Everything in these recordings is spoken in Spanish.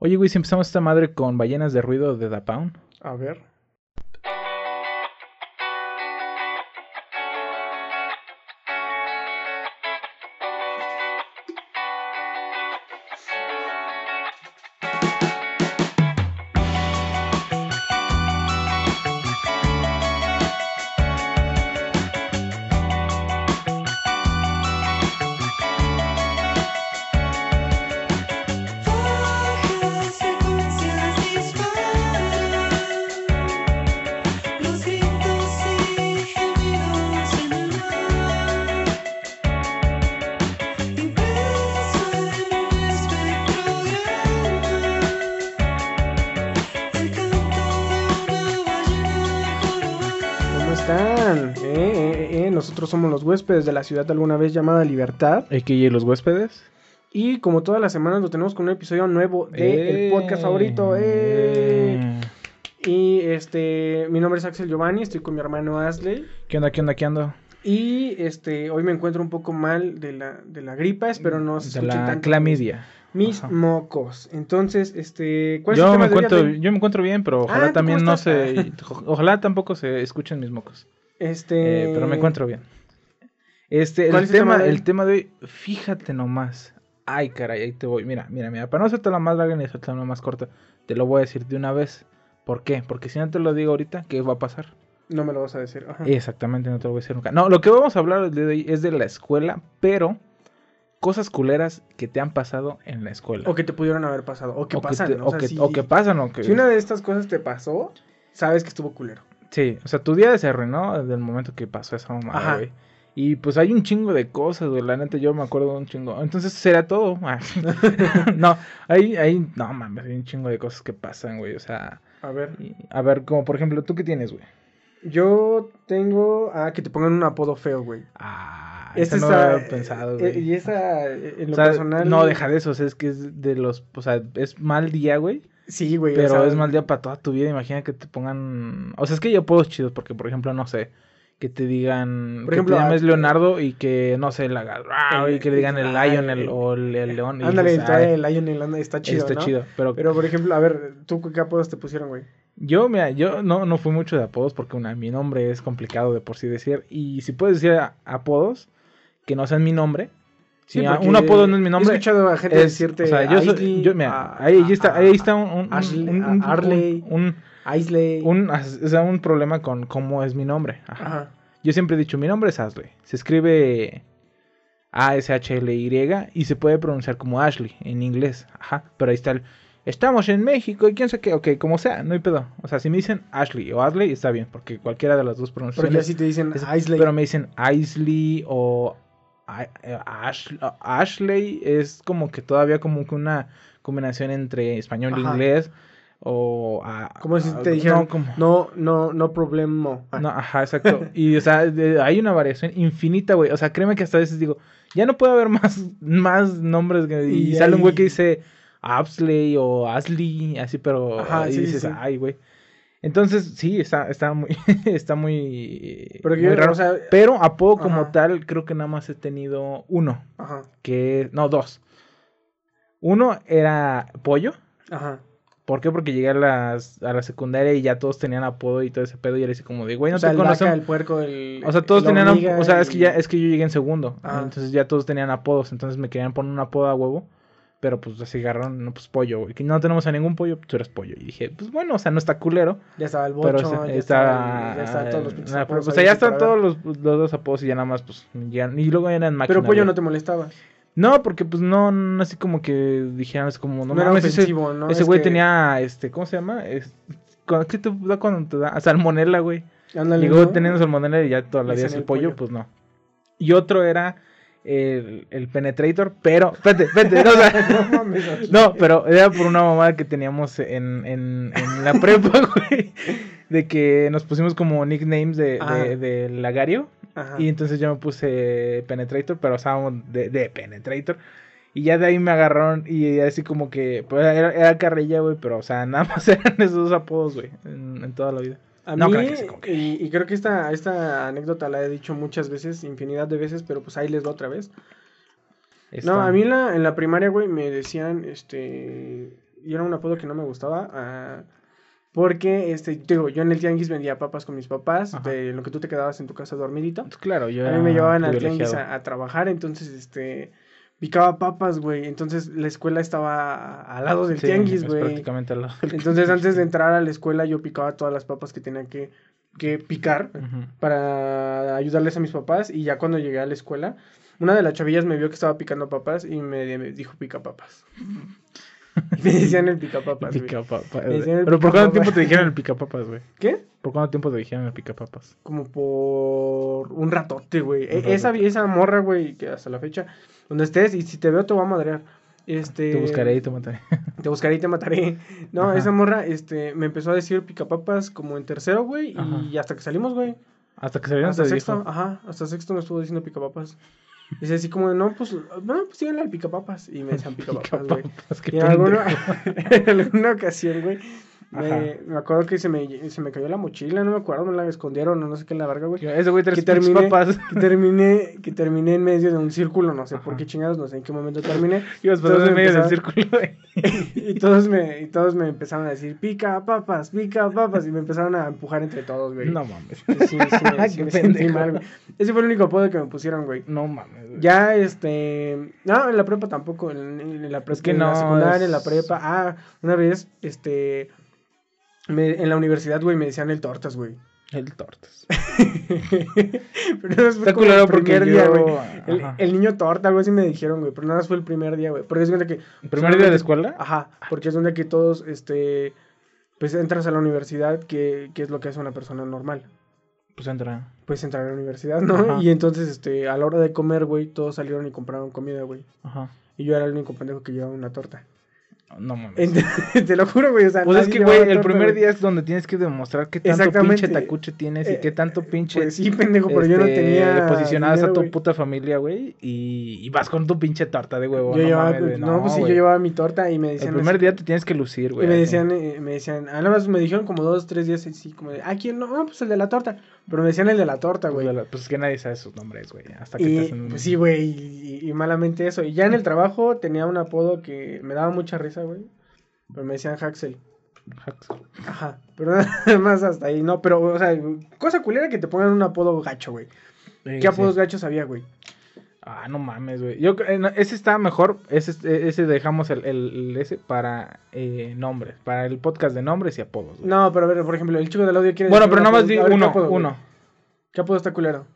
Oye, güey, si empezamos esta madre con ballenas de ruido de Da Pound. A ver. Huéspedes de la ciudad alguna vez llamada Libertad. AKA los huéspedes. Y como todas las semanas lo tenemos con un episodio nuevo de el podcast favorito. eh. Y este, mi nombre es Axel Giovanni, estoy con mi hermano Asley. ¿Qué onda, qué onda, qué onda? Y este, hoy me encuentro un poco mal de la, de la gripa, espero no se De escuchen la tanto clamidia. mis Ajá. mocos. Entonces, este, ¿cuál es el Yo tema me, de encuentro, Asley? yo me encuentro bien, pero ojalá Ah, ¿tú también no se... Ojalá tampoco se escuchen mis mocos. Este, Eh, pero me encuentro bien. Este, ¿Cuál el es el tema tema, de hoy? el tema de hoy, fíjate nomás. Ay, caray, ahí te voy. Mira, mira, mira. Para no hacerte la más larga ni hacerte la más corta, te lo voy a decir de una vez. ¿Por qué? Porque si no te lo digo ahorita, ¿qué va a pasar? No me lo vas a decir. ajá. Exactamente, no te lo voy a decir nunca. No, lo que vamos a hablar de hoy es de la escuela, pero cosas culeras que te han pasado en la escuela. O que te pudieron haber pasado. O que O pasan. o, O sea, que, si- o que pasan, o que... Si una de estas cosas te pasó, sabes que estuvo culero. Sí, o sea, tu día se arruinó desde el momento que pasó esa mamada, güey. Y pues hay un chingo de cosas, güey. La neta, yo me acuerdo de un chingo. Entonces, será todo. No, hay, hay, no mames, hay un chingo de cosas que pasan, güey. O sea, A ver. a ver, como por ejemplo, ¿tú qué tienes, güey? Yo tengo. Ah, que te pongan un apodo feo, güey. Ah, esa no lo había pensado, eh, güey. y esa, eh, en lo O sea, personal. no, deja de eso, o sea, es que es de los, o sea, es mal día, güey, Sí, güey. o pero sea, es mal día para toda tu vida, imagina que te pongan, o sea, es que yo puedo chidos, porque, por ejemplo, no sé, que te digan, Por que ejemplo, te llames Leonardo y que, no sé, la El- y que le digan el ay, lion el, o el, el león, y Ándale, dices, trae "Ay, el Lion el anda, está chido. está ¿no? chido, pero, Pero, por ejemplo, a ver, ¿tú qué apodos te pusieron, güey? yo, mira, yo no, no fui mucho de apodos, porque una, mi nombre es complicado de por sí decir, y si puedes decir apodos que no sean mi nombre, porque un apodo no es mi nombre, He escuchado a gente es- decirte. o sea, yo soy, yo, mira, ahí, ahí está, ahí está un, un, un, un- Arley. un- o sea, un problema con cómo es mi nombre. Ajá. Ajá. Yo siempre he dicho, mi nombre es Ashley. Se escribe A-S-H-L-Y y se puede pronunciar como Ashley en inglés. Ajá. Pero ahí está el, estamos en México y quién sabe qué. Ok, como sea, no hay pedo. O sea, si me dicen Ashley o Ashley, está bien, porque cualquiera de las dos Pero pronunciaciones. ya si te dicen es- Aisley. Pero me dicen Aisley o eh, Ash- Ashley es como que todavía como que una combinación entre español e inglés o a- Como si te dijeran, no, no, no, no problema. Ah, no, ajá, exacto. Y o sea, de- hay una variación infinita, güey. O sea, créeme que hasta a veces digo, ya no puede haber más, más nombres que- y, Y sale un güey que dice Apsley o Asley, así, pero Ajá, y sí, sí, dices, sí. ay, güey. Entonces, sí, está, está muy, está muy, Pero muy raro. o sea, Pero apodo como tal, creo que nada más he tenido uno. ajá, Que. No, dos. Uno era pollo. ajá. ¿Por qué? Porque llegué a, las, a la secundaria y ya todos tenían apodo y todo ese pedo. Y era así como de, güey, no o sea, te el vaca, el puerco, el. O sea, todos tenían. O sea, es que ya es que yo llegué en segundo. Ajá. Entonces ya todos tenían apodos. Entonces me querían poner un apodo a huevo. Pero pues así agarraron, no, pues pollo, güey. Que no tenemos a ningún pollo, tú eres pollo. Y dije, pues bueno, o sea, no está culero. Ya estaba el bocho, Pero ya, está, estaba, ya estaban todos los nah, O sea, ya están todos los, los dos apodos y ya nada más, pues, ya, y luego eran máquinas. Pero pollo güey. no te molestaba. No, porque pues no, no así como que dijeran, es como, no, No, mames, ese, ¿no? ese Es güey que- tenía, este, ¿cómo se llama? Es, cuando- ¿Qué te da cuando te da? Salmonela, güey. Ándale, Llegó ¿no? teniendo salmonela y ya toda la vida es el el pollo, pollo. pues no. Y otro era el, el penetrator, pero, espérate, espérate, no, o sea, no mames. no, pero era por una mamada que teníamos en, en, en la prepa, güey. De que nos pusimos como nicknames de, Ah. de, de lagario. Ajá. Y entonces yo me puse Penetrator, pero usábamos de, de Penetrator. Y ya de ahí me agarraron y así como que, pues era, era carrilla, güey, pero o sea, nada más eran esos dos apodos, güey, en, en toda la vida. A No, mí, creo que y, y creo que esta, esta anécdota la he dicho muchas veces, infinidad de veces, pero pues ahí les va otra vez. Esta- No, a mí en la, en la primaria, güey, me decían, este... y era un apodo que no me gustaba. ah, porque, este, te digo, yo en el tianguis vendía papas con mis papás, Ajá. de lo que tú te quedabas en tu casa dormidito. Pues claro, yo A mí me llevaban al tianguis a trabajar, entonces, este, picaba papas, güey. Entonces, la escuela estaba al lado del Sí, tianguis, güey. prácticamente al lado del Entonces, antes de entrar a la escuela, yo picaba todas las papas que tenía que, que picar para ayudarles a mis papás. Y ya cuando llegué a la escuela, una de las chavillas me vio que estaba picando papas y me, me dijo pica papas. Y me decían el pica papas. güey. Picapapas. Decían el Pero ¿por cuánto picapapas. tiempo te dijeron el picapapas, güey? ¿Qué? ¿Por cuánto tiempo te dijeron el picapapas? Como por un ratote, güey. Un E- Esa, esa morra, güey, que hasta la fecha, donde estés, y si te veo te voy a madrear. Este, Te buscaré y te mataré. Te buscaré y te mataré. No, Ajá. esa morra, este, me empezó a decir picapapas como en tercero, güey, y hasta que salimos, güey. Hasta que se vieron Hasta sexto, dijo. ajá, hasta sexto me estuvo diciendo picapapas. Dice así como, no, pues, no, pues síganle al picapapas. Y me decían picapapas, güey. Qué Y en alguna, en alguna ocasión, güey. Me, me acuerdo que se me, se me cayó la mochila, no me acuerdo, me la escondieron, o no sé qué en la verga, güey. Ese güey Que terminé, que terminé, que terminé en medio de un círculo, no sé por qué chingados, no sé en qué momento terminé. Ibas pasando en me medio del círculo, güey. y todos me, y todos me empezaron a decir, pica papas, pica papas, y me empezaron a empujar entre todos, güey. No mames. Sí, sí, sí Qué me sentí mal, güey. Ese fue el único apodo que me pusieron, güey. No mames. güey. Ya, este. No, en la prepa tampoco. En, en la prepa. que en no, la secundaria, en la es- prepa. Ah, una vez, este. Me- en la universidad, güey, me decían el tortas, güey. El tortas. pero no fue como el primer día, güey. El, niño torta, algo así me dijeron, güey. Pero nada más fue el primer día, güey. Porque es cuenta que. ¿El primer día de escuela? Ajá. Porque es donde que todos, este. Pues entras a la universidad, que, que es lo que hace una persona normal. Pues entra. Pues entrar a la universidad, ¿no? Ajá. Y entonces, este, a la hora de comer, güey, todos salieron y compraron comida, güey. Ajá. Y yo era el único pendejo que llevaba una torta. No mames. Te lo juro, güey. O sea, Pues es que, güey, el primer día es donde tienes que demostrar qué tanto pinche tacuche tienes y Eh, qué tanto pinche. Pues sí, pendejo, pero yo no este, tenía. Posicionadas dinero, a tu güey. puta familia, güey. Y, y vas con tu pinche torta de huevo. Yo no, llevaba, mames, güey, no, pues sí, yo llevaba mi torta y me El decían. primer así- día te tienes que lucir, güey. Y me decían, eh, me decían, ah, nada más me dijeron como dos, tres días así, como de, ah, ¿quién? No, ah, pues el de la torta. Pero me decían el de la torta, güey. pues es que nadie sabe sus nombres, güey. Hasta que te Y hacen. pues sí, güey, y, y- y malamente eso. Y ya en el trabajo tenía un apodo que me daba mucha risa, güey. Pero me decían Haxel. Ajá, pero nada más hasta ahí, no, pero, o sea, cosa culera que te pongan un apodo gacho, güey. Sí, ¿Qué apodos sí. gachos había, güey? Ah, no mames, güey. Yo eh, ese está mejor. Ese, ese dejamos el, el- ese para eh, nombres. Para el podcast de nombres y apodos. güey. No, pero a ver, por ejemplo, el chico del audio quiere bueno, pero un nada más apodo. di A ver, ¿qué uno. güey? uno. ¿Qué apodo está culero?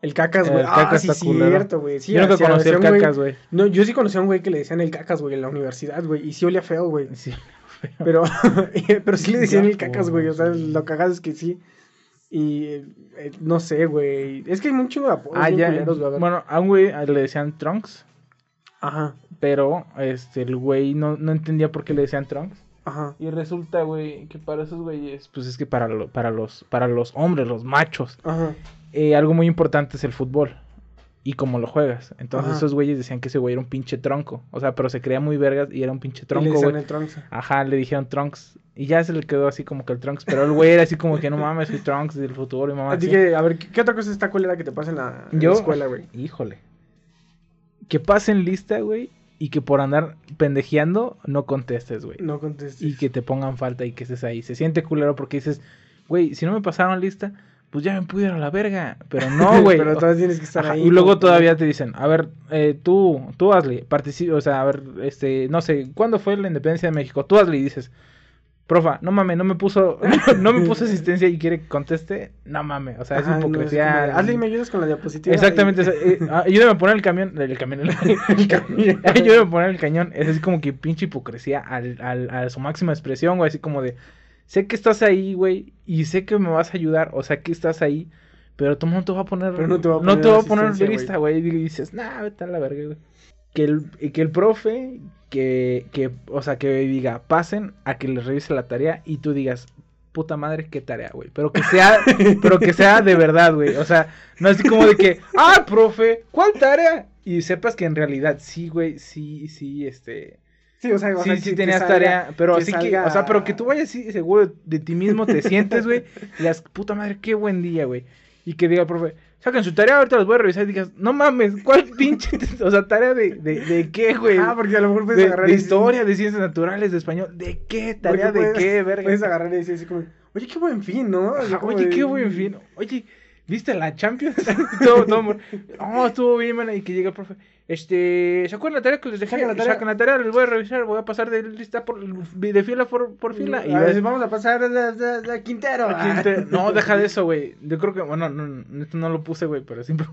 El cacas, güey. El Ah, Cacas sí, está culero. cierto, güey. Sí, Yo nunca conocí el cacas, güey. No, yo sí conocí a un güey que le decían el cacas, güey, en la universidad, güey. Y sí olía feo, güey. Sí. Pero, pero sí le decían el cacas, güey. O sea, lo cagado es que sí. Y eh, no sé, güey. Es que hay chingo de apodos Ah, ya. culeros, güey. Bueno, a un güey le decían Trunks. Ajá, Pero este, el güey no, no entendía por qué le decían Trunks. ajá. Y resulta, güey, que para esos güeyes, pues es que para, lo- para, los, para los hombres, los machos, Ajá. eh, algo muy importante es el fútbol. Y cómo lo juegas. Entonces Ajá. esos güeyes decían que ese güey era un pinche tronco. O sea, pero se creía muy vergas y era un pinche Y le tronco, güey. el Trunks. Ajá, le dijeron Trunks. Y ya se le quedó así como que el Trunks. Pero el güey era así como que no mames, soy Trunks del futuro y mamá. Así que, a ver, ¿qué, qué otra cosa está culera que te pasa en la, en la Yo, escuela, güey? híjole. Que pasen lista, güey. Y que por andar pendejeando no contestes, güey. No contestes. Y que te pongan falta y que estés ahí. Se siente culero porque dices, güey, si no me pasaron lista, pues ya me a la verga. Pero no, güey. Pero todavía tienes que estar Ajá, ahí. y luego todavía te dicen, a ver, eh, tú, tú hazle, participa, o sea, a ver, este, no sé, ¿cuándo fue la independencia de México? Tú hazle y dices, profa, no mames, no me puso, no me puso asistencia y quiere que conteste, no mames, o sea, Ajá, es no, hipocresía. como de, Hazle y me ayudas con la diapositiva. Exactamente, Y- o sea, eh, ah, ayúdame a poner el camión, el camión, el, El camión. ayúdame a poner el cañón, es así como que pinche hipocresía al, al, a su máxima expresión, güey, así como de, sé que estás ahí, güey, y sé que me vas a ayudar, o sea, que estás ahí, pero tú no te va a poner, Pero no te va a no poner te va a poner asistencia, lista, güey, y dices, nah, vete a la verga, güey. Que el, que el profe, que, que, o sea, que diga, pasen a que les revise la tarea y tú digas, puta madre, qué tarea, güey. Pero que sea, pero que sea de verdad, güey. O sea, no así como de que, ah, profe, ¿cuál tarea? Y sepas que en realidad sí, güey, sí, sí, este. Sí, o sea, o Sí, sea, sí que- que tenías salga- tarea, pero que así que, salga- o sea, pero que tú vayas así seguro de ti mismo, te sientes, güey, y digas, puta madre, qué buen día, güey. Y que diga, profe, Saquen su tarea, ahorita los voy a revisar y digas, no mames, ¿cuál pinche? o sea, tarea de, de, de qué, güey. Ah, porque a lo mejor puedes de, agarrar de historia, de ciencias naturales, de español. ¿De qué? ¿Tarea de puedes- qué, verga? Puedes agarrar y decir así como, oye, qué buen fin, ¿no? Ajá, oye, qué buen fin. Oye, ¿viste la Champions? todo, todo, oh, estuvo bien, man. Y que llega el profe. Este, ¿se acuerdan la tarea que les dejé? Saquen la tarea. Saquen la tarea, les voy a revisar, voy a pasar de lista por, de fila por, por fila. Y a ver, vamos a pasar a, a- a- a Quintero. No, deja de eso, güey. Yo creo que, bueno, no, no, esto no lo puse, güey, pero siempre.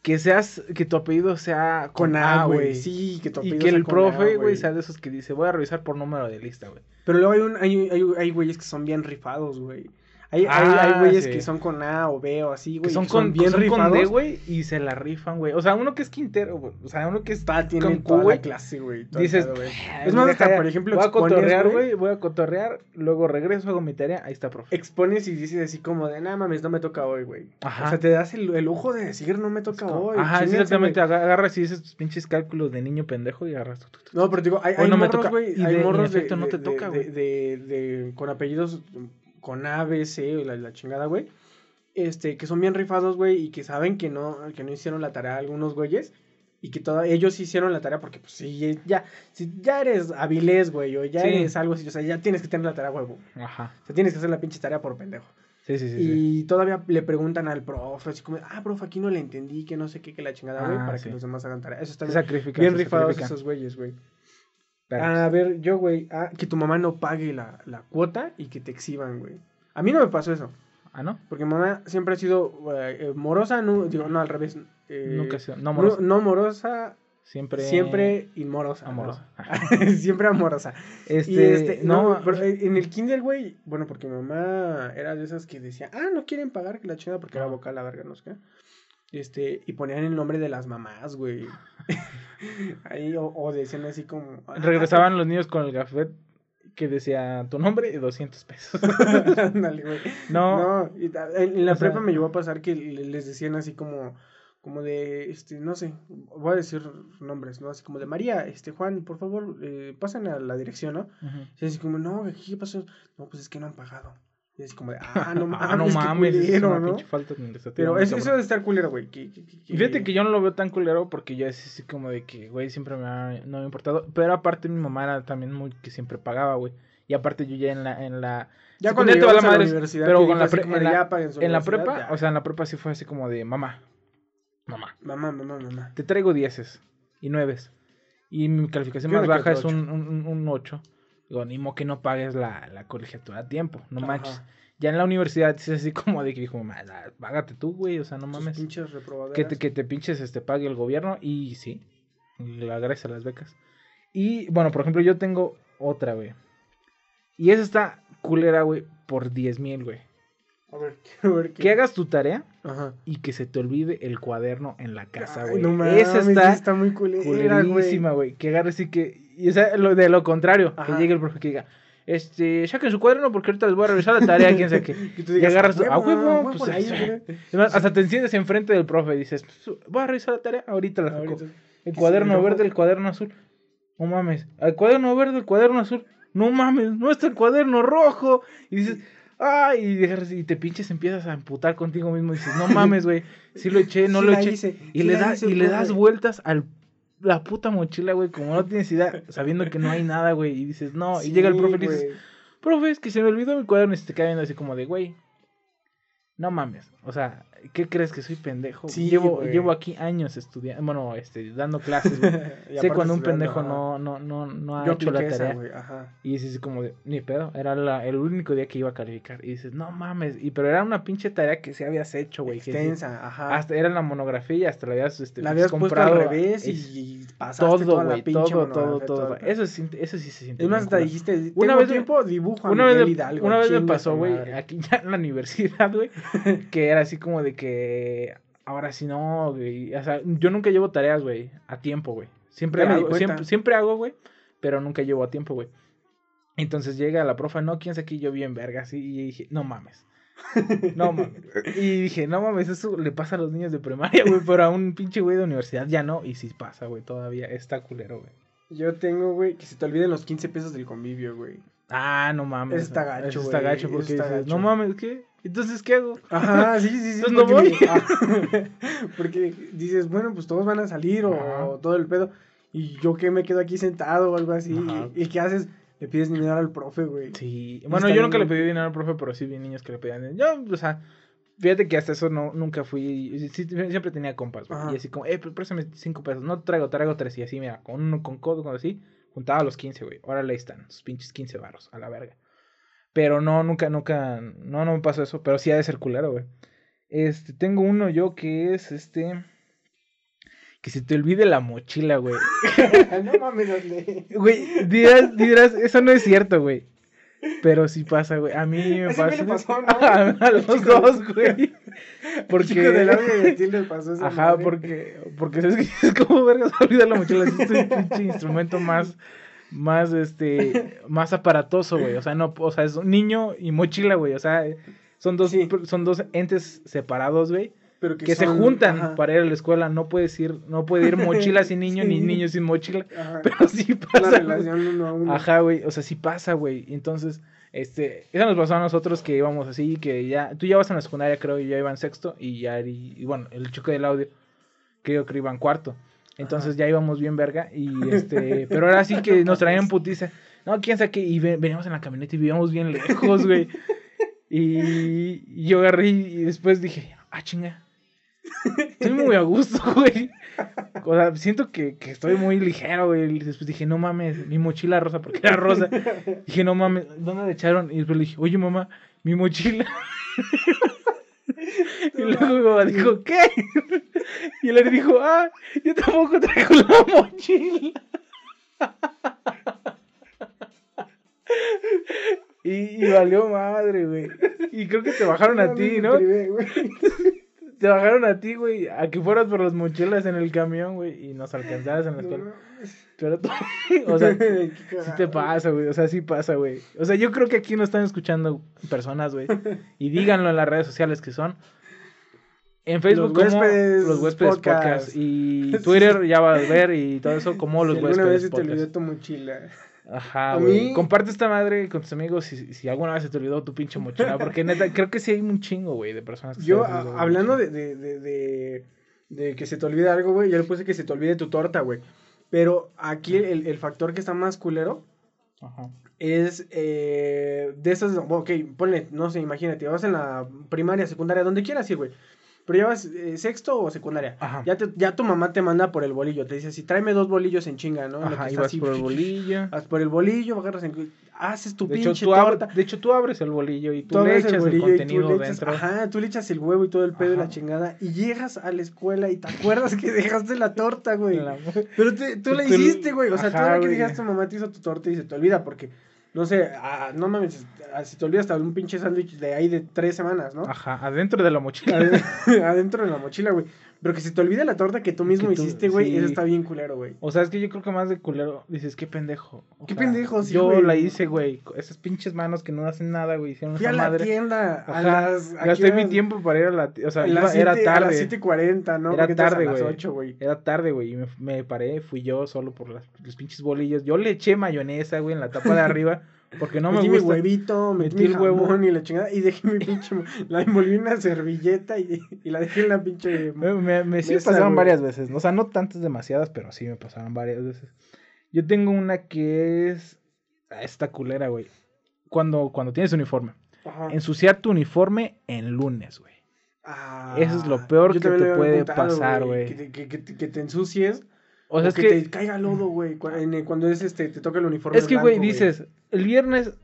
Que seas, que tu apellido sea Con A, güey. Sí, que tu Y apellido que sea el con profe, güey, sea de esos que dice, voy a revisar por número de lista, güey. Pero luego hay un hay, hay, hay güeyes que son bien rifados, güey. Hay, hay, Ah, hay güeyes sí. que son con A o B o así, Que güey. son que con, bien son con rifados. D, güey, y se la rifan, güey. O sea, uno que es Quintero, güey. O sea, uno que está Está, tiene con toda Q, güey. la clase, güey. Dices. "Ah, Es más, hasta, por ejemplo, voy a expones, cotorrear, güey. voy a cotorrear, luego regreso, hago mi tarea, ahí está, profe. Expones y dices así como de, nada mames, no me toca hoy, güey. Ajá. O sea, te das el, el lujo de decir, no me toca hoy. Ajá, sí, chinguense, exactamente, aga- agarras y dices tus pinches cálculos de niño pendejo y agarras tu, tu, tu. No, pero digo, hay, hay no morros, güey, y hay de- morros de, no te toca, güey. de- de- con apellidos con A, B, C, o la, la chingada, güey. Este, que son bien rifados, güey, y que saben que no, que no hicieron la tarea algunos güeyes. Y que toda, ellos sí hicieron la tarea porque, pues, sí, ya, si ya eres habilés, güey, o ya Sí. eres algo así, o sea, ya tienes que tener la tarea, huevo. Ajá. O sea, tienes que hacer la pinche tarea por pendejo. Sí, sí, sí. sí. Y todavía le preguntan al profe, así como, ah, profe, aquí no le entendí, que no sé qué, que la chingada, güey, Ah, para sí. que los demás hagan tarea. Eso está bien, bien rifados esos güeyes, güey. A ver, yo, güey, ah, que tu mamá no pague la, la cuota y que te exhiban, güey. A mí no me pasó eso, Ah, ¿no? porque mamá siempre ha sido eh, eh, morosa, no, digo, no, al revés. eh, Nunca ha sido. No, no, amoroso. no morosa, Siempre. siempre inmorosa. Amorosa. ¿no? siempre amorosa. Este, y este, no, no, pero en el kinder, güey, bueno, porque mamá era de esas que decía, ah, no quieren pagar que la chingada porque era Ah. vocal, la verga, no sé qué. Este, y ponían el nombre de las mamás, güey. Ahí, o, o decían así como. ah, regresaban los niños con el gafet que decía tu nombre y 200 pesos. Ándale, güey. No, No, y en, la sea- prepa me llegó a pasar que le- les decían así como, como de, este, no sé, voy a decir nombres, ¿no? Así como de María, este, Juan, por favor, eh, pasen a la dirección, ¿no? Y así como, no, ¿aquí ¿qué pasó? No, pues es que no han pagado. Y así como de, ah, no mames, Ah, no qué mames, es culero, una ¿no? pinche falta. Pero muy eso, de estar culero, güey. que- que- que- Y fíjate que yo no lo veo tan culero porque yo es así como de que, güey, siempre me ha, no me ha importado. Pero aparte mi mamá era también muy que siempre pagaba, güey. Y aparte yo ya en la, en la, Ya cuando llegamos a la madres, universidad, pero con la, pre- en la, "Ya en la universidad", prepa, ya. o sea, en la prepa sí fue así como de, mamá, mamá, Mamá, mamá, mamá. te traigo dieces y nueves. Y mi calificación Yo más baja es un, un, un 8. Digo, ni modo que no pagues la, la colegiatura a tiempo, no Ajá. manches. Ya en la universidad es así como de que dijo, págate tú, güey, o sea, no mames. pinches. Que te, que te pinches, este, pague el gobierno y sí, le agradece las becas. Y, bueno, por ejemplo, yo tengo otra, güey. Y esa está culera, güey, por 10 mil, güey. A ver, quiero ver qué. Que hagas tu tarea Ajá. y que se te olvide el cuaderno en la casa, güey. no esa está está muy culera, güey. Que agarres y que... Y lo, de lo contrario, Ajá. que llegue el profe que diga... Este, saquen su cuaderno porque ahorita les voy a revisar la tarea, quién sabe qué. Que tú Y agarras, "A huevo, pues, ahí, ahí, güey". Es más, hasta te enciendes enfrente del profe y dices, "Pues, voy a revisar la tarea, ahorita la saco". El cuaderno verde, el cuaderno azul. No mames. El cuaderno verde, el cuaderno azul. No mames, no está el cuaderno rojo. Y dices, ay, y, dejas- y te pinches, empiezas a emputar contigo mismo. Y dices, no mames, güey. Sí lo eché, no Sí lo eché. hice, y sí le, das y le das vueltas al la puta mochila, güey, como no tienes idea, sabiendo que no hay nada, güey. Y dices, no. y llega el profe y dices, profe, es que se me olvidó mi cuaderno. Y se te cae viendo así como de, güey. No mames. O sea, ¿qué crees que soy pendejo? Sí, llevo, llevo aquí años estudiando, bueno, este, dando clases, güey. Sé cuando un pendejo no, no, no, no ha Yo hecho la esa, tarea. ajá. y dices como de, ni pedo, era la- el único día que iba a calificar. Y dices, no mames, y pero era una pinche tarea que se habías hecho, güey. que sí- Extensa, ajá. hasta era la monografía y hasta la habías, este, la pues, habías puesto al comprado. revés y, Es- y pasaste todo, toda la pinche todo, todo, todo. Eso, siente- eso sí se siente. Es más, hasta dijiste, Una vez tiempo, dibujo a Una Miguel vez, me, Hidalgo. una vez me chingue pasó, güey, aquí ya en la universidad, güey, que era así como de que ahora sí no, güey. O sea, yo nunca llevo tareas, güey, a tiempo, güey. Siempre hago, siempre, siempre hago, güey, pero nunca llevo a tiempo, güey. Entonces llega la profa, no, quién sabe aquí yo bien verga, así, y dije, no mames. No mames. Y dije, no mames, eso le pasa a los niños de primaria, güey, pero a un pinche güey de universidad ya no. Y sí pasa, güey, todavía está culero, güey. Yo tengo, güey, que se te olviden los 15 pesos del convivio, güey. Ah, no mames. Está gacho, Eso está güey, gacho porque está dices, gacho. no mames, ¿qué? Entonces, ¿qué hago? Ajá, sí, sí, sí. Entonces no voy. me- ah, porque dices, bueno, pues todos van a salir o, todo el pedo. Y yo que me quedo aquí sentado o algo así. ¿Y qué haces? Le pides dinero al profe, güey. Sí. Bueno, yo nunca le pedí dinero al profe, pero sí vi niños que le pedían dinero. Yo, o sea, fíjate que hasta eso no, nunca fui. sí, siempre tenía compas, güey. Ajá. Y así como, eh, préstame cinco pesos. No traigo, traigo tres. Y así, mira, con uno, con codo, con así. Juntaba los 15, güey. Órale, ahí están, sus pinches 15 barros, a la verga. Pero no, nunca, nunca, no, no me pasó eso. Pero sí ha de ser culero, güey. Este, tengo uno yo que es este. Que se te olvide la mochila, güey. no mames. Güey, dirás, dirás, eso no es cierto, güey. Pero sí pasa, güey. A mí me Ese pasó, ¿no? a, a los Chico. dos, güey. Porque. Chico del audio de ti le pasó esa Ajá, madre. porque. Porque que es como verga se olvida la mochila. Es un pinche instrumento más. Más este. Más aparatoso, güey. O sea, no. O sea, es un niño y mochila, güey. O sea, son dos, Sí. son dos entes separados, güey. Pero Que se son- juntan ajá, para ir a la escuela. No puedes ir, no puede ir mochila sin niño, ni niño sin mochila. ajá. Pero sí pasa. güey. relación uno a uno. Ajá, güey, o sea, sí pasa, güey. Entonces, este, eso nos pasó a nosotros que íbamos así, que ya, tú ya vas en la secundaria, creo, y ya iba en sexto, y ya, y, y bueno, el chico del audio, creo que iba en cuarto. Entonces ya íbamos bien verga, y este, pero ahora sí que nos traían putiza. No, quién sabe qué, y ve- veníamos en la camioneta y vivíamos bien lejos, güey. Y, y yo agarré y después dije, ah, chinga. Estoy muy a gusto, güey. O sea, siento que, que estoy muy ligero, güey. Y después dije, no mames, mi mochila rosa, porque era rosa. Dije, no mames, ¿dónde la echaron? Y después le dije, oye, mamá, mi mochila. y luego dijo, ¿qué? y él le dijo, ah, yo tampoco traigo la mochila. y, y valió madre, güey. Y creo que te bajaron a ti, ¿no? Te bajaron a ti, güey, a que fueras por las mochilas en el camión, güey, y nos alcanzaras en la escuela. Pero tú, o sea, sí te pasa, güey, o sea, sí pasa, güey. O sea, yo creo que aquí nos están escuchando personas, güey, y díganlo en las redes sociales que son. En Facebook, Los como huéspedes los huéspedes podcast. podcast. y Twitter ya vas a ver y todo eso como los Si alguna vez huéspedes se te olvidó tu mochila. Ajá, güey. mí- Comparte esta madre con tus amigos si, si alguna vez se te olvidó tu pinche mochila, porque neta, creo que sí hay un chingo, güey, de personas que Yo, a- la hablando de, de, de, de, de que se te olvida algo, güey, yo le puse que se te olvide tu torta, güey. Pero aquí el, el factor que está más culero Ajá. es eh, de esas, ok, ponle, no sé, imagínate, vas en la primaria, secundaria, donde quieras ir, güey. Pero ya vas eh, sexto o secundaria. Ajá. Ya, te- ya tu mamá te manda por el bolillo, te dice, si tráeme dos bolillos en chinga, ¿no? Ajá, y vas así, por el bolillo. Vas por el bolillo, agarras en, haces tu De hecho, pinche tú abres, torta. de hecho, tú abres el bolillo y tú, Tú le echas el, bolillo y tú contenido le echas- dentro. Ajá, tú le echas el huevo y todo el pedo y la chingada. Y llegas a la escuela y te acuerdas que dejaste la torta, güey. La- Pero te- tú la Tú- hiciste, güey. O sea, tú la que dejaste, mamá te hizo tu torta y se te olvida porque, no sé, ah, no mames, ah, se te olvida hasta un pinche sándwich de ahí de tres semanas, ¿no? Ajá, adentro de la mochila. Ade- Adentro de la mochila, güey. Pero que se te olvide la torta que tú mismo Que tú- hiciste, güey. sí. Eso está bien culero, güey. O sea, es que yo creo que más de culero dices, qué pendejo. O Qué sea, pendejo, sí, Yo la hice, güey. Esas pinches manos que no hacen nada, güey. Hicieron Fui a la madre. tienda a las. ¿a qué Gasté mi tiempo para ir a la tienda. O sea, iba- las era siete- A las tarde. 7.40, ¿no? Era tarde, A las güey. 8, güey. Era tarde, güey. Y me, me paré, fui yo solo por las- los pinches bolillos. Yo le eché mayonesa, güey, en la tapa de arriba. Porque no me metí gusta. mi huevito, metí, Metí mi el huevo. y la chingada. Y dejé mi pinche. la envolví en una servilleta y, y la dejé en la pinche. Me, me, me- sí me pasaron güey. varias veces. O sea, no tantas demasiadas, pero sí me pasaron varias veces. Yo tengo una que es. ah, Esta culera, güey. Cuando, cuando tienes uniforme. Ajá. Ensuciar tu uniforme en lunes, güey. Ah, eso es lo peor yo que te puede pasar, güey. que te ensucies. O sea, es que, que. te caiga lodo, güey. Cuando es este, te toca el uniforme. Es que, güey, dices, el viernes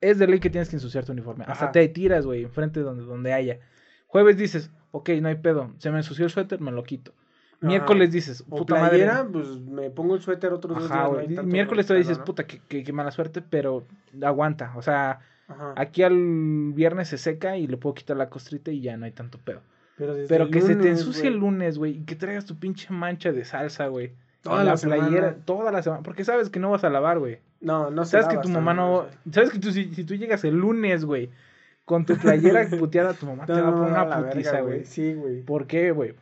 es de ley que tienes que ensuciar tu uniforme. Hasta Ajá. te tiras, güey, enfrente donde, donde haya. Jueves dices, ok, no hay pedo. Se me ensució el suéter, me lo quito. Ajá. Miércoles dices, O puta madre. playera, pues me pongo el suéter otros dos Ajá, días. no Miércoles todavía pedo, dices, ¿no? puta, qué, qué- qué mala suerte, pero aguanta. O sea, Ajá. aquí al viernes se seca y le puedo quitar la costrita y ya no hay tanto pedo. Pero, Pero que se te ensucie el lunes, güey, y que traigas tu pinche mancha de salsa, güey. Toda la la playera, semana. toda la semana. Porque sabes que no vas a lavar, güey. No, no se Sabes que lava tu mamá no. Sabes que tú, si, si tú llegas el lunes, güey, con tu playera puteada, tu mamá te va a poner una putiza, güey. Sí, güey. ¿Por qué, güey?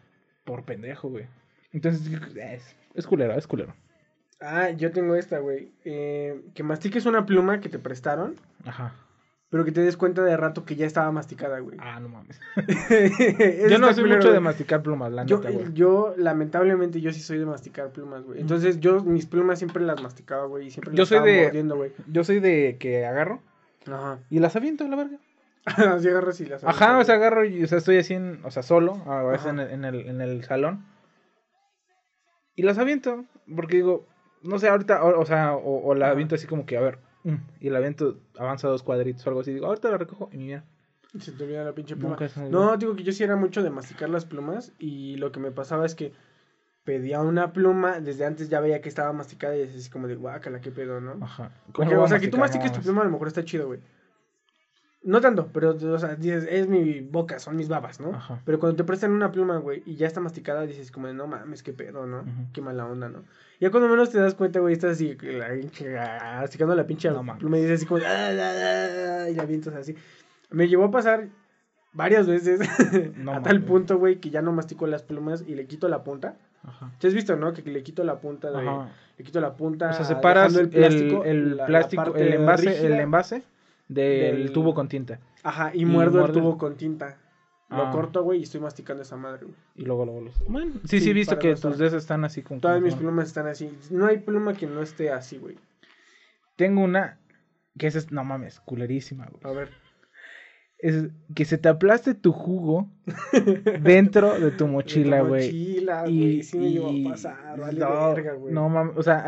Por pendejo, güey. Entonces, es, es culero, es culero. Ah, yo tengo esta, güey. Eh, que mastiques una pluma que te prestaron Ajá. Pero que te des cuenta de rato que ya estaba masticada, güey. Ah, no mames. Yo no soy culero, mucho de masticar plumas, la Yo, neta, güey. yo, lamentablemente, yo sí soy de masticar plumas, güey. Entonces, yo mis plumas siempre las masticaba, güey, y siempre Yo las soy estaba de- mordiendo, güey. Yo soy de que agarro Ajá. y las aviento a la verga. Así agarras y las Ajá, o sea, agarro y o sea, estoy así en, o sea, solo, a veces en el, en, el, en el salón. Y las aviento, porque digo, no sé, ahorita, o, o sea, o, o la Ajá. aviento así como que, a ver, y la aviento, avanza dos cuadritos o algo así, digo, ahorita la recojo y mira, Se te olvida la pinche pluma. No, digo que yo sí era mucho de masticar las plumas y lo que me pasaba es que pedía una pluma, desde antes ya veía que estaba masticada y es así como de guácala, qué pedo, ¿no? Ajá. ¿Cómo Porque, o sea, que tú mastiques No tu pluma a lo mejor está chido, güey. No tanto, pero, o sea, dices, es mi boca, son mis babas, ¿no? Ajá. Pero cuando te prestan una pluma, güey, y ya está masticada, dices como, no mames, qué pedo, ¿no? Qué mala onda, ¿no? Ya cuando menos te das cuenta, güey, estás así, que la pinche- ah, masticando la pinche No mames. pluma y dices así como, ah, ah, ah, y la avientas así. Me llevó a pasar varias veces No a tal punto, güey, que ya no mastico las plumas y le quito la punta. Ajá. ¿Te has visto, no? Que le quito la punta de... Le quito la punta. O sea, separas el plástico, el, la- la plástico, parte el envase, el rígida. envase del, del- tubo con tinta. Ajá, y, y muerdo el tubo con tinta. Lo Ah. corto, güey, y estoy masticando esa madre, güey. Y luego, luego los... Bueno, sí, sí, Sí, he visto que tus dedos están así como... Todas mis plumas están así. No hay pluma que no esté así, güey. Tengo una que es, no mames, culerísima, güey. A ver. Es que se te aplaste tu jugo dentro de tu mochila, güey. Mochila, güey. Sí me y- llevó a pasar, vale no, verga, güey. no mames, o sea,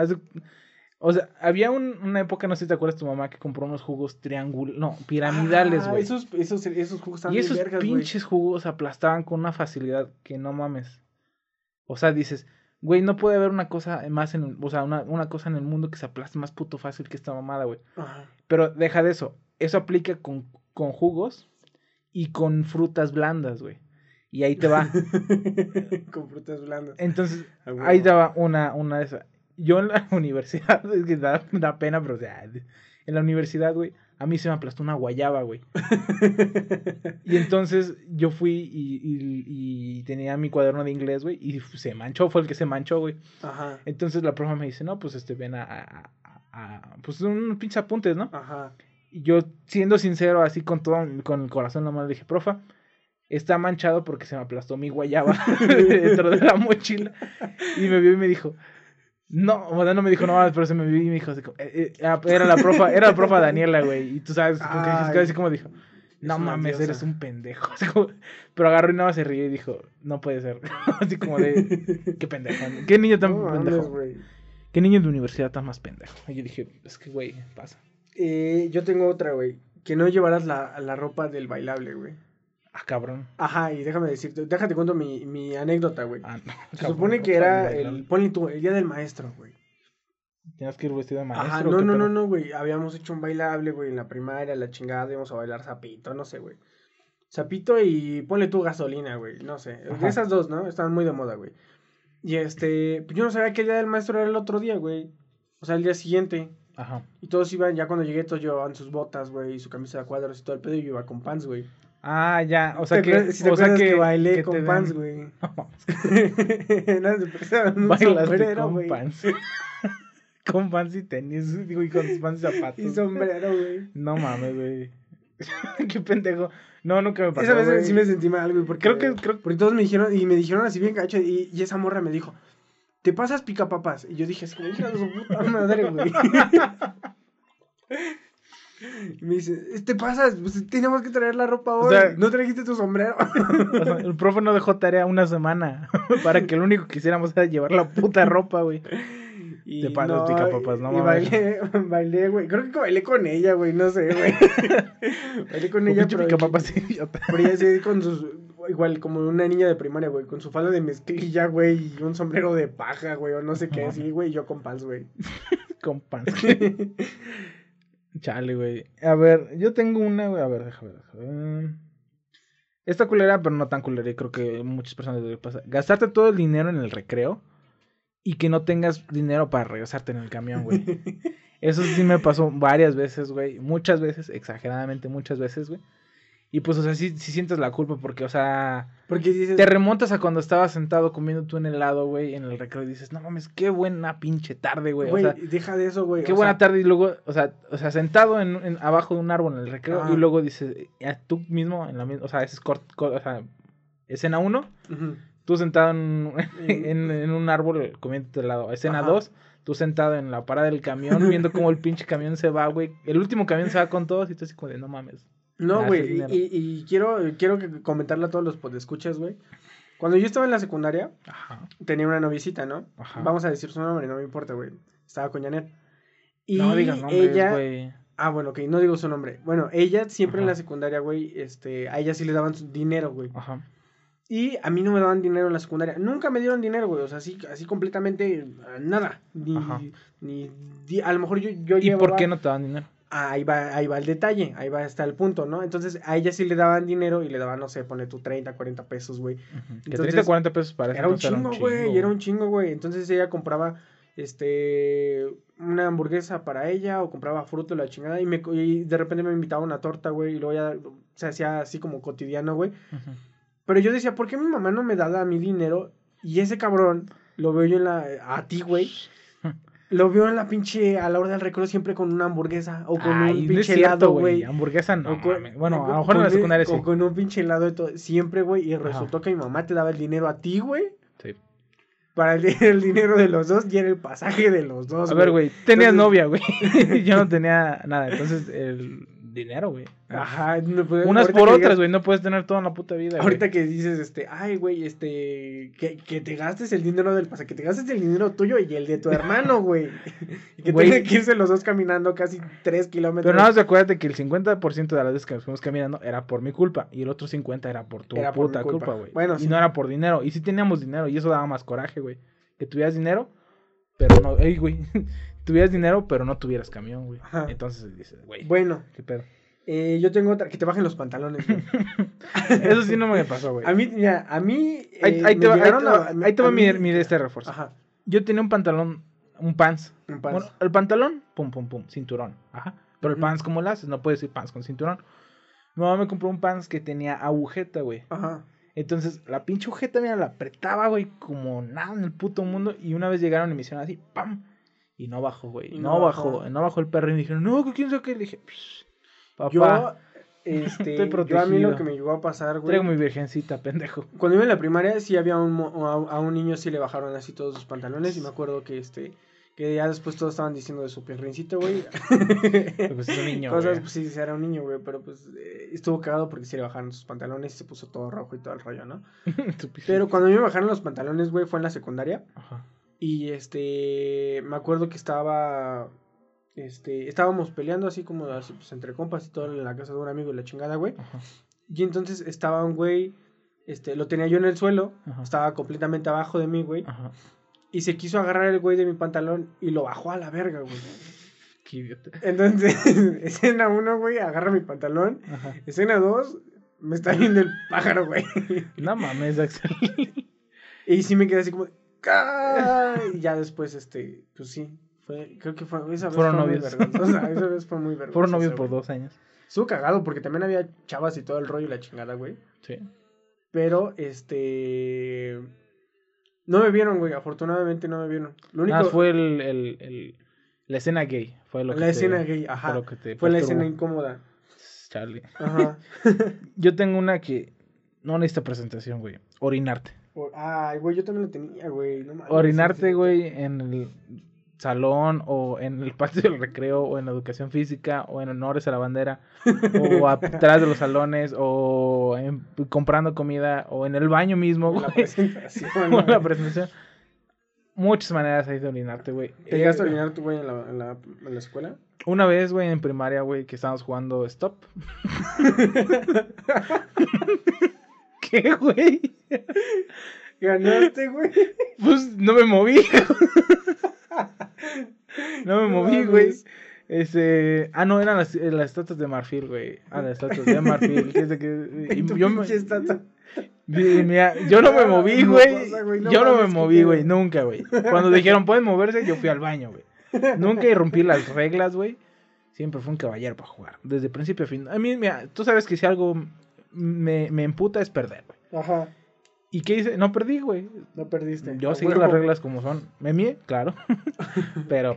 o sea, había un- una época, no sé si te acuerdas, tu mamá que compró unos jugos triangulares, no, piramidales, Ah, güey. esos, esos, esos jugos están y esos vergas, pinches jugos aplastaban con una facilidad que no mames. O sea, dices, güey, no puede haber una cosa más en el, o sea, una, una cosa en el mundo que se aplaste más puto fácil que esta mamada, güey. Pero deja de eso. Eso aplica con, con jugos y con frutas blandas, güey. Y ahí te va. Con frutas blandas. Entonces, Ah, ahí te va una, una de esas. Yo en la universidad, es que da, da pena, pero o sea, en la universidad, güey, a mí se me aplastó una guayaba, güey. Y entonces yo fui y, y- y tenía mi cuaderno de inglés, güey, y se manchó, fue el que se manchó, güey. Ajá. Entonces la profe me dice, no, pues este, ven a, a- pues unos pinches apuntes, ¿no? Ajá. Y yo, siendo sincero, así con todo, con el corazón en la mano, le dije, profa, está manchado porque se me aplastó mi guayaba dentro de la mochila. Y me vio y me dijo, no, no me dijo no, pero se me vio y me dijo, así como, eh, eh, era la profa, era la profa Daniela, güey. Y tú sabes, así como dijo, no mames, diosa. eres un pendejo. Así como- pero agarró y nada más se rió y dijo, no puede ser. así como de, qué pendejo. ¿Qué niño tan No pendejo? ¿Qué niño de universidad tan más pendejo? Y yo dije, es que, güey, pasa. Eh, yo tengo otra, güey. Que no llevaras la, la ropa del bailable, güey. Ah, cabrón. Ajá, y déjame decirte, déjate cuento mi, mi anécdota, güey. Ah, no, Se cabrón, supone que era el, ponle tú, el día del maestro, güey. Tenías que ir vestido de maestro. Ajá, ¿o no, no, no, no, güey. Habíamos hecho un bailable, güey, en la primaria, la chingada, íbamos a bailar zapito, no sé, güey. Zapito y ponle tú gasolina, güey, no sé. Ajá. Esas dos, ¿no? Estaban muy de moda, güey. Y este, pues yo no sabía que el día del maestro era el otro día, güey. O sea, el día siguiente. Ajá. Y todos iban, ya cuando llegué, todos llevaban sus botas, güey, y su camisa de cuadros y todo el pedo, y yo iba con pants, güey. Ah, ya. O sea ¿Te que. si o sea acuerdas que, bailé que con pants, güey. Bailaste con güey. pants. con pants y tenis. Digo, y con pants y zapatos. Y sombrero, güey. No mames, güey. Qué pendejo. No, nunca me pasó. Esa vez sí me sentí mal, güey, porque... Creo que- creo- Porque todos me dijeron, y me dijeron así bien gacho, y, y esa morra me dijo, ¿te pasas picapapas? Y yo dije, es como hija de su puta madre, güey. Y me dice, ¿te pasas? Pues tenemos que traer la ropa O hoy. sea- ¿No trajiste tu sombrero? O sea, el profe no dejó tarea una semana para que lo único que hiciéramos era llevar la puta ropa, güey. Y Te pasas no y mames. bailé, bailé, güey. Creo que bailé con ella, güey, no sé, güey. bailé con ella, pero... picapapas idiota. Pero ella sí con sus. Igual, como una niña de primaria, güey. Con su falda de mezclilla, güey. Y un sombrero de paja, güey. O no sé qué, Ajá. sí, güey. Yo con pants, güey. Con pants. Chale, güey. A ver, yo tengo una, güey. A ver, déjame ver. Esta culera, pero no tan culera. y Creo que muchas personas les pasa. Gastarte todo el dinero en el recreo y que no tengas dinero para regresarte en el camión, güey. Eso sí me pasó varias veces, güey. Muchas veces, exageradamente muchas veces, güey. Y pues, o sea, sí, sí sientes la culpa porque, o sea, Porque dices, te remontas a cuando estabas sentado comiendo tú un helado, güey, en el recreo y dices, no mames, qué buena pinche tarde, güey. güey, o sea, deja de eso, güey. qué o buena sea, tarde y luego, o sea, o sea sentado en, en- abajo de un árbol en el recreo y luego dices, eh, tú mismo, en la misma, o sea, ese es cort- cor- o sea, escena uno, ujú. tú sentado en, en, en un árbol comiéndote helado. Escena. 2, tú sentado en la parada del camión viendo cómo el pinche camión se va, güey. El último camión se va con todos y tú así como de, no mames. No, güey, y, dinero. y- y quiero, quiero que comentarle a todos los podescuchas, güey. Cuando yo estaba en la secundaria, Ajá. tenía una novicita, ¿no? Ajá. Vamos a decir su nombre, no me importa, güey. Estaba con Janet. Y no digas nombres, ella, güey. ah, bueno, ok, no digo su nombre. Bueno, ella siempre en la secundaria, güey, este, a ella sí le daban su dinero, güey. Ajá. Y a mí no me daban dinero en la secundaria. Nunca me dieron dinero, güey. O sea, así, así completamente eh, nada. Ni, ni a lo mejor yo, yo ¿Y por qué no te dan dinero? Ahí va, ahí va el detalle, ahí va hasta el punto, ¿no? Entonces a ella sí le daban dinero y le daban, no sé, pone tú 30, 40 pesos, güey. Ujú. Que Entonces, 30, 40 pesos para Era un chingo, güey, era un chingo, güey. Entonces ella compraba, este, una hamburguesa para ella o compraba fruta y la chingada y, me, y de repente me invitaba una torta, güey, y luego ya se hacía así como cotidiano, güey. Pero yo decía, ¿por qué mi mamá no me da mi dinero? Y ese cabrón, lo veo yo en la, a ti, güey. Lo veo en la pinche, a la hora del recreo siempre con una hamburguesa o con Ay, un pinche helado, güey. Hamburguesa no. Con-. Bueno, a lo mejor en la con- secundaria sí. O con un pinche helado y todo. Siempre, güey. Y Ajá. resultó que mi mamá te daba el dinero a ti, güey. Sí. Para el, el dinero de los dos y era el pasaje de los dos. A ver, güey, tenías Entonces- novia, güey. Yo no tenía nada. Entonces, el dinero, güey. Ajá. no, pues, Unas por otras, güey. No puedes tener todo en la puta vida. Ahorita que dices, este, ay, güey, este, que, que te gastes el dinero del pasaje, que te gastes el dinero tuyo y el de tu hermano, güey. y que tengan que irse los dos caminando casi tres kilómetros. Pero nada más acuérdate que el 50% de las veces que nos fuimos caminando era por mi culpa y el otro 50% era por tu Era puta culpa. culpa, güey. Bueno, y sí. no era por dinero. Y sí teníamos dinero y eso daba más coraje, güey. Que tuvieras dinero, pero no. Ey, güey. tuvieras dinero, pero no tuvieras camión, güey. Ajá. Entonces dices, güey, Bueno, qué pedo. eh, yo tengo otra, que te bajen los pantalones, güey. Eso sí no me pasó, güey. A mí, mira, a mí. Ahí, eh, ahí te va, ahí te va- a- ahí te va a mi, mi de este refuerzo. Ajá. Yo tenía un pantalón, un pants. un pants. Bueno, el pantalón, pum, pum, pum, cinturón. Ajá. Pero el pants, ¿cómo lo haces? No puedes decir pants con cinturón. Mi mamá me compró un pants que tenía agujeta, güey. Ajá. Entonces, la pinche agujeta, mira, la apretaba, güey, como nada en el puto mundo. Y una vez llegaron y me hicieron así, ¡pam! Y no bajó, güey. Y No, no bajó, bajó. no bajó el perro. Y me dijeron, no, quién sabe qué. Le dije, "Psh, papá, Yo, este, Estoy yo a mí protegido. lo que me llegó a pasar, güey. traigo mi virgencita, pendejo. Cuando iba en la primaria, sí había un, a, a un niño sí le bajaron así todos sus pantalones. Y me acuerdo que este, que ya después todos estaban diciendo de su perrincito, güey. Pues es un niño, Cosas, güey. pues sí, era un niño, güey. Pero pues eh, estuvo cagado porque sí le bajaron sus pantalones y se puso todo rojo y todo el rollo, ¿no? Pero cuando a mí me bajaron los pantalones, güey, fue en la secundaria. Ajá. Y este, me acuerdo que estaba, este, estábamos peleando así como así, pues, entre compas y todo en la casa de un amigo y la chingada, güey. Ajá. Y entonces estaba un güey, este, lo tenía yo en el suelo, Ajá. estaba completamente abajo de mí, güey. Ajá. Y se quiso agarrar el güey de mi pantalón y lo bajó a la verga, güey. Qué idiota. Entonces, escena uno, güey, agarra mi pantalón. Ajá. Escena dos, me está viendo el pájaro, güey. No mames, Axel. Y sí me quedé así como, y ya después, este, pues sí, fue, creo que fue, esa vez Fueron fue muy novios. vergonzosa, esa vez fue muy vergonzosa. Fueron novios por güey. dos años. Estuvo cagado porque también había chavas y todo el rollo y la chingada, güey. Sí. Pero, este, no me vieron, güey, afortunadamente no me vieron. Lo único, Nada, fue el, el, el- la escena gay. Fue lo que la te- escena gay, Fue, ajá, lo que te fue la escena incómoda, Charlie. ajá. Yo tengo una que no necesita presentación, güey. Orinarte. Ay, güey, yo también lo tenía, güey, no Orinarte, güey, en el salón o en el patio del recreo o en la educación física o en honores a la bandera o atrás de los salones o en- comprando comida o en el baño mismo, La güey. presentación, o la presentación. Muchas maneras hay de orinarte, güey. ¿Te llegaste a Eh, orinar tú, güey, en la, en la, en la escuela? Una vez, güey, en primaria, güey, que estábamos jugando Stop. ¿Qué, güey? Ganaste, güey. Pues no me moví. no me moví, güey. Ese, ah, no, eran las, las estatuas de marfil, güey. Ah, las estatuas de marfil. que que- y yo, me- mira, no me moví, güey. yo no me moví, güey, nunca, güey. Cuando dijeron, pueden moverse, yo fui al baño, güey. Nunca irrumpí las reglas, güey. siempre fue un caballero para jugar. Desde principio a fin. A mí, mira, tú sabes que si algo me, me emputa es perder, güey. Ajá. ¿Y qué hice? No perdí, güey. No perdiste. Yo huevo. las reglas como son. Me mié, claro. Pero.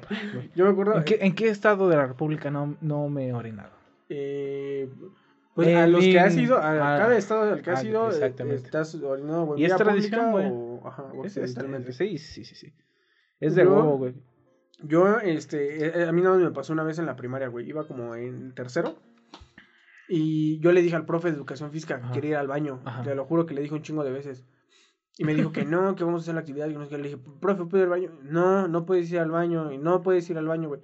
Yo me acuerdo. ¿En qué, en qué estado de la República no, no me he orinado? eh, pues a los que has ido, a cada estado al que has ido, eh, exactamente. estás orinado, güey. Y es tradición, güey. o- Ajá, Es- es- accidentalmente. sí, sí, sí, sí. Es de Yo- huevo, güey. Yo, este, eh, a mí nada más me pasó una vez en la primaria, güey. Iba como en tercero. Y yo le dije al profe de educación física que quería ir al baño. Ajá. Te lo juro que le dije un chingo de veces. Y me dijo que no, que vamos a hacer la actividad. Y no sé qué. Le dije, profe, ¿puedo ir al baño? No, no puedes ir al baño. Y no puedes ir al baño, güey.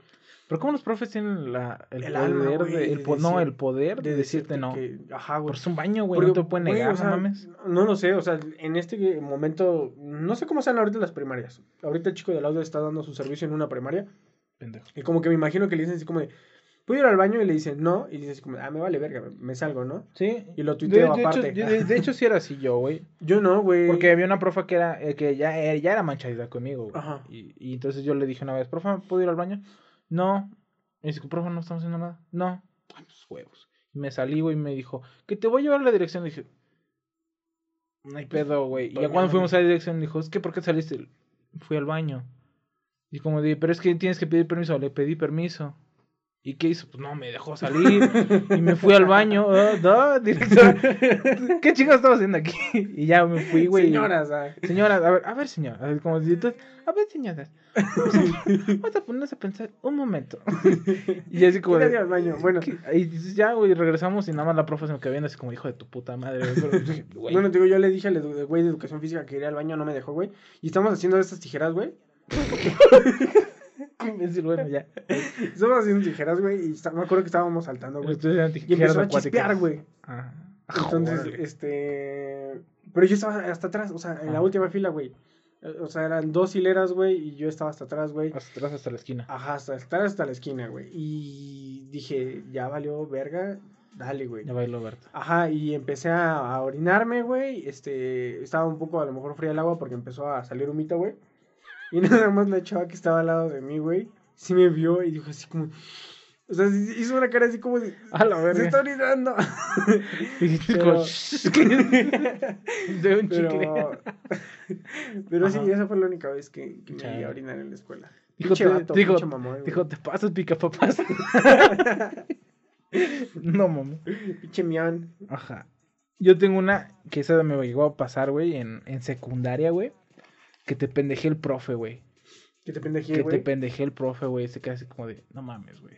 Pero ¿cómo los profes tienen la, el, El poder alma, de, el de po- no, decir- el poder de, decirte, no? que- ajá, güey. Por es un baño, güey, no te pueden güey, negar, o sea, no mames. No lo sé, o sea, en este momento, no sé cómo sean ahorita las primarias. Ahorita el chico del audio está dando su servicio en una primaria. Pendejo. Y como que me imagino que le dicen así como de, ¿puedo ir al baño? Y le dicen, no. Y dice así como, ah, me vale verga, me salgo, ¿no? Sí. Y lo tuiteo de aparte. hecho, de, de hecho, sí era así yo, güey. Yo no, güey. Porque había una profa que era eh, que ya, eh, ya era manchadita conmigo, güey. Ajá. Y, y entonces yo le dije una vez, profa, ¿puedo ir al baño? No. Y dice, profa, no estamos haciendo nada. No. Pues huevos. Y me salí, güey, y me dijo, que te voy a llevar a la dirección. dije, no hay pedo, güey. Y ya cuando no, fuimos a la dirección, dijo, es que ¿por qué saliste? Fui al baño. Y como dije, pero es que tienes que pedir permiso. Le pedí permiso. ¿Y qué hizo? Pues no, me dejó salir. y me fui al baño. No, director. ¿Qué chingados estaba haciendo aquí? y ya me fui, güey. Señoras, ah. Señoras, a ver, a ver, señora. A ver, como si tú- a ver, señoras. Vamos a ponernos a pensar un momento. y así como. ¿Quién de- ir al baño? Bueno, ¿qué? Y ya, güey, regresamos y nada más la profe se me quedó viendo así como hijo de tu puta madre. güey. Güey, bueno, digo, yo le dije al güey de educación física que iría al baño, no me dejó, güey. Y estamos haciendo estas tijeras, güey. imbécil, bueno, ya. Estamos haciendo tijeras, güey. Y está- me acuerdo que estábamos saltando, güey. Y tijeras empezó a chispear, güey. Ajá. Entonces, este. Pero yo estaba hasta atrás, o sea, en la Ajá. última fila, güey. O sea, eran dos hileras, güey, y yo estaba hasta atrás, güey. Hasta atrás, hasta la esquina. Ajá, hasta estar hasta la esquina, güey. Y dije, ya valió verga, dale, güey. Ya bailó Berta. Ajá, y empecé a, a orinarme, güey. Este, estaba un poco a lo mejor fría el agua porque empezó a salir humito, güey. Y nada más la chava que estaba al lado de mí, güey, sí me vio y dijo así como. O sea, hizo una cara así como de. A la Se verga. está orinando. Pero- como, "Shh, que- de un chicle. Pero, pero sí, esa fue la única vez que, que me iba a orinar en la escuela. Dijo, te- vato, dijo- mamón. Dijo, te pasas, pica papás. no, mami. Pinche mión. Ajá. Yo tengo una que esa me llegó a pasar, güey, en, en secundaria, güey. Que te pendejé el profe, güey. Que te pendejé, Que te güey. pendejé el profe, güey. Se queda así como de, no mames, güey.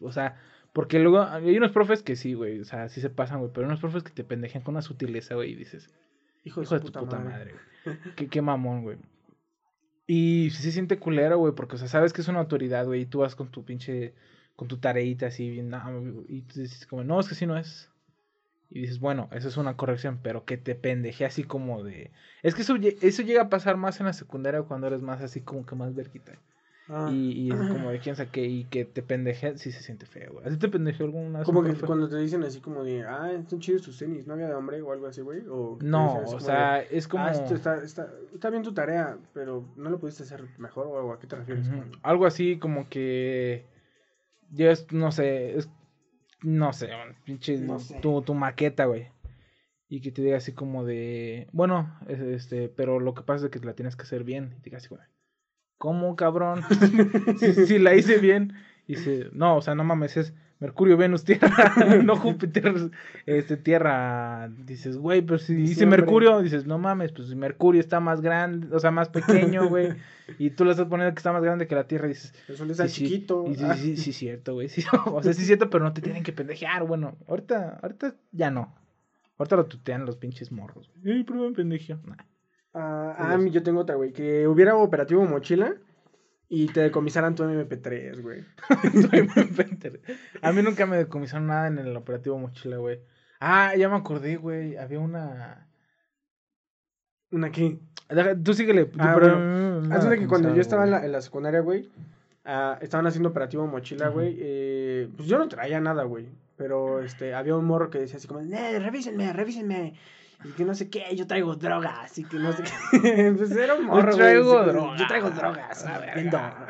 O sea, porque luego hay unos profes que sí, güey. O sea, sí se pasan, güey. Pero hay unos profes que te pendejan con una sutileza, güey. Y dices, Hijo de, hijo de su tu puta, madre. güey. qué, qué mamón, güey. Y sí se siente culero, güey. Porque, o sea, sabes que es una autoridad, güey. Y tú vas con tu pinche, con tu tareita así, bien, güey, y tú dices como, no, es que así no es. Y dices, bueno, eso es una corrección, pero que te pendeje así como de... Es que eso, eso llega a pasar más en la secundaria cuando eres más así como que más verquita. Ah. Y, y es como de quién sabe qué, y que te pendeje, sí se siente feo, güey. ¿A ti te pendejeó alguna vez? Como que cuando te dicen así como de, ah, están chidos tus tenis, ¿no había de hombre o algo así, güey? O No, o sea, de, es como... Ah, esto está, está, está bien tu tarea, pero no lo pudiste hacer mejor o algo, ¿a qué te refieres? Algo así como que... Yo no sé, es... No sé, pinche... No sé. Tu, tu maqueta, güey. Y que te diga así como de... Bueno, es- este, pero lo que pasa es que la tienes que hacer bien. Y te diga así, güey. ¿Cómo, cabrón? si, si la hice bien. Y dice, no, o sea, no mames, es Mercurio, Venus, Tierra, no Júpiter, este, Tierra. Dices, güey, pero si dice Sí. Mercurio, dices, no mames, pues si Mercurio está más grande, o sea, más pequeño, güey. y tú le estás poniendo que está más grande que la Tierra, dices, El sol está sí, sí, chiquito. y sí, ah. sí, sí, cierto, güey. sí, o sea, sí, es cierto, pero no te tienen que pendejear. Bueno, ahorita, ahorita ya no. Ahorita lo tutean los pinches morros. güey. Pendejeó. Nah. Ah, Sí, ah, yo tengo otra, güey. Que hubiera operativo mochila y te decomisaran tu MP3, güey. A mí nunca me decomisaron nada en el operativo mochila, güey. Ah, ya me acordé, güey. Había una. ¿Una qué? Tú síguele. tú, Ah, pero- bueno. de que cuando yo estaba en la, en la secundaria, güey, ah, estaban haciendo operativo mochila, güey. eh, pues yo no traía nada, güey. Pero este, había un morro que decía así como, eh, revísenme, revísenme. Y que no sé qué, yo traigo drogas. Y que no sé qué. pues era un morro, güey, traigo como, drogas. Yo traigo drogas. A vendo. verga.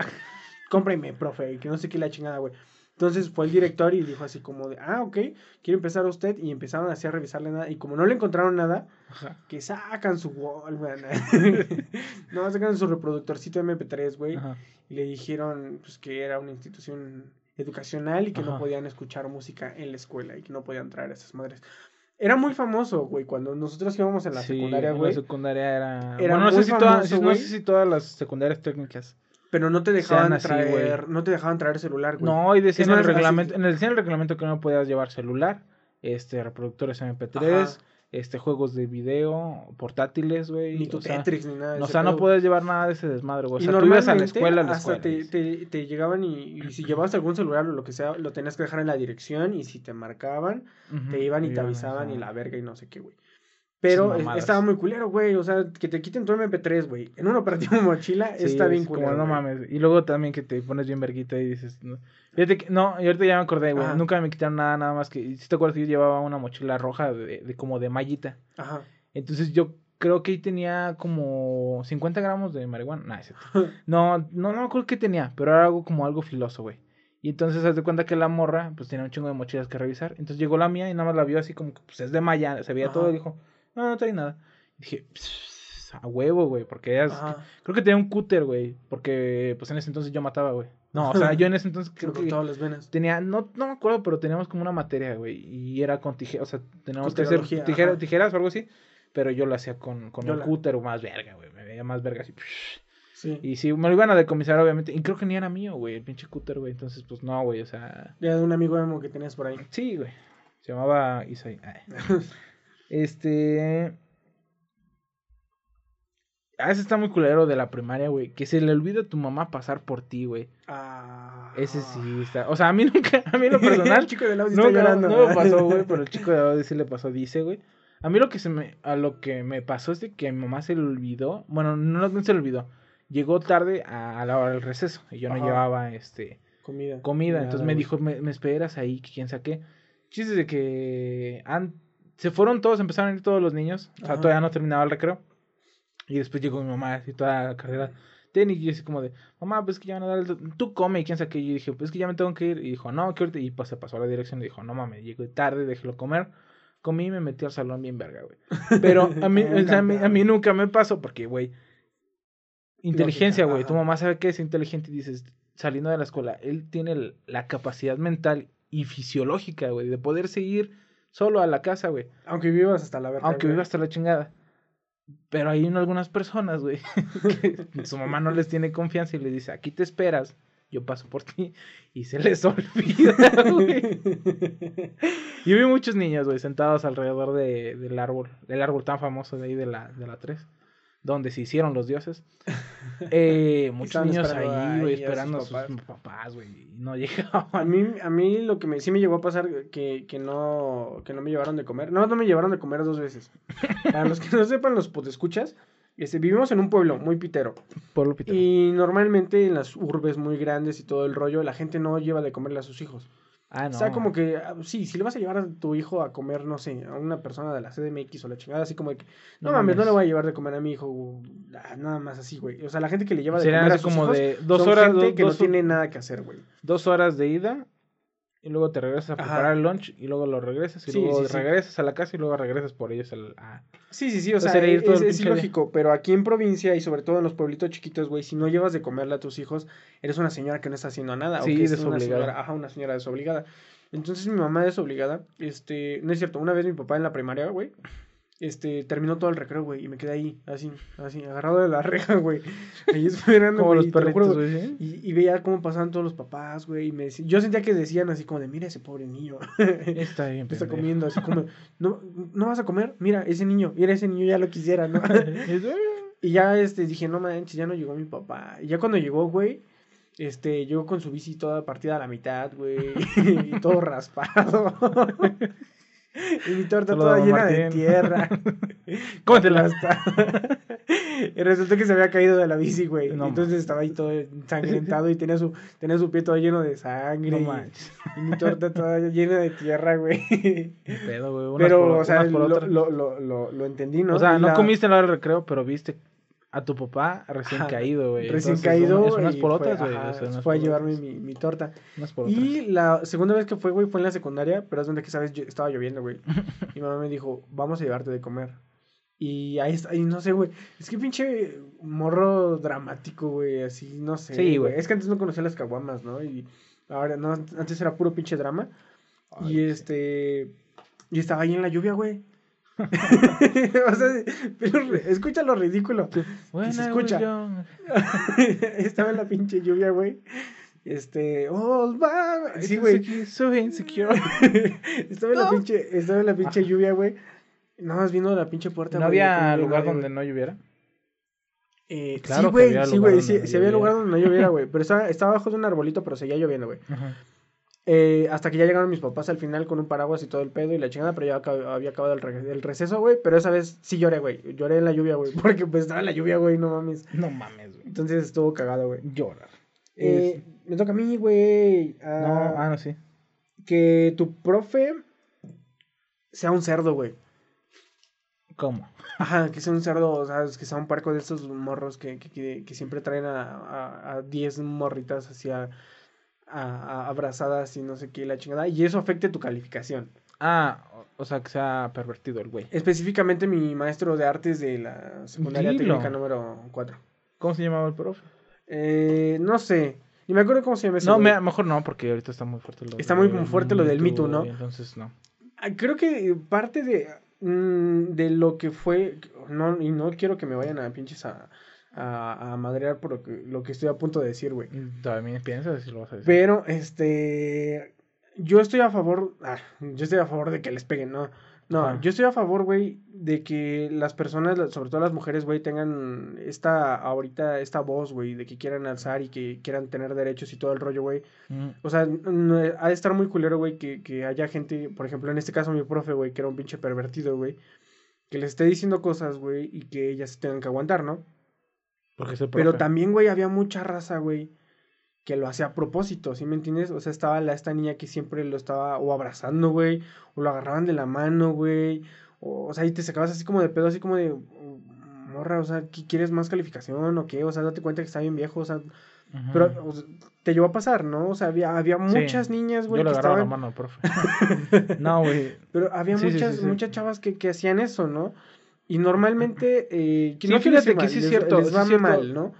Cómprame, profe. Y que no sé qué la chingada, güey. Entonces fue el director y dijo así como de, ah, ok, quiere empezar usted. Y empezaron así a revisarle nada. Y como no le encontraron nada, Ajá. que sacan su Walkman. no, sacan su reproductorcito MP3, güey. Y le dijeron pues, que era una institución educacional y que no podían escuchar música en la escuela y que no podían traer a esas madres. Era muy famoso, güey, cuando nosotros íbamos en la Sí, secundaria, güey. La secundaria era. Era bueno, no sé, si famoso, no güey. sé si todas las secundarias técnicas. Pero no te dejaban así, traer, güey. no te dejaban traer celular, güey. No, y decía Es en el así- reglamento, en el, decía en el reglamento que no podías llevar celular, este, reproductores MP3, Ajá. Este, juegos de video, portátiles, güey. Ni tu o sea, Tetris, ni nada. de o sea, no puedes llevar nada de ese desmadre, güey. O sea, tú ibas a la escuela, a la hasta te, te, te llegaban y, y si llevabas algún celular o lo que sea, lo tenías que dejar en la dirección y si te marcaban, te iban y te avisaban y la verga y no sé qué, güey. Pero es- estaba muy culero, güey. O sea, que te quiten tu MP3, güey. En un operativo mochila Sí, está bien es culero. Como, no mames. Y luego también que te pones bien verguita y dices. No, Fíjate que, no, y ahorita ya me acordé, güey. Nunca me quitaron nada, nada más que. Si te acuerdas que yo llevaba una mochila roja de, de como de mallita. Ajá. Entonces yo creo que ahí tenía como 50 gramos de marihuana. Nah, es. No, no, no me acuerdo qué tenía, pero era algo como algo filoso, güey. Y entonces haz de cuenta que la morra, pues tenía un chingo de mochilas que revisar. Entonces llegó la mía y nada más la vio así como que pues es de malla, se veía Ajá. todo y dijo, no, no trae nada. Y dije, "Pss, a huevo, güey, porque ella es- Ajá. creo que tenía un cúter, güey, porque pues en ese entonces yo mataba, güey. No, o sea, yo en ese entonces creo que las venas. tenía, no, no me acuerdo, pero teníamos como una materia, güey, y era con tijeras, o sea, teníamos que hacer tijera- tijeras o algo así, pero yo lo hacía con, con Yo el la- cúter o más verga, güey, me veía más verga así. Sí. Y sí, me lo iban a decomisar, obviamente. Y creo que ni era mío, güey, el pinche cúter, güey. Entonces, pues no, güey, o sea. Ya de un amigo emo que tenías por ahí. Sí, güey. Se llamaba Isai. Este. Ah, ese está muy culero de la primaria, güey. Que se le olvida a tu mamá pasar por ti, güey. Ah. Ese sí está. O sea, a mí nunca, a mí lo personal. el chico del audio está nunca, llorando. no me pasó, güey, pero el chico de Audi sí le pasó, dice, güey. A mí lo que se me, a lo que me pasó es de que a mi mamá se le olvidó. Bueno, no, no se le olvidó. Llegó tarde a, a la hora del receso. Y yo no Ajá. llevaba este Comida. comida. Nada, Entonces me dijo, me, me esperas ahí, que quién sabe qué. Chistes de que han- se fueron todos, empezaron a ir todos los niños. O sea, Ajá. todavía no terminaba el recreo. Y después llegó mi mamá, así toda la carrera. Tenis, y yo así como de, mamá, pues que ya van a dar el... Tú come, y quién sabe qué. Y yo dije, pues que ya me tengo que ir. Y dijo, no, que ahorita... Y pues se pasó a la dirección y dijo, no mames, llego tarde, déjelo comer. Comí y me metí al salón bien verga, güey. Pero a mí, Bien o sea, a, mí, a mí nunca me pasó porque, güey, inteligencia, güey. Tu mamá sabe que es inteligente y dices, saliendo de la escuela, él tiene la capacidad mental y fisiológica, güey, de poder seguir solo a la casa, güey. Aunque vivas hasta la verga. Aunque güey. viva hasta la chingada. Pero hay un- algunas personas, güey, que su mamá no les tiene confianza y le dice, aquí te esperas, yo paso por ti, y se les olvida, güey. Yo vi muchos niños, güey, sentados alrededor de, del árbol, del árbol tan famoso de ahí de la, de la 3, donde se hicieron los dioses. Eh, muchos niños ahí, güey, a esperando a sus papás. güey, no A llegaban. mí, a mí lo que me, sí me llegó a pasar que, que no que no me llevaron de comer. No, no me llevaron de comer dos veces. Para los que no sepan, los escuchas, este, vivimos en un pueblo muy pitero. Pueblo pitero. Y normalmente en las urbes muy grandes y todo el rollo, la gente no lleva de comerle a sus hijos. Ah, no. O sea, como que, ah, sí, si le vas a llevar a tu hijo a comer, no sé, a una persona de la CDMX o la chingada, así como de que, no, No mames, no le voy a llevar de comer a mi hijo, ah, nada más así, güey. O sea, la gente que le lleva de Serían comer a sus como hijos de dos son horas, gente dos- que dos- no tiene nada que hacer, güey. dos horas de ida y luego te regresas a Ajá. preparar el lunch y luego lo regresas y Sí, luego sí, sí. regresas a la casa y luego regresas por ellos al... a- Sí, sí, sí, o Entonces sea, ir todo es, es ilógico, pero aquí en provincia y sobre todo en los pueblitos chiquitos, güey, si no llevas de comerle a tus hijos, eres una señora que no está haciendo nada. Sí, o que es una desobligada. señora, ajá, una señora desobligada. Entonces mi mamá desobligada, este, no es cierto, una vez mi papá en la primaria, güey, este, terminó todo el recreo, güey, y me quedé ahí, así, así, agarrado de la reja, güey, ahí esperando, Como los perritos, güey. y, y veía cómo pasaban todos los papás, güey, y me decían, yo sentía que decían así como de, mira ese pobre niño. Está bien, Está comiendo así como, no, no vas a comer, mira, ese niño, mira, ese niño ya lo quisiera, ¿no? Y ya, este, dije, no manches, ya no llegó mi papá. Y ya cuando llegó, güey, este, llegó con su bici toda partida a la mitad, güey, y todo raspado. y mi torta toda llena de tierra. Cómetela. Aplastada. y resultó que se había caído de la bici, güey. No Entonces estaba ahí todo ensangrentado y tenía su, tenía su pie todo lleno de sangre. No y- mi torta toda llena de tierra, güey. Pedo, güey. Pero, por- o sea, lo, lo, lo, lo, lo entendí, ¿no? o sea, Y no la- comiste en la hora del recreo, pero viste a tu papá recién caído, güey. Recién Entonces, caído. Es unas y polotas, fue- güey. ajá, o sea, unas fue a llevarme mi, mi torta. Unas. Y la segunda vez que fue, güey, fue en la secundaria, pero es donde que sabes, yo- estaba lloviendo, güey. Mi mamá me dijo, vamos a llevarte de comer. Y ahí está, y no sé, güey. Es que pinche morro dramático, güey, así, no sé. Sí, güey. Es que antes no conocía las caguamas, ¿no? Y ahora, no, antes era puro pinche drama. Ay, y este. Y estaba ahí en la lluvia, güey. o sea, pero re- escucha lo ridículo. Bueno, se escucha. estaba en la pinche lluvia, güey. Este. Oh, va. Sí, güey. So insecure. estaba en la pinche, estaba en la pinche lluvia, güey. Nada más vino la pinche puerta. ¿No había lugar donde no lloviera? Eh, Claro sí, güey, sí, güey, sí, había lugar donde no lloviera, güey. Pero estaba, estaba bajo de un arbolito, pero seguía lloviendo, güey. Ajá. Eh, hasta que ya llegaron mis papás al final con un paraguas y todo el pedo y la chingada, pero ya acab- había acabado el, re- el receso, güey. Pero esa vez sí lloré, güey. Lloré en la lluvia, güey. Porque pues estaba en la lluvia, güey, no mames. No mames, güey. Entonces estuvo cagado, güey. Llorar. Eh, me toca a mí, güey. No, ah, ah, no, sí. Que tu profe sea un cerdo, güey. ¿Cómo? Ajá, que sea un cerdo, o sea, que sea un parco de esos morros que, que, que, que siempre traen a, a, a 10 morritas hacia a, a- abrazadas y no sé qué, la chingada. Y eso afecte tu calificación. Ah, o, sea, que sea pervertido el güey. Específicamente mi maestro de artes de la secundaria Dilo. técnica número 4. ¿Cómo se llamaba el profe? Eh, no sé, ni me acuerdo cómo se llama ese No, me- mejor no, porque ahorita está muy fuerte lo Está muy fuerte lo del Me Too, ¿no? Entonces, no. Ah, Creo que parte de, mm, de lo que fue, no, y no quiero que me vayan a pinches a, a, a madrear por lo que, lo que estoy a punto de decir, güey. También piensas si lo vas a decir. Pero, este, yo estoy a favor, ah, yo estoy a favor de que les peguen, no. No, Ajá. yo estoy a favor, güey, de que las personas, sobre todo las mujeres, güey, tengan esta, ahorita, esta voz, güey, de que quieran alzar y que quieran tener derechos y todo el rollo, güey. Mm, O sea, no- ha de estar muy culero, güey, que, que haya gente, por ejemplo, en este caso mi profe, güey, que era un pinche pervertido, güey, que les esté diciendo cosas, güey, y que ellas se tengan que aguantar, ¿no? Porque es el Pero también, güey, había mucha raza, güey, que lo hacía a propósito, ¿sí me entiendes? O sea, estaba la, esta niña que siempre lo estaba o abrazando, güey, o lo agarraban de la mano, güey, o, o sea, y te sacabas así como de pedo, así como de, "Mm, morra, o sea, ¿qué- ¿quieres más calificación o qué? O sea, date cuenta que está bien viejo, o sea, pero o sea, te llevó a pasar, ¿no? O sea, había, había Sí. muchas niñas, güey, Yo le que agarraba la estaban... mano al profe. no, güey. Pero había Sí, muchas, sí. muchas chavas que, que hacían eso, ¿no? Y normalmente, eh, Sí, no fíjate que sí es cierto, les sí va es cierto. mal, ¿no?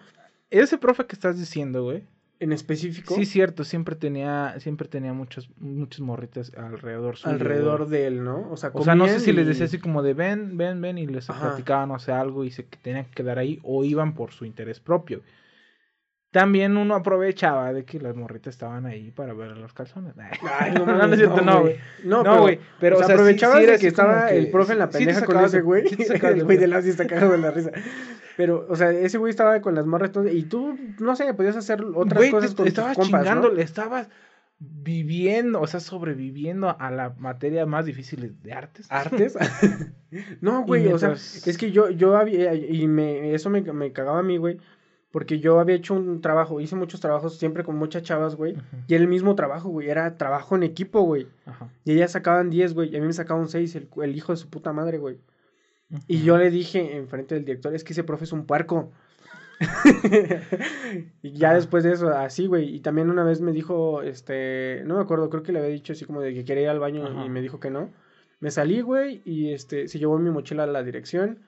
Ese profe que estás diciendo, güey. En específico, Sí, cierto, siempre tenía, siempre tenía muchos, muchos morritas alrededor suyo, alrededor de él, ¿no? O sea, O sea, no sé si les decía así como de ven, ven, ven y les Ajá. platicaban, o sea, algo y se que tenían que quedar ahí o iban por su interés propio. También uno aprovechaba de que las morritas estaban ahí para ver los calzones. Ay, no, no, no cierto, no, güey. No, No, güey, pero, o sea, o sea, sí- aprovechabas sí de que estaba que- el profe en la sí te pendeja con ese güey. te el güey de la está cagado de la risa. Pero, o sea, ese güey estaba con las morras todo- y tú, no sé, podías hacer otras Güey, te cosas con tus estabas chingando, le estabas viviendo, o sea, sobreviviendo a la materia más difícil de artes. ¿Artes? no, güey, o sea, es que yo, yo había, y me, eso me, me cagaba a mí, güey, porque yo había hecho un trabajo, hice muchos trabajos siempre con muchas chavas, güey, y era el mismo trabajo, güey, era trabajo en equipo, güey, ajá, y ellas sacaban 10, güey, y a mí me sacaban 6, el, el hijo de su puta madre, güey. Y yo le dije enfrente del director, es que ese profe es un puerco. y ya después de eso, así, güey. Y también una vez me dijo, este, no me acuerdo, creo que le había dicho así como de que quería ir al baño y me dijo que no. Me salí, güey, y este, se llevó mi mochila a la dirección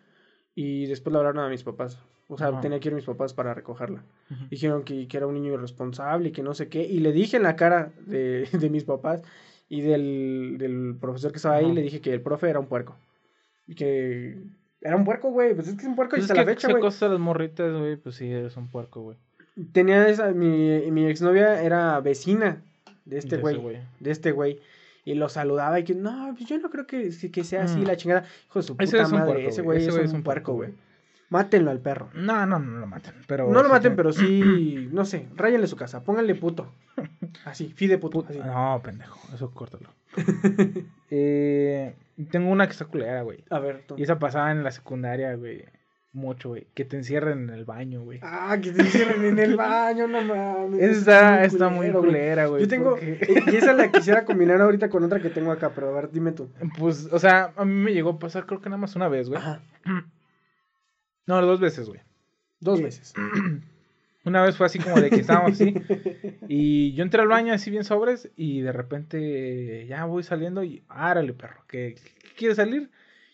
y después le hablaron a mis papás. O sea, Ajá. tenía que ir mis papás para recogerla. Dijeron que, que era un niño irresponsable y que no sé qué. Y le dije en la cara de, de mis papás y del, del profesor que estaba ahí, le dije que el profe era un puerco. Y que era un puerco, güey. Pues es que es un puerco y Pues es hasta la fecha, güey. cosas a las morritas, güey, pues sí, eres un puerco, güey. Tenía esa, mi, mi exnovia era vecina de este güey. De este güey. Y lo saludaba y que, no, pues yo no creo que, que sea así Mm. la chingada. Hijo de su puta Ese madre. puerco, ese güey. es, un puerco, güey. Mátenlo al perro. No, no, no lo maten. Pero No lo maten, que- pero sí, no sé, ráyenle su casa, pónganle puto. Así, fide puto. así. No, pendejo, eso córtalo. eh, tengo una que está culera, güey. A ver. Y esa pasaba en la secundaria, güey. Mucho, güey. Que te encierren en el baño, güey. Ah, que te encierren en el baño, no mames. Esa está, es está muy culero, güey. culera, güey. Yo tengo, porque- eh, y esa la quisiera combinar ahorita con otra que tengo acá, pero a ver, dime tú. Pues, o sea, a mí me llegó a pasar creo que nada más una vez, güey. Ajá. No, dos veces, güey. Dos Eh, veces. Una vez fue así como de que estábamos así. Y yo entré al baño así bien sobres. Y de repente ya voy saliendo. Y árale, perro. ¿Qué, quieres salir?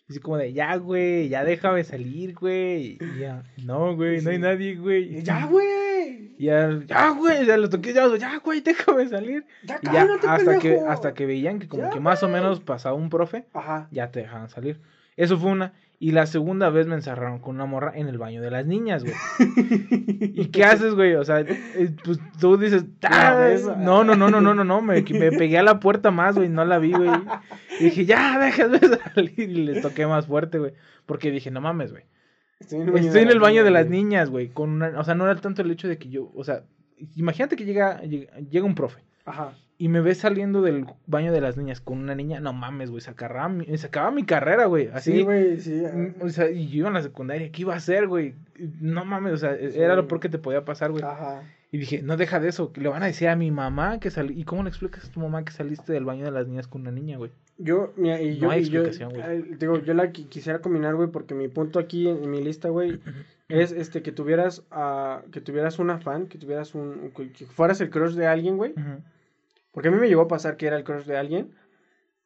Y así como de ya, güey. Ya déjame salir, güey. Y ya, no, güey. No hay nadie, güey. Ya, güey. Ya, ya, güey. Ya lo toqué. Ya, ya, güey. Déjame salir. Ya, Y ya hasta que, hasta que veían que como Ya, que más o menos pasaba un profe. Ajá. Ya te dejaban salir. Eso fue una. Y la segunda vez me encerraron con una morra en el baño de las niñas, güey. ¿Y qué haces, güey? O sea, eh, pues tú dices, no, no, no, no, no, no, no, me, me pegué a la puerta más, güey, no la vi, güey. Y dije, ya, déjame salir. Y le toqué más fuerte, güey. Porque dije, no mames, güey. Estoy en el baño, Estoy en el baño de las niñas, güey. Con una, o sea, no era tanto el hecho de que yo, o sea, imagínate que llega, llega, llega un profe Ajá. Y me ves saliendo del baño de las niñas con una niña, no mames, güey, se acababa mi, se acababa mi carrera, güey. Así, Sí, güey, sí. Mm, O sea, y yo iba en la secundaria, ¿qué iba a hacer, güey? No mames, o sea, era lo peor que te podía pasar, güey. Ajá. Y dije, no deja de eso, le van a decir a mi mamá que salí. ¿Y cómo le explicas a tu mamá que saliste del baño de las niñas con una niña, güey? Yo, mira, y No yo, hay y yo, explicación, güey. digo, yo la qui- quisiera combinar, güey, porque mi punto aquí en, en mi lista, güey, es este que tuvieras, ah, que tuvieras una fan, que tuvieras un, que fueras el crush de alguien, güey, Ujú. Porque a mí me llegó a pasar que era el crush de alguien,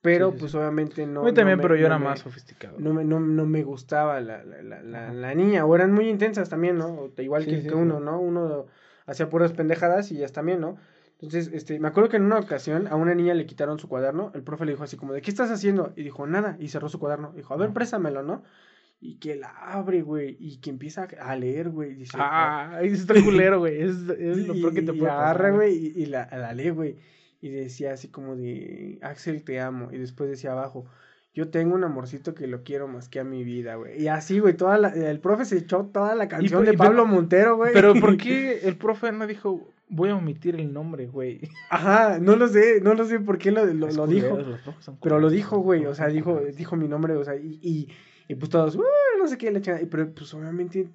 pero Sí, sí, pues obviamente no. a mí también, no me- pero yo no era me- más sofisticado. No me, no, no me gustaba la, la, la, la, niña, o eran muy intensas también, ¿no? Igual que, uno, ¿no? Uno hacía puras pendejadas y ellas también, ¿no? Entonces, este, me acuerdo que en una ocasión a una niña le quitaron su cuaderno, el profe le dijo así como, ¿de qué estás haciendo? Y dijo, nada, y cerró su cuaderno. Dijo, a ver, préstamelo, ¿no? Y que la abre, güey, y que empieza a leer, güey, dice, Ah, ahí está culero, güey. Es, es lo y, peor que te y puede agarra, pasar, güey, y, y la, la lee, güey. Y decía así como de, Axel, te amo. Y después decía abajo, yo tengo un amorcito que lo quiero más que a mi vida, güey. Y así, güey, toda la, el profe se echó toda la canción de y pero- Pablo Montero, güey. Pero ¿por qué el profe no dijo, voy a omitir el nombre, güey? Ajá, no lo sé, no lo sé por qué lo, lo, dijo. Pero lo dijo, güey, o sea, dijo, dijo mi nombre, o sea, y, y, y pues todos, "Uh, no sé qué, la chingada. Pero pues obviamente,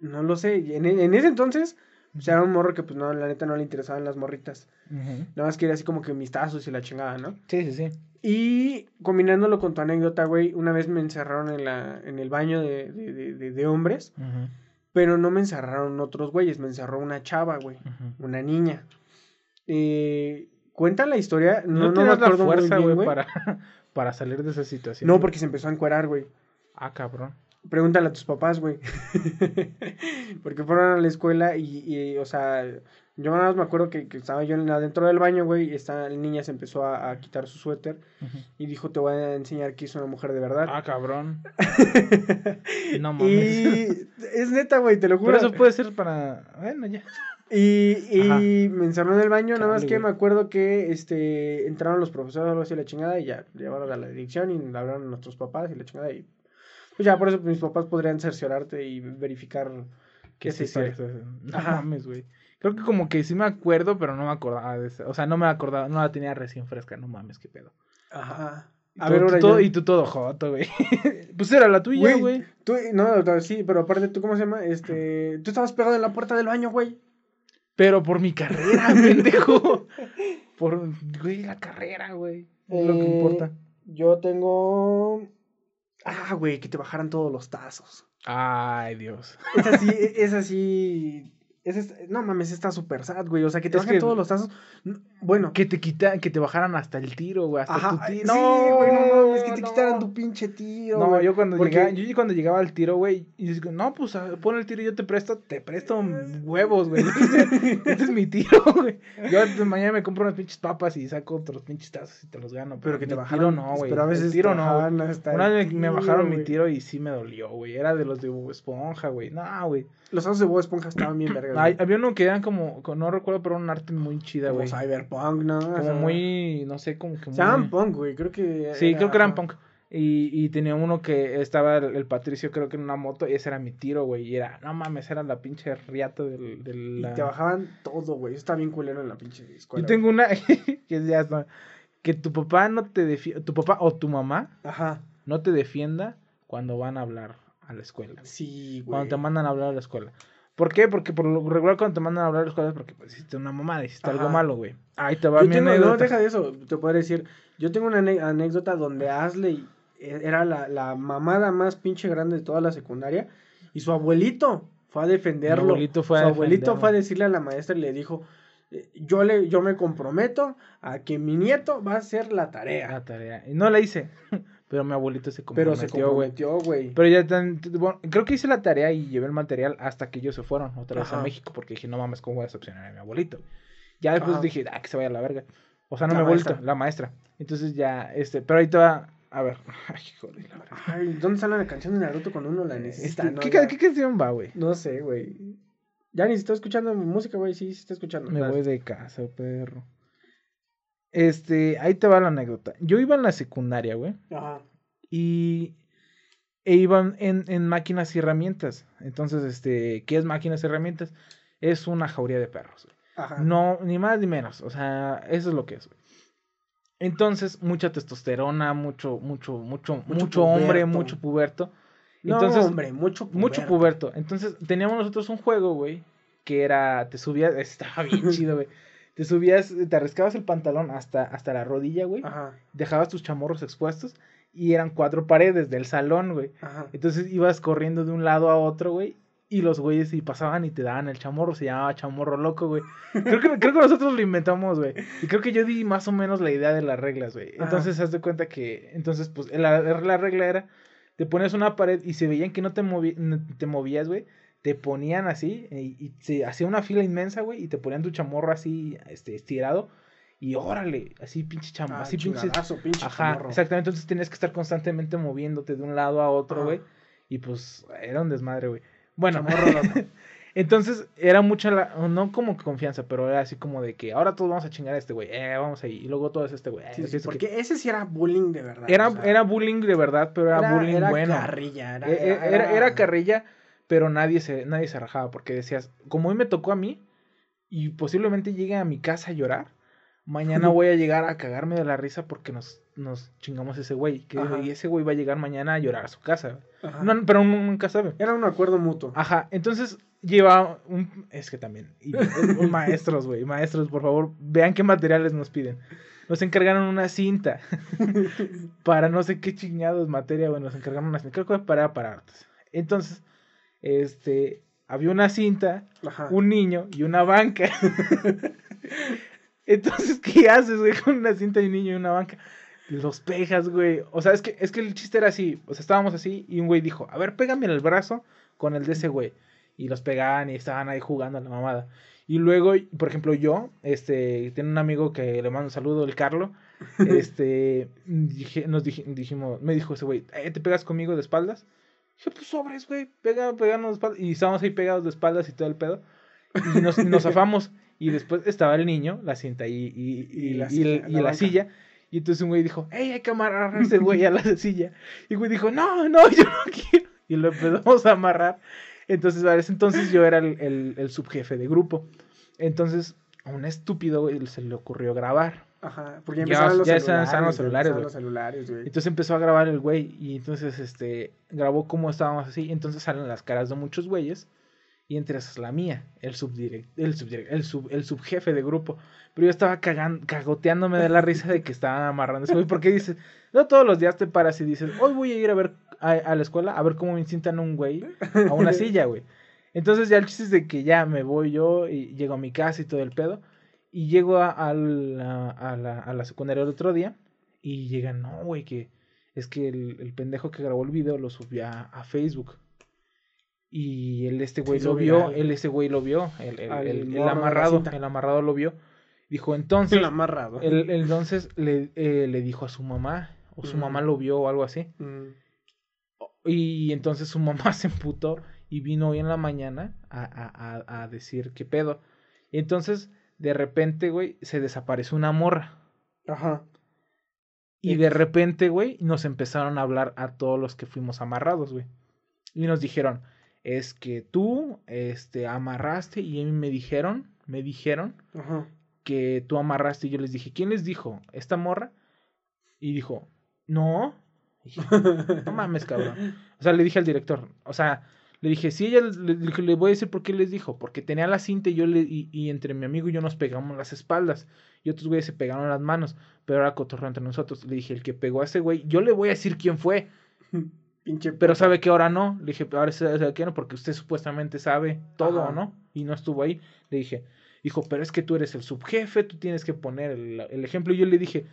no lo sé. y En, en ese entonces, pues era un morro que pues no, la neta no le interesaban las morritas. Nada más quería así como que mis tazos y la chingada, ¿no? Sí, sí, sí. Y combinándolo con tu anécdota, güey, una vez me encerraron en, la, en el baño de, de, de, hombres, pero no me encerraron otros güeyes, me encerró una chava, güey, una niña. Eh, cuenta la historia, no, No, no me la acuerdo muy fuerza, bien, güey, güey. para, para salir de esa situación. No, güey. porque se empezó a encuerar, güey. Ah, cabrón. Pregúntale a tus papás, güey. porque fueron a la escuela y, y, o sea, yo nada más me acuerdo que, que estaba yo en- adentro del baño, güey, y esta niña se empezó a, a quitar su suéter y dijo, te voy a enseñar que es una mujer de verdad. Ah, cabrón. No mames. y es neta, güey, te lo juro. Pero eso puede ser para. Bueno, ya. Y, y me encerró en el baño, nada más que güey. me acuerdo que este entraron los profesores algo así la chingada y ya llevaron a la dirección y le hablaron a nuestros papás y la chingada y pues ya por eso mis papás podrían cerciorarte y verificar Que sí, cierto. No Ajá. mames, güey. Creo que como que sí me acuerdo, pero no me acordaba de esa. O sea, no me acordaba, no la tenía recién fresca. No mames, qué pedo. Ajá. Y A tú- ver, ahora Y tú todo joto, güey. pues era la tuya, Güey, güey. Tú, no, no, sí, pero aparte, ¿tú cómo se llama? Este, tú estabas pegado en la puerta del baño, güey. Pero por mi carrera, pendejo. Por, güey, la carrera, güey. Es lo que Eh, importa. Yo tengo... Ah, güey, que te bajaran todos los tazos. Ay, Dios. Es así, es así. Es, es- no mames, está súper sad, güey. O sea, que te Es bajen que- todos los tazos. Bueno. Que te quita, que te bajaran hasta el tiro, güey. Hasta Ajá, tu tiro. güey, no mames, que te no. quitaran tu pinche tiro. No, güey. yo cuando Porque- llegaba, yo cuando llegaba al tiro, güey, y digo, no, pues pon el tiro y yo te presto, te presto huevos, güey. este es mi tiro, güey. Yo antes mañana me compro unas pinches papas y saco otros pinches tazos y te los gano. Pero que te bajaron. Tiro no, güey. Pero a veces el tiro no. Una vez me bajaron mi tiro y sí me dolió, güey. Era de los de Bob Esponja, güey. No, güey. Los tazos de Bob Esponja estaban bien vergas. Había uno que eran como, co- no recuerdo, pero un arte muy chida, Como güey. Cyberpunk, ¿no? O Como sea, muy, no sé, como que muy... Punk, güey. Creo que. Sí, creo que eran punk. Y, y tenía uno que estaba el, el Patricio, creo que en una moto, y ese era mi tiro, güey. Y era, no mames, era la pinche riata del. del Y la- te bajaban todo, güey. Está bien culero en la pinche escuela. Yo tengo una que ya está. Que tu papá no te defienda, tu papá o tu mamá. Ajá. no te defienda cuando van a hablar a la escuela. Sí, güey. Cuando te mandan a hablar a la escuela. ¿Por qué? Porque por lo regular cuando te mandan a hablar escuela es porque pues, hiciste una mamada, hiciste algo Ajá. malo, güey. Ahí te va Yo mi tengo, no, anécdota. deja de eso, te puedo decir. Yo tengo una anécdota donde Asley e- era la, la mamada más pinche grande de toda la secundaria. Y su abuelito fue a defenderlo. Mi abuelito fue a Su abuelito fue a decirle a la maestra y le dijo, eh, yo, le, yo me comprometo a que mi nieto va a hacer la tarea. La tarea. Y no la hice. Pero mi abuelito se Pero se comprometió, güey. comprometió. Pero ya tan, bueno, creo que hice la tarea y llevé el material hasta que ellos se fueron otra vez a. México porque dije, no mames, ¿cómo voy a decepcionar a mi abuelito? Ya después Ajá. dije, ah, que se vaya a la verga. O sea, no La mi abuelito, maestra. la maestra. Entonces ya, este, pero va, a ver. Ay, joder, la verdad. Ay, ¿dónde sale la canción de Naruto cuando uno la necesita? Este, no? ¿qué, canción va, güey? No sé, güey. Ya ni estoy escuchando música, güey. Sí, sí está escuchando. Me voy de casa, perro. Este, ahí te va la anécdota. Yo iba en la secundaria, güey. Ajá. y e iban en, en máquinas y herramientas. Entonces, este, ¿qué es máquinas y herramientas? Es una jauría de perros. güey. Ajá. No, ni más ni menos. O sea, eso es lo que es. güey. Entonces, mucha testosterona, mucho, mucho, mucho, Mucho mucho, hombre, puberto. mucho puberto. No, Entonces, hombre, mucho mucho puberto. Entonces, teníamos nosotros un juego, güey, que era, te subías, estaba bien chido, güey. Te subías, te arriscabas el pantalón hasta, hasta la rodilla, güey. Ajá, Dejabas tus chamorros expuestos y eran cuatro paredes del salón, güey. ajá. Entonces ibas corriendo de un lado a otro, güey. Y los güeyes y pasaban y te daban el chamorro, se llamaba chamorro loco, güey. Creo que, creo que nosotros lo inventamos, güey. Y creo que yo di más o menos la idea de las reglas, güey. Ajá. Entonces, haz de cuenta que, entonces, pues, la, la regla era, te pones una pared y se veían que no te, movi- te movías, güey. Te ponían así y, y se hacía una fila inmensa, güey. Y te ponían tu chamorro así, este, estirado. Y órale, así pinche chamorro, Ah, así pinche... pinche Ajá, chamorro. exactamente. Entonces tenías que estar constantemente moviéndote de un lado a otro, Ajá. güey. Y pues era un desmadre, güey. Bueno, entonces era mucha la, no como que confianza, pero era así como de que ahora todos vamos a chingar a este güey, eh, vamos ahí, y luego todo es este güey. eh, Sí, así sí, es que- porque ese sí era bullying de verdad. era, o sea, era bullying de verdad, pero era, bullying era bueno. carrilla, era, Eh, eh, Era, era carrilla, pero nadie se, nadie se rajaba, porque decías, como hoy me tocó a mí, y posiblemente llegue a mi casa a llorar, mañana voy a llegar a cagarme de la risa porque nos, nos chingamos ese güey. Que, y ese güey va a llegar mañana a llorar a su casa. No, pero uno nunca sabe. Era un acuerdo mutuo. Ajá, entonces lleva un... Es que también. y- maestros, güey. Maestros, por favor, vean qué materiales nos piden. Nos encargaron una cinta. para no sé qué chingados materia, güey. Nos encargaron una cinta. Creo que para, para artes. Entonces, este... Había una cinta, Ajá. un niño y una banca. Entonces, ¿qué haces, güey, con una cinta y un niño y una banca? Los pegas, güey. O sea, es que, es que el chiste era así. O sea, estábamos así y un güey dijo, a ver, pégame en el brazo con el de ese güey. Y los pegaban y estaban ahí jugando a la mamada. Y luego, por ejemplo, yo, este, tiene un amigo que le mando un saludo, el Carlo. Este, dije, nos dij- dijimos, me dijo ese güey, "Eh, ¿te pegas conmigo de espaldas? Dije, pues sobres, güey, pega, pegarnos de espaldas. Y estábamos ahí pegados de espaldas y todo el pedo. Y nos, y nos zafamos. Y después estaba el niño, la cinta y, y, y, Y la silla, la silla. Y entonces un güey dijo, hey, hay que amarrar a ese güey a la silla. Y el güey dijo, no, no, yo no quiero. Y lo empezamos a amarrar. Entonces, a ese entonces yo era el, el, el subjefe de grupo. Entonces, a un estúpido güey se le ocurrió grabar. Ajá. Porque ya empezaban los ya celulares. los celulares, los celulares, güey. Entonces empezó a grabar el güey y entonces este grabó cómo estábamos así. Entonces salen las caras de muchos güeyes y entre esas la mía, el subdirect, el subdirect, el sub, el subjefe de grupo. Pero yo estaba cagan, cagoteándome de la risa de que estaban amarrando ese güey. Porque dices, no todos los días te paras y dices, hoy voy a ir a ver a, a la escuela a ver cómo me incitan un güey a una silla, güey. Entonces ya el chiste es de que ya me voy yo y llego a mi casa y todo el pedo. Y llego a, a la, a, la, a la secundaria el otro día y llegan, no, güey, que es que el, el pendejo que grabó el video lo subió a, Facebook. Y el este güey lo vio, el este güey lo vio, el, el, amarrado, el amarrado lo vio. Dijo, entonces, El amarrado. entonces le, eh, le dijo a su mamá, o su mamá lo vio o algo así. Mm. Y entonces su mamá se emputó y vino hoy en la mañana a, a, a, a decir qué pedo. Y entonces, de repente, güey, se desapareció una morra. Ajá. Y de repente, güey, nos empezaron a hablar a todos los que fuimos amarrados, güey. Y nos dijeron, es que tú, este, amarraste y a mí me dijeron, me dijeron Ajá. que tú amarraste. Y yo les dije, ¿quién les dijo? ¿Esta morra? Y dijo, no. Y dije, no mames, cabrón. O sea, le dije al director, o sea, le dije, sí, ella le, voy a decir por qué les dijo, porque tenía la cinta y yo le, y, y entre mi amigo y yo nos pegamos las espaldas, y otros güeyes se pegaron las manos, pero era cotorreo entre nosotros. Le dije, el que pegó a ese güey, yo le voy a decir quién fue. Pinche. Pero sabe que ahora no. Le dije, ahora sabe que no, porque usted supuestamente sabe todo, Ajá. ¿no? Y no estuvo ahí. Le dije, hijo, pero es que tú eres el subjefe, tú tienes que poner el, el ejemplo. Y yo le dije,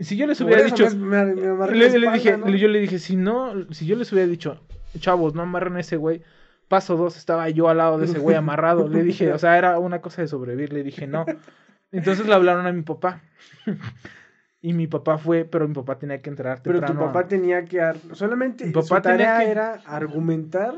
si yo les hubiera dicho, me- me- me amarré le, la le dije, espalda, ¿no? yo le dije, si no, si yo les hubiera dicho, chavos, no amarren a ese güey. Paso dos, estaba yo al lado de ese güey amarrado. Le dije, o sea, era una cosa de sobrevivir. Le dije, no. Entonces le hablaron a mi papá. y mi papá fue, pero mi papá tenía que entrar Pero temprano. tu a- papá tenía que. ar- Solamente Mi su papá tenía tarea que- era argumentar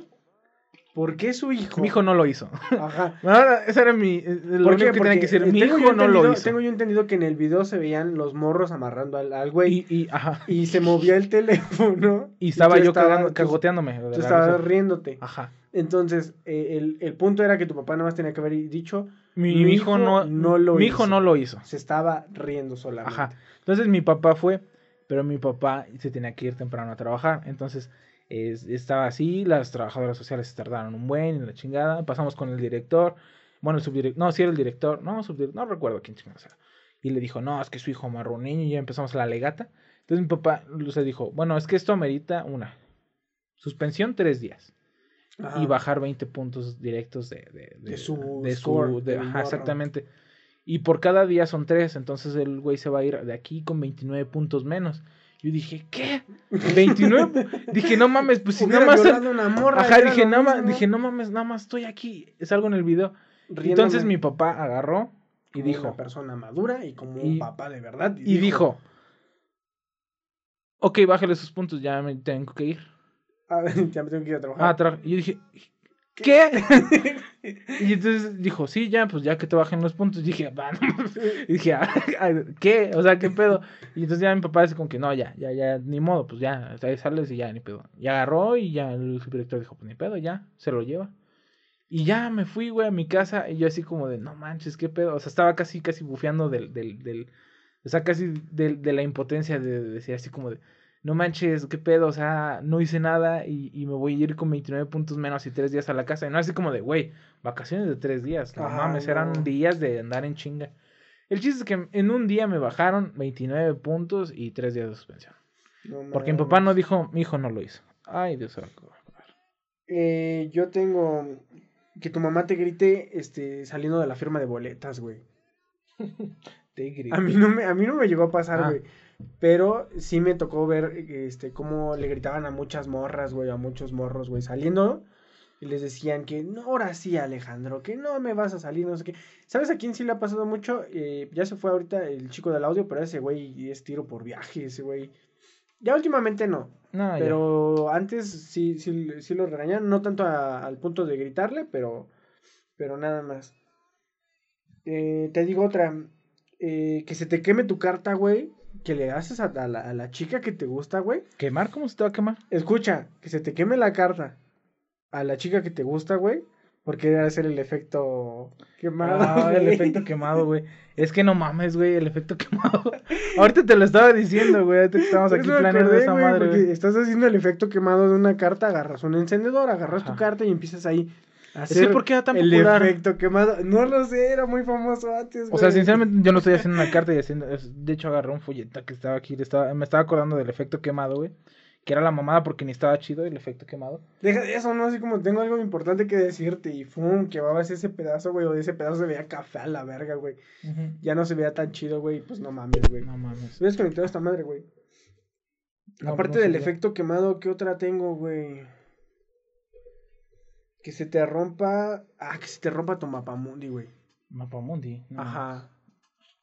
por qué su hijo. Mi hijo no lo hizo. Ajá. Ese era mi. eh, Lo ¿Por único qué? que tenía que decir. eh, Mi hijo no lo hizo. Tengo yo entendido que en el video se veían los morros amarrando al, al güey. Y, y, ajá. Y se movía el teléfono. Y estaba yo cagando- tú- cagoteándome. Tú estabas riéndote. Ajá. Entonces, eh, el, el punto era que tu papá nada más tenía que haber dicho, Mi, hijo hijo no, no lo mi hijo no lo hizo. se estaba riendo solamente. Ajá. Entonces mi papá fue, pero mi papá se tenía que ir temprano a trabajar. Entonces es- estaba así, las trabajadoras sociales se tardaron un buen en la chingada. Pasamos con el director, bueno, el subdirector, no, sí era el director, no, subdirector, no recuerdo quién chingados era. Y le dijo, no, es que su hijo niño y ya empezamos la legata. Entonces mi papá se dijo, bueno, es que esto amerita una suspensión tres días. Ajá. y bajar 20 puntos directos de, de, De su de score ajá, exactamente. Y por cada día son tres, entonces el güey se va a ir de aquí con 29 puntos menos. Yo dije, ¿qué? 29. dije, no mames, pues si nada más. violado una morra, Ajá, dije, nada más, dije, no mames, nada más estoy aquí. Es algo en el video. Riéndome Entonces mi papá agarró y como dijo, una persona madura y como Y- un papá de verdad. y dijo, ok, bájale sus puntos, ya me tengo que ir. "A ver, ya me tengo que ir a trabajar. Ah, tra- y yo dije, ¿qué? y entonces dijo, sí, ya, pues ya que te bajen los puntos. Y dije, "Va, no mames". Y dije, "Ah, ¿qué? O sea, ¿qué pedo? Y entonces ya mi papá dice como que no, ya, ya, ya, ni modo, pues ya, ahí sales y ya, ni pedo. Y agarró y ya el subdirector dijo, pues ni pedo, ya, se lo lleva. Y ya me fui, güey, a mi casa y yo así como de, no manches, qué pedo. O sea, estaba casi, casi bufeando del, del, del, o sea, casi de, de la impotencia de, de decir así como de, no manches, qué pedo, o sea, no hice nada y, y me voy a ir con 29 puntos menos y tres días a la casa. Y no así como de, güey, vacaciones de tres días. No Ajá, mames, no. eran días de andar en chinga. El chiste es que en un día me bajaron 29 puntos y tres días de suspensión. No Porque mi papá no dijo, mi hijo no lo hizo. Ay, Dios. Eh, yo tengo que tu mamá te grite este, saliendo de la firma de boletas, güey. Te grito. A mí no me, a mí no me llegó a pasar, Ah. güey. Pero sí me tocó ver este, cómo le gritaban a muchas morras, güey, a muchos morros, güey, saliendo. Y les decían que no, ahora sí, Alejandro, que no me vas a salir, no sé qué. ¿Sabes a quién sí le ha pasado mucho? Eh, ya se fue ahorita el chico del audio, pero ese güey es tiro por viaje, ese güey. Ya últimamente no. No, ya. Pero antes sí, sí, sí lo regañaron, no tanto a- al punto de gritarle, pero, pero nada más. Eh, te digo otra, eh, que se te queme tu carta, güey, que le haces a, a la, a la chica que te gusta, güey. ¿Quemar? ¿Cómo se te va a quemar? Escucha, que se te queme la carta a la chica que te gusta, güey, porque debe hacer el efecto quemado. Ah, el efecto quemado, güey. Es que no mames, güey, el efecto quemado. Ahorita te lo estaba diciendo, güey. Ahorita que estamos aquí planeando esa madre, porque estás haciendo el efecto quemado de una carta, agarras un encendedor, agarras tu carta y empiezas ahí a Es que, ¿por qué era tan el popular? efecto quemado. No lo sé, era muy famoso antes, O sea, sinceramente, yo no estoy haciendo una carta y haciendo. De hecho, agarré un folleto que estaba aquí. estaba- me estaba acordando del efecto quemado, güey. Que era la mamada porque ni estaba chido el efecto quemado. Deja de eso, ¿no? Así como tengo algo importante que decirte y fum, quemabas ese pedazo, güey, o ese pedazo se veía café a la verga, güey. Ya no se veía tan chido, güey, pues no mames, güey. No mames. Hubieras conectado esta madre, güey. No, Aparte no del efecto quemado, ¿qué otra tengo, güey? Que se te rompa. Ah, que se te rompa tu mapamundi, güey. Mapamundi. no Ajá.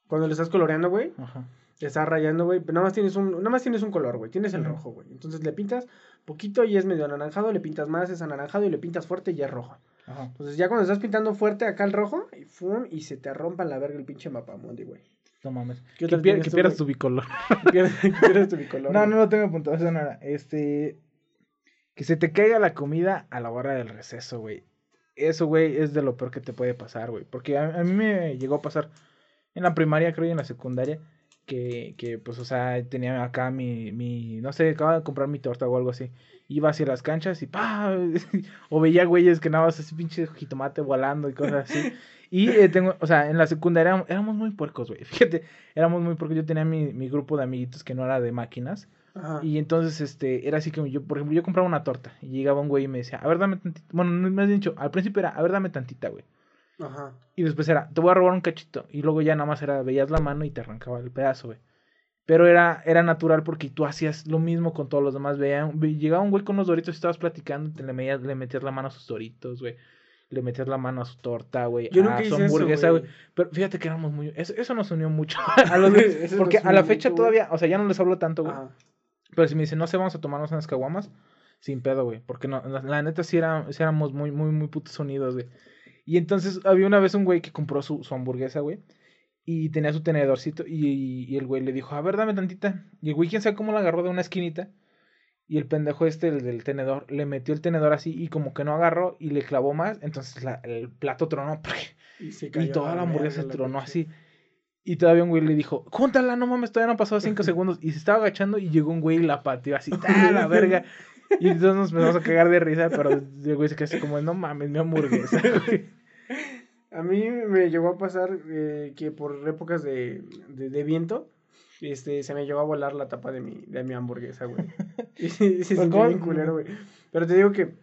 Cuando le estás coloreando, güey. Ajá. te estás rayando, güey, pero nada más tienes un, nada más tienes un color, güey. Tienes el rojo, güey. Entonces le pintas poquito y es medio anaranjado, le pintas más, es anaranjado y le pintas fuerte y ya es rojo. Ajá. Entonces ya cuando estás pintando fuerte acá el rojo, y fum, y se te rompa la verga el pinche mapamundi, güey. No mames. ¿Qué Que, pier- que pierdas tu bicolor. Quieres quieres tu bicolor. No, no lo tengo apuntado. Eso no era. Este. Que se te caiga la comida a la hora del receso, güey. Eso, güey, es de lo peor que te puede pasar, güey. Porque a, a mí me llegó a pasar en la primaria, creo, y en la secundaria. que, que pues, o sea, tenía acá mi, mi, no sé, acababa de comprar mi torta o algo así. Iba hacia las canchas y pa, o veía güeyes que nada más así pinche jitomate volando y cosas así. Y eh, tengo, o sea, en la secundaria éramos, éramos muy puercos, güey. Fíjate, éramos muy puercos. Yo tenía mi, mi grupo de amiguitos que no era de máquinas. Ajá. Y entonces, este, era así que yo, por ejemplo, yo compraba una torta y llegaba un güey y me decía, a ver, dame tantita. Bueno, no me has dicho, al principio era, a ver, dame tantita, güey. Ajá. Y después era, te voy a robar un cachito. Y luego ya nada más era, veías la mano y te arrancaba el pedazo, güey. Pero era, era natural porque tú hacías lo mismo con todos los demás. Veían, ve- llegaba un güey con los doritos y estabas platicando, te le, metías, le metías la mano a sus doritos, güey. Le metías la mano a su torta, güey. Yo a nunca su hice hamburguesa, güey. Pero fíjate que éramos muy... Eso, eso nos unió mucho a los Porque a la fecha mucho, todavía, o sea, ya no les hablo tanto, güey. Pero si me dicen, no sé, vamos a tomarnos unas caguamas, sin pedo, güey. Porque no, la, la neta sí, era, sí éramos muy, muy, muy putos unidos, güey. Y entonces había una vez un güey que compró su, su hamburguesa, güey. Y tenía su tenedorcito. Y, y el güey le dijo, a ver, dame tantita. Y el güey, quién sabe cómo la agarró de una esquinita. Y el pendejo este, el del tenedor, le metió el tenedor así y como que no agarró y le clavó más. Entonces la- el plato tronó. Y, se Y toda la hamburguesa tronó así. Y todavía un güey le dijo, júntala, no mames, todavía no han pasado cinco segundos. Y se estaba agachando y llegó un güey y la pateó así, ¡ah, la verga! Y entonces nos empezamos a cagar de risa, pero el güey se quedó así como, no mames, mi hamburguesa, güey. A mí me llegó a pasar eh, que por épocas de, de, de viento, este, se me llegó a volar la tapa de mi, de mi hamburguesa, güey. Y se se sintió ¿Cómo? bien culero, güey. Pero te digo que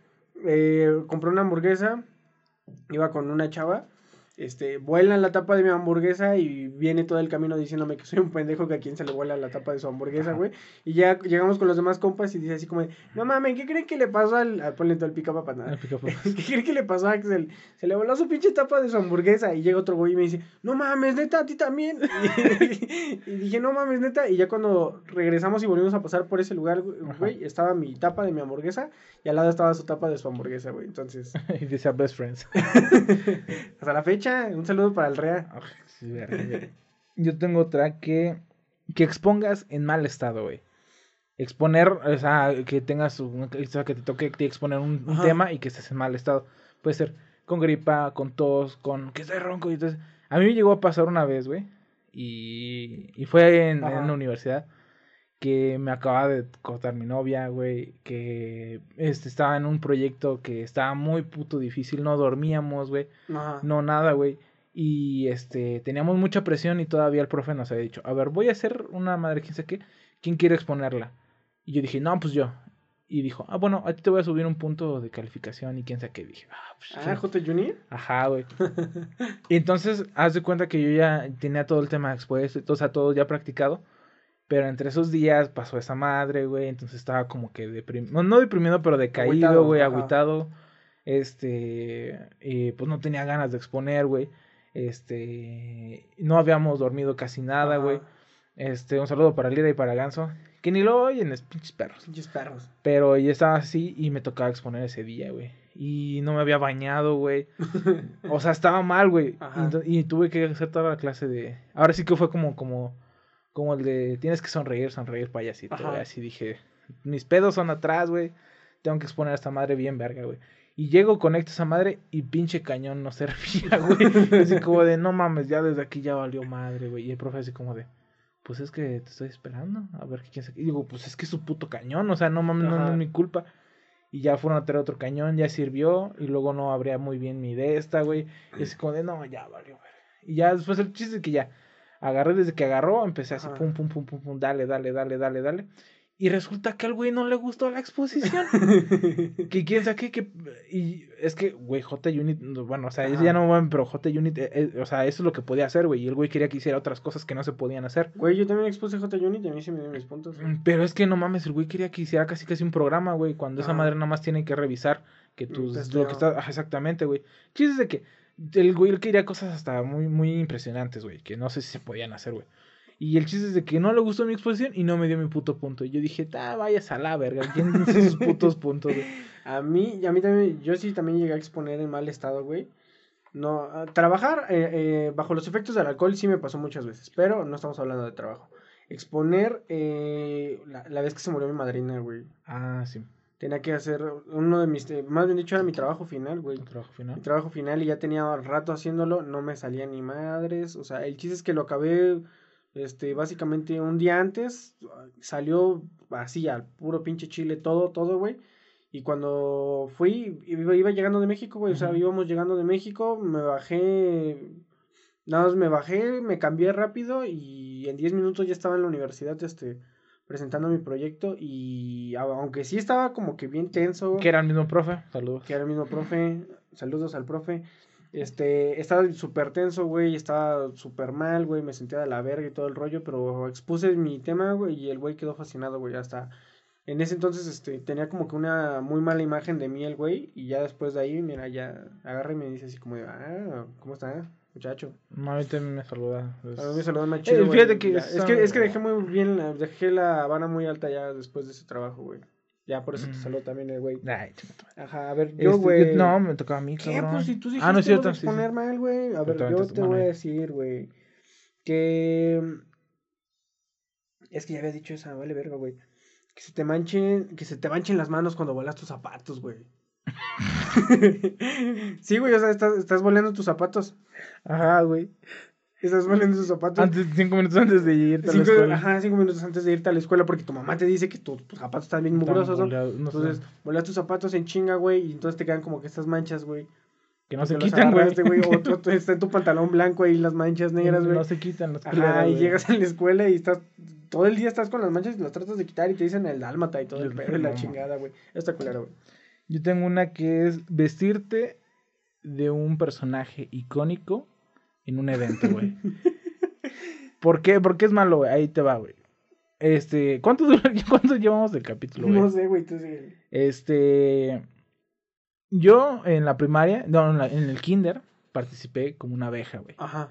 eh, compré una hamburguesa, iba con una chava, este, vuela la tapa de mi hamburguesa y viene todo el camino diciéndome que soy un pendejo que a quien se le vuela la tapa de su hamburguesa, güey. Y ya llegamos con los demás compas y dice así como de, no mames, ¿qué creen que le pasó al... al ponle todo el pica para nada. Ah, papas. ¿Qué creen que le pasó a Axel? Se le voló su pinche tapa de su hamburguesa y llega otro güey y me dice, no mames, neta, a ti también. Y, dije, no mames, neta. Y ya cuando regresamos y volvimos a pasar por ese lugar, güey, estaba mi tapa de mi hamburguesa y al lado estaba su tapa de su hamburguesa, güey. Entonces, Y decía best friends. hasta la fecha, un saludo para el Rea. Sí, güey. Yo tengo otra que, que expongas en mal estado, güey. Exponer, o sea, que tengas un, o sea, que te toque te exponer un, tema y que estés en mal estado. Puede ser con gripa, con tos, con que estoy ronco y entonces. A mí me llegó a pasar una vez, güey. Y, y fue en, en la universidad que me acababa de cortar mi novia, güey, que este, estaba en un proyecto que estaba muy puto difícil, no dormíamos, güey. Ajá. No, nada, güey. Y este, teníamos mucha presión y todavía el profe nos había dicho, a ver, voy a hacer una madre, quién sé qué, ¿quién quiere exponerla? Y yo dije, no, pues yo. Y dijo, ah, bueno, a ti te voy a subir un punto de calificación y quién sabe qué. Y dije, ah, pues Ah. J. Junior. Ajá, güey. y entonces, haz de cuenta que yo ya tenía todo el tema expuesto, o sea, todo ya practicado. Pero entre esos días pasó esa madre, güey. Entonces estaba como que deprimido. No, no deprimido, pero decaído, güey, agüitado. Este. Y pues no tenía ganas de exponer, güey. Este. No habíamos dormido casi nada, güey. Este, un saludo para Lira y para Ganso. Que ni lo oyen, es pinches perros. Pinches perros. Pero yo estaba así y me tocaba exponer ese día, güey. Y no me había bañado, güey. O sea, estaba mal, güey. Y, y tuve que hacer toda la clase de... Ahora sí que fue como, como, como el de... Tienes que sonreír, sonreír, payasito, güey. Así dije, mis pedos son atrás, güey. Tengo que exponer a esta madre bien verga, güey. Y llego, conecto esa madre y pinche cañón no servía, güey. Así como de, no mames, ya desde aquí ya valió madre, güey. Y el profe así como de, pues es que te estoy esperando. A ver qué sabe. Y digo, pues es que es su puto cañón, o sea, no mames, no, es mi culpa. Y ya fueron a traer otro cañón, ya sirvió. Y luego no abría muy bien mi de esta, güey. Y así como de, no, ya valió, güey. Y ya después el chiste es que ya agarré desde que agarró, empecé así, Ajá. pum, pum, pum, pum, pum, dale, dale, dale, dale, dale. Y resulta que al güey no le gustó la exposición. que quién sabe qué, que. Y es que, güey, J Unit, no, bueno, o sea, Ajá. ya no mames, pero J Unit, eh, eh, o sea, eso es lo que podía hacer, güey. Y el güey quería que hiciera otras cosas que no se podían hacer. Güey, yo también expuse J. Unit y a mí se me dieron mis puntos. güey. Mm, Pero es que no mames, el güey quería que hiciera casi casi un programa, güey. Cuando esa madre nada más tiene que revisar que Mm, tus. testeo. Lo que está, ajá, exactamente, güey. Chiste de que el güey quería cosas hasta muy, muy impresionantes, güey. Que no sé si se podían hacer, güey. Y el chiste es de que no le gustó mi exposición y no me dio mi puto punto. Y yo dije, ah, vayas a la verga. ¿Quién dice sus putos puntos, güey? A mí, a mí también, yo sí también llegué a exponer en mal estado, güey. No, a- trabajar eh, eh, bajo los efectos del alcohol sí me pasó muchas veces, pero no estamos hablando de trabajo. Exponer eh, la, la vez que se murió mi madrina, güey. Ah, sí. Tenía que hacer uno de mis, más bien dicho, era mi trabajo final, güey. Trabajo Mi final. trabajo final y ya tenía rato haciéndolo, no me salía ni madres. O sea, el chiste es que lo acabé, Este, básicamente un día antes salió así al puro pinche chile todo, todo, güey. Y cuando fui, iba, iba llegando de México, güey. O sea, íbamos llegando de México, me bajé. Nada más me bajé, me cambié rápido y en 10 minutos ya estaba en la universidad, este, presentando mi proyecto. Y aunque sí estaba como que bien tenso, Que era el mismo profe. Saludos. que era el mismo profe, saludos al profe. Este, estaba súper tenso, güey, estaba súper mal, güey, me sentía de la verga y todo el rollo, pero expuse mi tema, güey, y el güey quedó fascinado, güey, hasta... En ese entonces, este, tenía como que una muy mala imagen de mí el güey, y ya después de ahí, mira, ya agarra y me dice así como de, ah, ¿cómo está, muchacho? También me saluda. es- A mí me saludó más chido, Eh, güey, fíjate que ya- es que, es que dejé muy bien, la- dejé la vara muy alta ya después de ese trabajo, güey. Ya por eso te Mm. saludó también el güey. Ay. Ajá, a ver, yo, Este, güey... No, me tocaba a mí, ¿Qué? cabrón. Pues si tú dijiste ah, no es cierto. sí. exponer mal, güey. A ver, yo te voy a decir, güey. Que. Es que ya había dicho esa, vale verga, güey. Que se te manchen, que se te manchen las manos cuando vuelas tus zapatos, güey. sí, güey, o sea, estás, estás volando tus zapatos. Ajá, güey. Estás volando tus zapatos. Antes, cinco minutos antes de irte a la escuela. ajá, cinco minutos antes de irte a la escuela porque tu mamá te dice que tus zapatos están bien mugrosos. Entonces, volas tus zapatos en chinga, güey, y entonces te quedan como que estas manchas, güey. que no se quitan, güey. O está en tu pantalón blanco ahí las manchas negras, güey. No se quitan las culeras, y llegas a la escuela y estás. Todo el día estás con las manchas y las tratas de quitar y te dicen el dálmata y todo el pedo y la chingada, güey. Está culero, güey. Yo tengo una que es vestirte de un personaje icónico en un evento, güey. ¿Por qué? Porque es malo, güey. Ahí te va, güey. Este, ¿cuánto cuánto llevamos del capítulo, güey? No sé, güey, tú sí. Este, yo en la primaria, no, en, la- en el kinder participé como una abeja, güey. Ajá.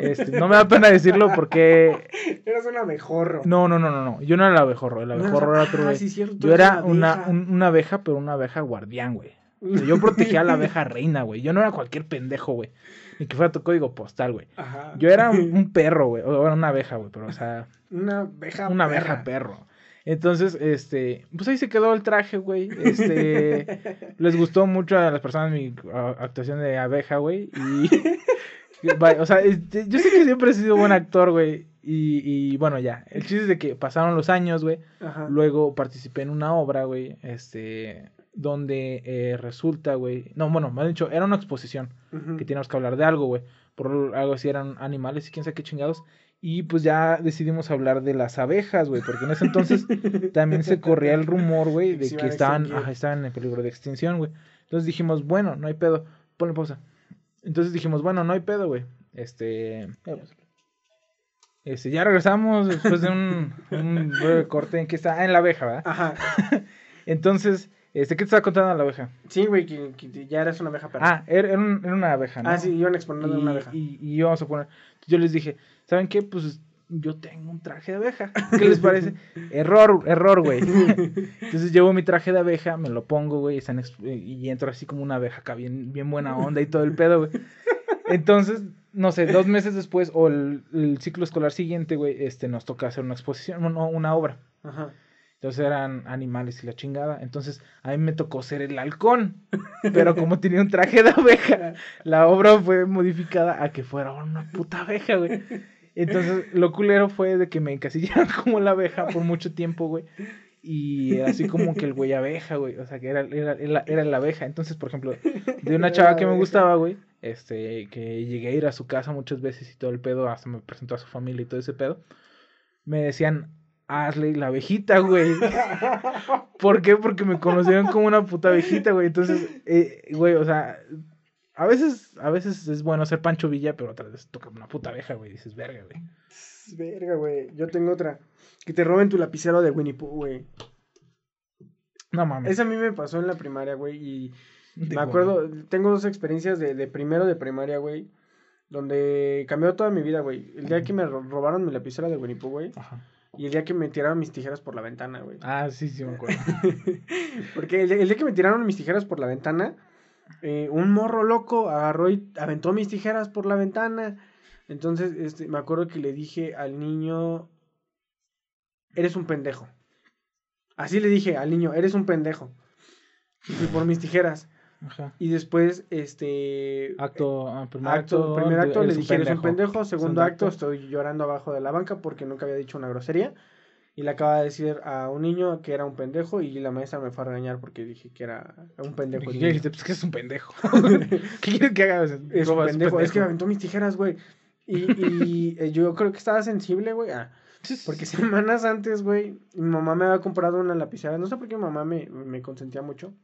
Este, no me da pena decirlo porque Eras un abejorro. no, no, no, no, no. Yo no era el abejorro, el No abejorro era otro, Ah, sí, cierto, Yo era una, un- una abeja, pero una abeja guardián, güey. Yo protegía a la abeja reina, güey. Yo no era cualquier pendejo, güey. Ni que fuera tu código postal, güey. Ajá. Yo era un, perro, güey. O era una abeja, güey. Pero, o sea, Una abeja. una perra. abeja perro. Entonces, este, pues ahí se quedó el traje, güey. Este, les gustó mucho a las personas mi a- actuación de abeja, güey. Y, o sea, este, yo sé que siempre he sido buen actor, güey. Y, y bueno, ya. El chiste es de que pasaron los años, güey. Luego participé en una obra, güey, este, donde eh, resulta, güey, no, bueno, me han dicho, era una exposición, que teníamos que hablar de algo, güey, por algo así eran animales y quién sabe qué chingados, y pues ya decidimos hablar de las abejas, güey, porque en ese entonces también se corría el rumor, güey, de que estaban, ajá, estaban en peligro de extinción, güey. Entonces dijimos, bueno, no hay pedo, ponle pausa. Entonces dijimos, bueno, no hay pedo, güey, este... Este, ya regresamos después de un, un breve corte en que está ah, en la abeja, ¿verdad? Ajá. Entonces, este, ¿qué te estaba contando la abeja? Sí, güey, que, que ya eras una abeja perra. Ah, era, era un- era una abeja, ¿no? Ah, sí, iban exponiendo una abeja. y, y íbamos a poner. Yo les dije, ¿saben qué? Pues yo tengo un traje de abeja. ¿Qué les parece? error, error, güey. Entonces llevo mi traje de abeja, me lo pongo, güey, ex- y entro así como una abeja acá, bien, bien buena onda y todo el pedo, güey. Entonces, no sé, dos meses después, o el, el ciclo escolar siguiente, güey, este, nos toca hacer una exposición, no, una obra. Ajá. Entonces eran animales y la chingada. Entonces a mí me tocó ser el halcón. Pero como tenía un traje de abeja, la obra fue modificada a que fuera una puta abeja, güey. Entonces lo culero fue de que me encasillaron como la abeja por mucho tiempo, güey. Y así como que el güey abeja, güey. O sea, que era, era, era, era la abeja. Entonces, por ejemplo, de una chava que me gustaba, güey. Este, que llegué a ir a su casa muchas veces y todo el pedo. Hasta me presentó a su familia y todo ese pedo. Me decían, Ashley, la abejita, güey. ¿Por qué? Porque me conocieron como una puta abejita, güey. Entonces, eh, güey, o sea, a veces, a veces es bueno ser Pancho Villa, pero otras veces toca una puta abeja, güey. Dices, verga, güey. Verga, güey. Yo tengo otra. Que te roben tu lapicero de Winnie Pooh, güey. No mames. Esa a mí me pasó en la primaria, güey. Y me acuerdo, tengo dos experiencias de, de primero de primaria, güey. Donde cambió toda mi vida, güey. El día que me ro- robaron mi lapicera de Winnie Pooh, güey. Ajá. Y el día que me tiraron mis tijeras por la ventana, güey. Ah, sí, sí, me acuerdo. Porque el, día- el día que me tiraron mis tijeras por la ventana, eh, un morro loco agarró y aventó mis tijeras por la ventana. Entonces, este, me acuerdo que le dije al niño, eres un pendejo. Así le dije al niño, eres un pendejo. Y por mis tijeras. Ajá. Y después, este... Acto, ah, primer acto, acto, primer acto le dije, eres un pendejo. Segundo acto, acto. estoy llorando abajo de la banca porque nunca había dicho una grosería. Y le acaba de decir a un niño que era un pendejo y la maestra me fue a regañar porque dije que era un pendejo. el ¿Qué niño. dijiste? Pues que es un pendejo. ¿Qué quieres que haga? Es un pendejo. Es que me aventó mis tijeras, güey. Y, y eh, yo creo que estaba sensible, güey. Ah, porque semanas antes, güey, mi mamá me había comprado una lapicera. No sé por qué mi mamá me, me consentía mucho.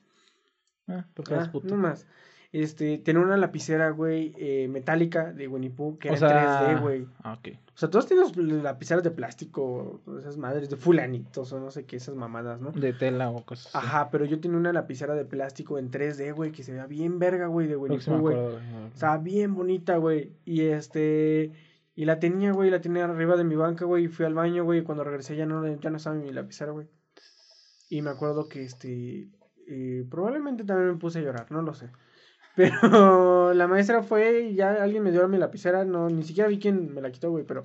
Ah, porque Ah, puto. no más. Este, tenía una lapicera, güey, eh, metálica de Winnie Pooh, que O era sea, en 3D, güey. Ah, ok. O sea, todos tienen lapiceras de plástico, esas madres, de fulanitos o no sé qué, esas mamadas, ¿no? De tela o cosas así. Ajá, pero yo tenía una lapicera de plástico en 3D, güey, que se veía bien verga, güey, de Winnie Pooh, güey. Estaba bien bonita, güey. Y este. Y la tenía, güey. La tenía arriba de mi banca, güey. Y fui al baño, güey. Y cuando regresé ya no, ya no estaba mi lapicera, güey. Y me acuerdo que este. Eh, probablemente también me puse a llorar, no lo sé. Pero la maestra fue y ya alguien me dio mi lapicera. No, ni siquiera vi quién me la quitó, güey. Pero,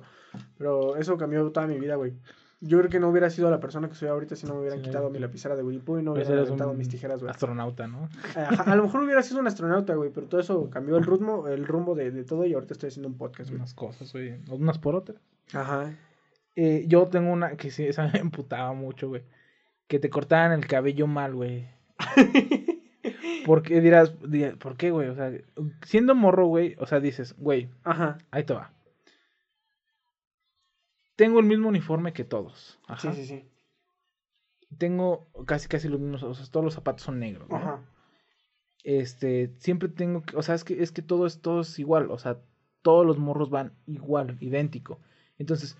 pero eso cambió toda mi vida, güey. Yo creo que no hubiera sido la persona que soy ahorita si no me hubieran Sí, quitado mi lapicera de Pooh y no hubieran aventado mis tijeras, güey. Astronauta, ¿no? Ajá, a lo mejor hubiera sido un astronauta, güey, pero todo eso cambió el rumbo, el rumbo de, de todo y ahorita estoy haciendo un podcast, güey. Unas cosas, güey. Unas por otras. Ajá. Eh, yo tengo una que sí, esa me emputaba mucho, güey. Que te cortaran el cabello mal, güey. ¿Por qué dirás, dirás, ¿por qué, güey? O sea, siendo morro, güey, o sea, dices, güey, Ajá. ahí te va. Tengo el mismo uniforme que todos. Ajá. Sí, sí, sí. Tengo casi, casi los mismos, o sea, todos los zapatos son negros. ¿no? Ajá. Este, siempre tengo, que- o sea, es que, es que todo es, todo es igual, o sea, todos los morros van igual, idéntico. Entonces,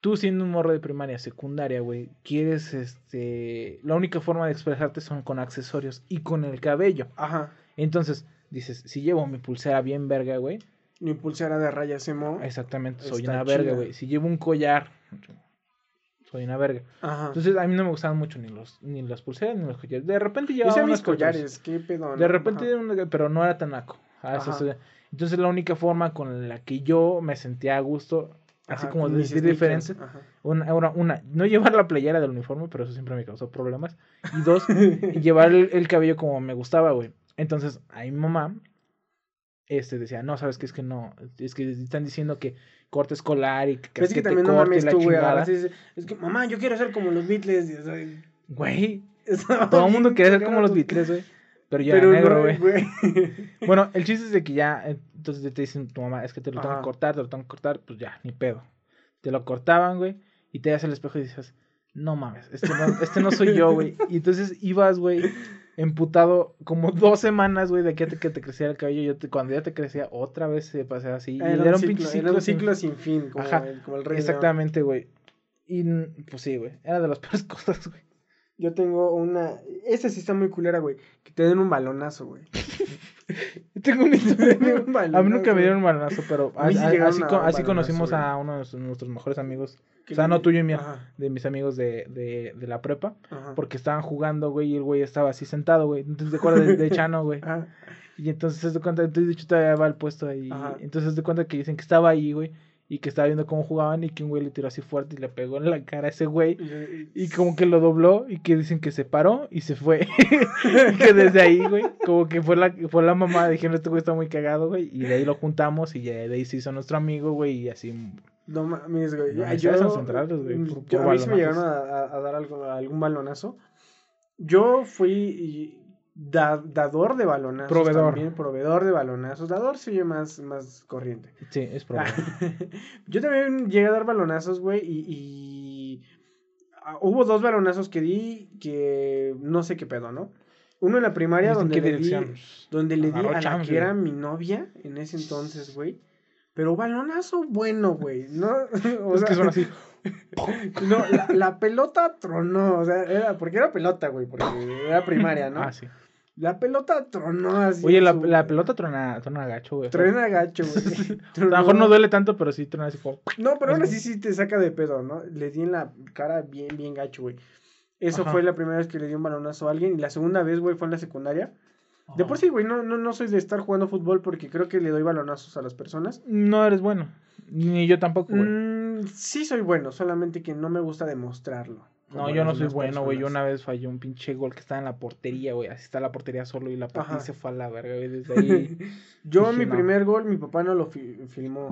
tú siendo un morro de primaria, secundaria, güey, quieres, este, la única forma de expresarte son con accesorios y con el cabello. Ajá. Entonces, dices, si llevo mi pulsera bien verga, güey, Mi pulsera de rayas emo. exactamente, soy una verga, güey. Si llevo un collar, soy una verga. Ajá. Entonces, a mí no me gustaban mucho ni los, ni las pulseras ni los collares. De repente llevaba hice unas mis collares, qué pedo. De ¿no? repente, Ajá. una- pero no era tan naco. Ah. Entonces la única forma con la que yo me sentía a gusto, así Ajá, como decir ajá. una, una, una, no llevar la playera del uniforme, pero eso siempre me causó problemas. Y dos, llevar el, el cabello como me gustaba, güey. Entonces, ahí mi mamá, este, decía, no, sabes que es que no, es que están diciendo que corte escolar y que, Pero es que también no mames la tú, güey. Es que, mamá, yo quiero ser como los Beatles. Güey, todo el mundo quiere ser como los Beatles, güey. Pero yo Pero negro, no, güey. güey. Bueno, el chiste es de que ya, eh, entonces te dicen tu mamá, es que te lo tengo Ajá. que cortar, te lo tengo que cortar, pues ya, ni pedo. Te lo cortaban, güey, y te das al espejo y dices, no mames, este no, este no soy yo, güey. Y entonces ibas, güey, emputado como dos semanas, güey, de que te, que te crecía el cabello. Yo te- cuando ya te crecía, otra vez se pasaba así. Y Era, un ciclo, era un ciclo sin fin, como, Ajá, el, como el rey. Exactamente, güey. Y pues sí, güey, era de las peores cosas, güey. Yo tengo una. Esa sí está muy culera, güey. Que te den un balonazo, güey. Yo Tengo una historia. Un A mí nunca balonazo. me dieron un balonazo, pero A sí a- a- así, así conocimos balonazo, a uno de nuestros, mejores amigos. O sea, no tuyo y mío, Ajá, de mis amigos de, de, de la prepa. ajá. Porque estaban jugando, güey, y el güey estaba así sentado, güey. Entonces te acuerdas de, de Chano, güey. Ajá. Y entonces de cuenta, entonces de hecho todavía va el puesto ahí. Entonces de cuenta que dicen que estaba ahí, güey. Y que estaba viendo cómo jugaban y que un güey le tiró así fuerte y le pegó en la cara a ese güey. Y, como que lo dobló y que dicen que se paró y se fue. y que desde ahí, güey, como que fue la, fue la mamá, dijeron, este güey está muy cagado, güey. Y de ahí lo juntamos y ya de ahí se hizo nuestro amigo, güey, y así. No mames, güey. No, yo, son centrales, güey, por- yo- por a mí sí me llegaron a, a- a dar algo, algún balonazo. Yo fui y- da- dador de balonazos. Proveedor. También, proveedor de balonazos. Dador sí más, más corriente. Sí, es probable. yo también llegué a dar balonazos, güey, y, y- ah, hubo dos balonazos que di que no sé qué pedo, ¿no? Uno en la primaria ¿En donde qué le di, dirección? donde le di Agarró a la que era mi novia en ese entonces, güey. Pero balonazo bueno, güey, ¿no? O Es sea, que son así. no, la, la pelota tronó, o sea, era, porque era pelota, güey, porque era primaria, ¿no? Ah, sí. La pelota tronó así. Oye, la, la pelota trona, trona gacho, güey. Truena gacho, güey. A lo mejor no duele tanto, pero sí trona así como. No, pero aún así sí te saca de pedo, ¿no? Le di en la cara bien, bien gacho, güey. Eso Ajá. fue la primera vez que le di un balonazo a alguien. Y la segunda vez, güey, fue en la secundaria. De por sí, güey, no, no, no soy de estar jugando fútbol porque creo que le doy balonazos a las personas. No eres bueno. Ni yo tampoco, güey. Mm, sí soy bueno, solamente que no me gusta demostrarlo. No, yo no soy bueno, güey. Yo una vez fallé un pinche gol que estaba en la portería, güey. Así está la portería solo y la Ajá. se fue a la verga, güey. Desde ahí. Yo, Dije, mi no. primer gol, mi papá no lo fi- filmó.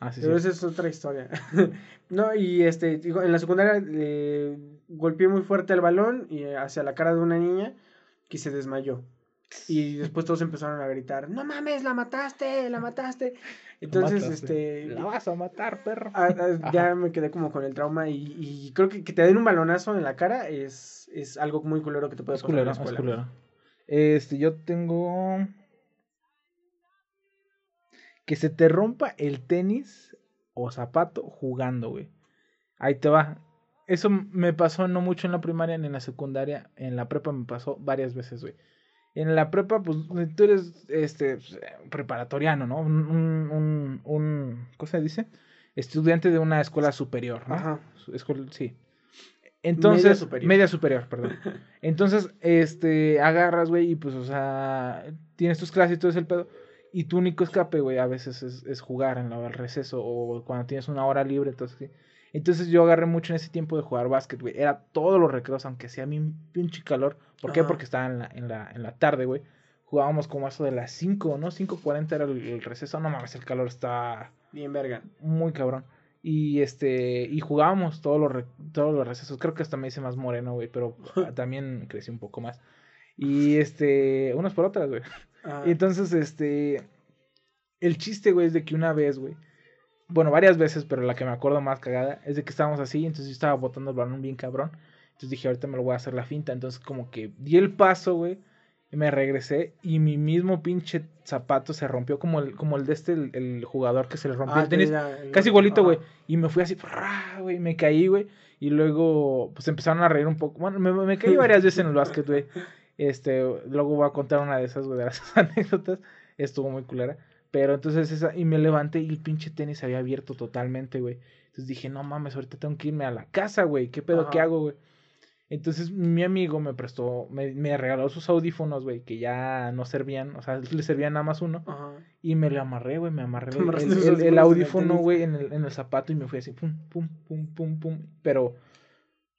Así Pero sí. esa es otra historia. no, y este, digo, en la secundaria eh, golpeé muy fuerte el balón y eh, hacia la cara de una niña que se desmayó. Y después todos empezaron a gritar, no mames, la mataste, la mataste. Entonces, este, La vas a matar, perro. ah, ah, ya me quedé como con el trauma y, y creo que que te den un balonazo en la cara es, es algo muy culero que te puede Es pasar en la culero, es culero. Este, yo tengo. Que se te rompa el tenis o zapato jugando, güey. Ahí te va. Eso me pasó no mucho en la primaria ni en la secundaria. En la prepa me pasó varias veces, güey. En la prepa, pues tú eres este pues, eh, preparatoriano, ¿no? Un, un, ¿cómo se dice? Estudiante de una escuela superior, ¿no? Ajá. Escuela- sí. Entonces, Media superior. media superior, perdón. Entonces, este, agarras, güey, y pues, o sea, tienes tus clases y todo ese el pedo. Y tu único escape, güey, a veces es, es jugar en la hora del receso o cuando tienes una hora libre, entonces sí. Entonces yo agarré mucho en ese tiempo de jugar básquet, güey. Era todos los recreos, aunque sea mi pinche calor. ¿Por qué? Porque estaba en la, en la, en la tarde, güey. Jugábamos como eso de las 5, ¿no? 5.40 era el, el receso. No mames, el calor está Bien verga. muy cabrón. Y este, y jugábamos todos los, re- todos los recesos. Creo que hasta me hice más moreno, güey, pero también crecí un poco más. Y este, unas por otras, güey. Ah, Y entonces, este, el chiste, güey, es de que una vez, güey, bueno, varias veces, pero la que me acuerdo más cagada, es de que estábamos así, entonces yo estaba botando el balón bien cabrón. Entonces dije, ahorita me lo voy a hacer la finta. Entonces como que di el paso, güey, y me regresé y mi mismo pinche zapato se rompió como el, como el de este, el, el jugador que se le rompió ah, el tenis. el- Casi igualito, güey. Y me fui así, güey, me caí, güey. Y luego, pues empezaron a reír un poco. Bueno, me, me caí varias veces en el básquet, güey. Este, luego voy a contar una de esas, güey, de las anécdotas. Estuvo muy culera. Pero entonces esa, y me levanté y el pinche tenis se había abierto totalmente, güey. Entonces dije, no mames, ahorita tengo que irme a la casa, güey. ¿Qué pedo? ¿Qué Ajá. hago, güey? Entonces mi amigo me prestó, me, me regaló sus audífonos, güey, que ya no servían, o sea, le servían nada más uno. Ajá. Y me lo amarré, güey, me amarré el, audífono, güey, en el, en el zapato y me fui así, pum, pum, pum, pum, pum. Pero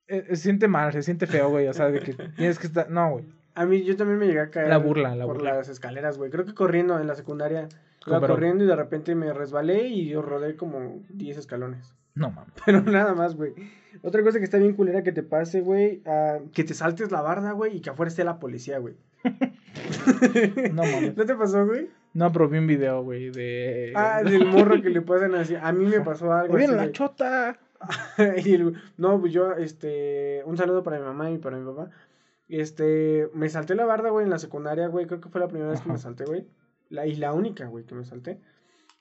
eh, se siente mal, se siente feo, güey, o sea, de que tienes que estar, no, güey. A mí yo también me llegué a caer La burla, la por burla. las escaleras, güey. Creo que corriendo en la secundaria. Iba Pero- corriendo y de repente me resbalé y yo rodé como 10 escalones. No mames. Pero nada más, güey. Otra cosa que está bien culera que te pase, güey, ah, que te saltes la barda, güey, y que afuera esté la policía, güey. No mames. ¿No te pasó, güey? No, pero vi un video, güey, de... Ah, del morro que le pasan así. A mí me pasó algo ¡Ahí viene así, la güey. chota! Y el- no, pues yo, este, un saludo para mi mamá y para mi papá. Este, me salté la barda, güey, en la secundaria, güey. Creo que fue la primera vez que me Ajá. salté, güey. La, y la única, güey, que me salté.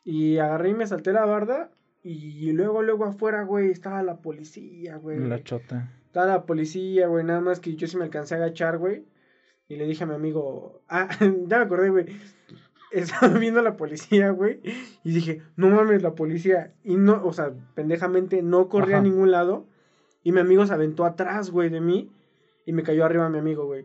Y agarré y me salté la barda. Y luego, luego afuera, güey, estaba la policía, güey. La chota. Estaba la policía, güey. Nada más que yo sí me alcancé a agachar, güey. Y le dije a mi amigo, ah, ya me acordé, güey. Estaba viendo a la policía, güey. Y dije, no mames, la policía. Y no, o sea, pendejamente no corría a ningún lado. Y mi amigo se aventó atrás, güey, de mí. Y me cayó arriba mi amigo, güey.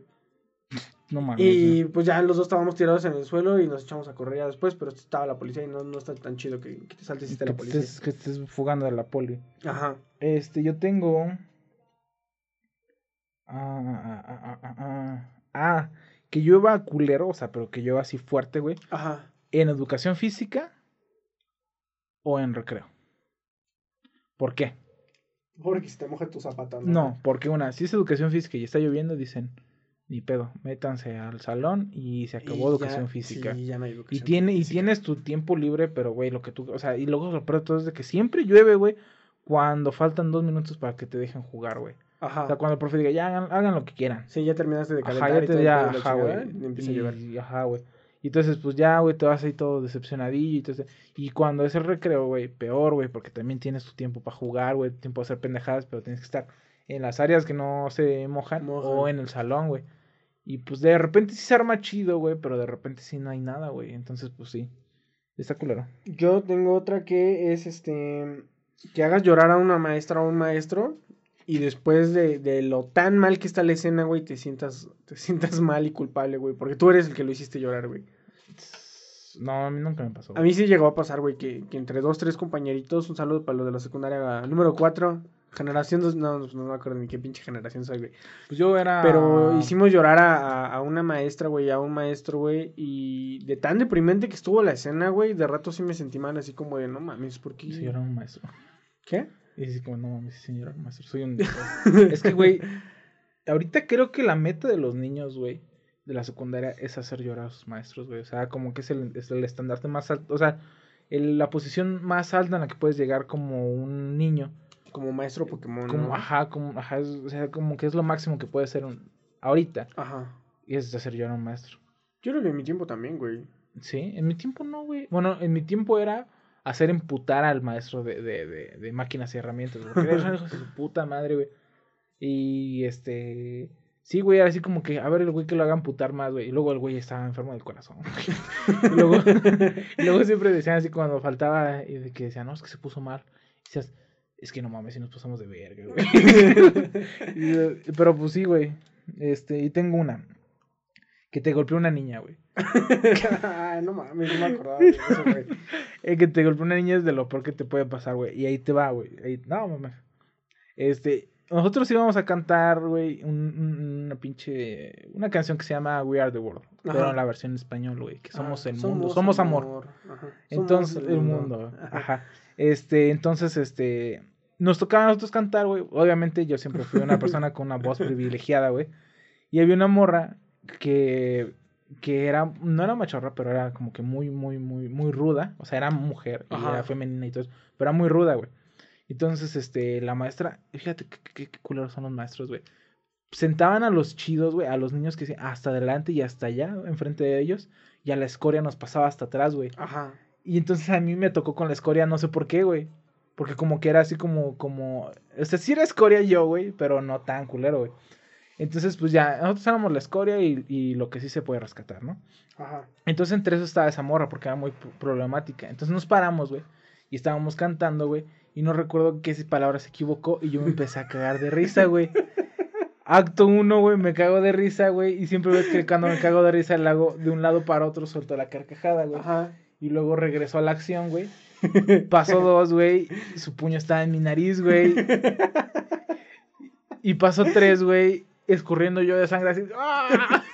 No mames. Y pues ya los dos estábamos tirados en el suelo y nos echamos a correr ya después. Pero estaba la policía y no, no está tan chido que, que te saltes y esté la policía. estés, que estés fugando de la poli. Ajá. Este, yo tengo... Ah, ah, ah, ah, ah, ah. Ah, que llueva culero, o sea, pero que llueva así fuerte, güey. Ajá. ¿En educación física o en recreo? ¿Por qué? Porque si te moja tu zapato, No, porque una, si es educación física y está lloviendo, dicen, ni pedo, métanse al salón y se acabó Y educación ya- física. sí, ya no hay Y, tiene, y tienes tu tiempo libre, pero güey, lo que tú, o sea, y luego lo peor de todo es de que siempre llueve, güey, cuando faltan dos minutos para que te dejen jugar, güey. Ajá. O sea, cuando el profe diga, ya hagan, hagan lo que quieran. Sí, ya terminaste de Ajá, calentar ya y te, todo el ya, la ajá, güey. y empieza a llover. Y, ajá, güey. Y entonces, pues ya, güey, te vas ahí todo decepcionadillo y todo ese- Y cuando es el recreo, güey, peor, güey, porque también tienes tu tiempo para jugar, güey, tiempo de hacer pendejadas, pero tienes que estar en las áreas que no se mojan, Mojan. o en el salón, güey. Y pues de repente sí se arma chido, güey, pero de repente sí no hay nada, güey. Entonces, pues sí. Está culero. Yo tengo otra que es este que hagas llorar a una maestra o un maestro y después de, de lo tan mal que está la escena, güey, te sientas te sientas mal y culpable, güey, porque tú eres el que lo hiciste llorar, güey. No, a mí nunca me pasó. A mí sí llegó a pasar, güey, que, que entre dos, tres compañeritos, un saludo para los de la secundaria número 4, Generación dos, no, no me acuerdo ni qué pinche generación soy, güey. Pues yo era. Pero hicimos llorar a, a- una maestra, güey, a un maestro, güey. Y de tan deprimente que estuvo la escena, güey, de rato sí me sentí mal, así como de, no mames, ¿por qué? Sí, yo era un maestro. ¿Qué? Y así como, no mames, sí, señor, maestro. Soy un. es que, güey. Ahorita creo que la meta de los niños, güey, de la secundaria es hacer llorar a sus maestros, güey. O sea, como que es el, es el estandarte más alto. O sea, el- la posición más alta en la que puedes llegar como un niño. Como maestro Pokémon, Como, ¿no? ajá, como, ajá, es- o sea, como que es lo máximo que puede ser un, ahorita. Ajá. Y es hacer a un maestro. Yo creo que en mi tiempo también, güey. Sí, en mi tiempo no, güey. Bueno, en mi tiempo era hacer emputar al maestro de, de, de, de máquinas y herramientas. Porque eran hijos de su puta madre, güey. Y este. Sí, güey, era así como que, a ver, el güey que lo haga amputar más, güey. Y luego el güey estaba enfermo del corazón. y, luego, y luego siempre decían así cuando faltaba, y de que decían, no, es que se puso mal. Y decías, es que no mames, si nos pasamos de verga, güey. Eh, Pero pues sí, güey. Este, y tengo una. Que te golpeó una niña, güey. Ay, no mames, no me acordaba de eso, güey. El que te golpea una niña es de lo peor que te puede pasar, güey. Y ahí te va, güey. Ahí- No, mames. Este, nosotros íbamos a cantar, güey, un- un- una pinche. Una canción que se llama We Are the World. Pero Ajá. en la versión en español, güey. Que somos Ah, el mundo. Somos amor. Ajá. Somos Entonces, el mundo. Ajá. Este, entonces, este. Nos tocaba a nosotros cantar, güey. Obviamente, yo siempre fui una persona con una voz privilegiada, güey. Y había una morra que. Que era. No era machorra, pero era como que muy, muy, muy, muy ruda. O sea, era mujer y era femenina y todo eso. Pero era muy ruda, güey. Entonces, este, la maestra. Fíjate qué, qué, culeros son los maestros, güey. Sentaban a los chidos, güey, a los niños que se- hasta adelante y hasta allá, enfrente de ellos. Y a la escoria nos pasaba hasta atrás, güey. Ajá. Y entonces a mí me tocó con la escoria, no sé por qué, güey. Porque como que era así como, como, o sea, sí era escoria yo, güey, pero no tan culero, güey. Entonces, pues ya, nosotros éramos la escoria y, y lo que sí se puede rescatar, ¿no? Ajá. Entonces entre eso estaba esa morra porque era muy problemática. Entonces nos paramos, güey, y estábamos cantando, güey, y no recuerdo qué palabra se equivocó y yo me empecé a cagar de risa, güey. Acto uno, güey, me cago de risa, güey, y siempre ves que cuando me cago de risa le hago de un lado para otro, suelto la carcajada, güey. Ajá. Y luego regresó a la acción, güey. Pasó dos, güey. Su puño estaba en mi nariz, güey. Y pasó tres, güey. Escurriendo yo de sangre así. ¡ah!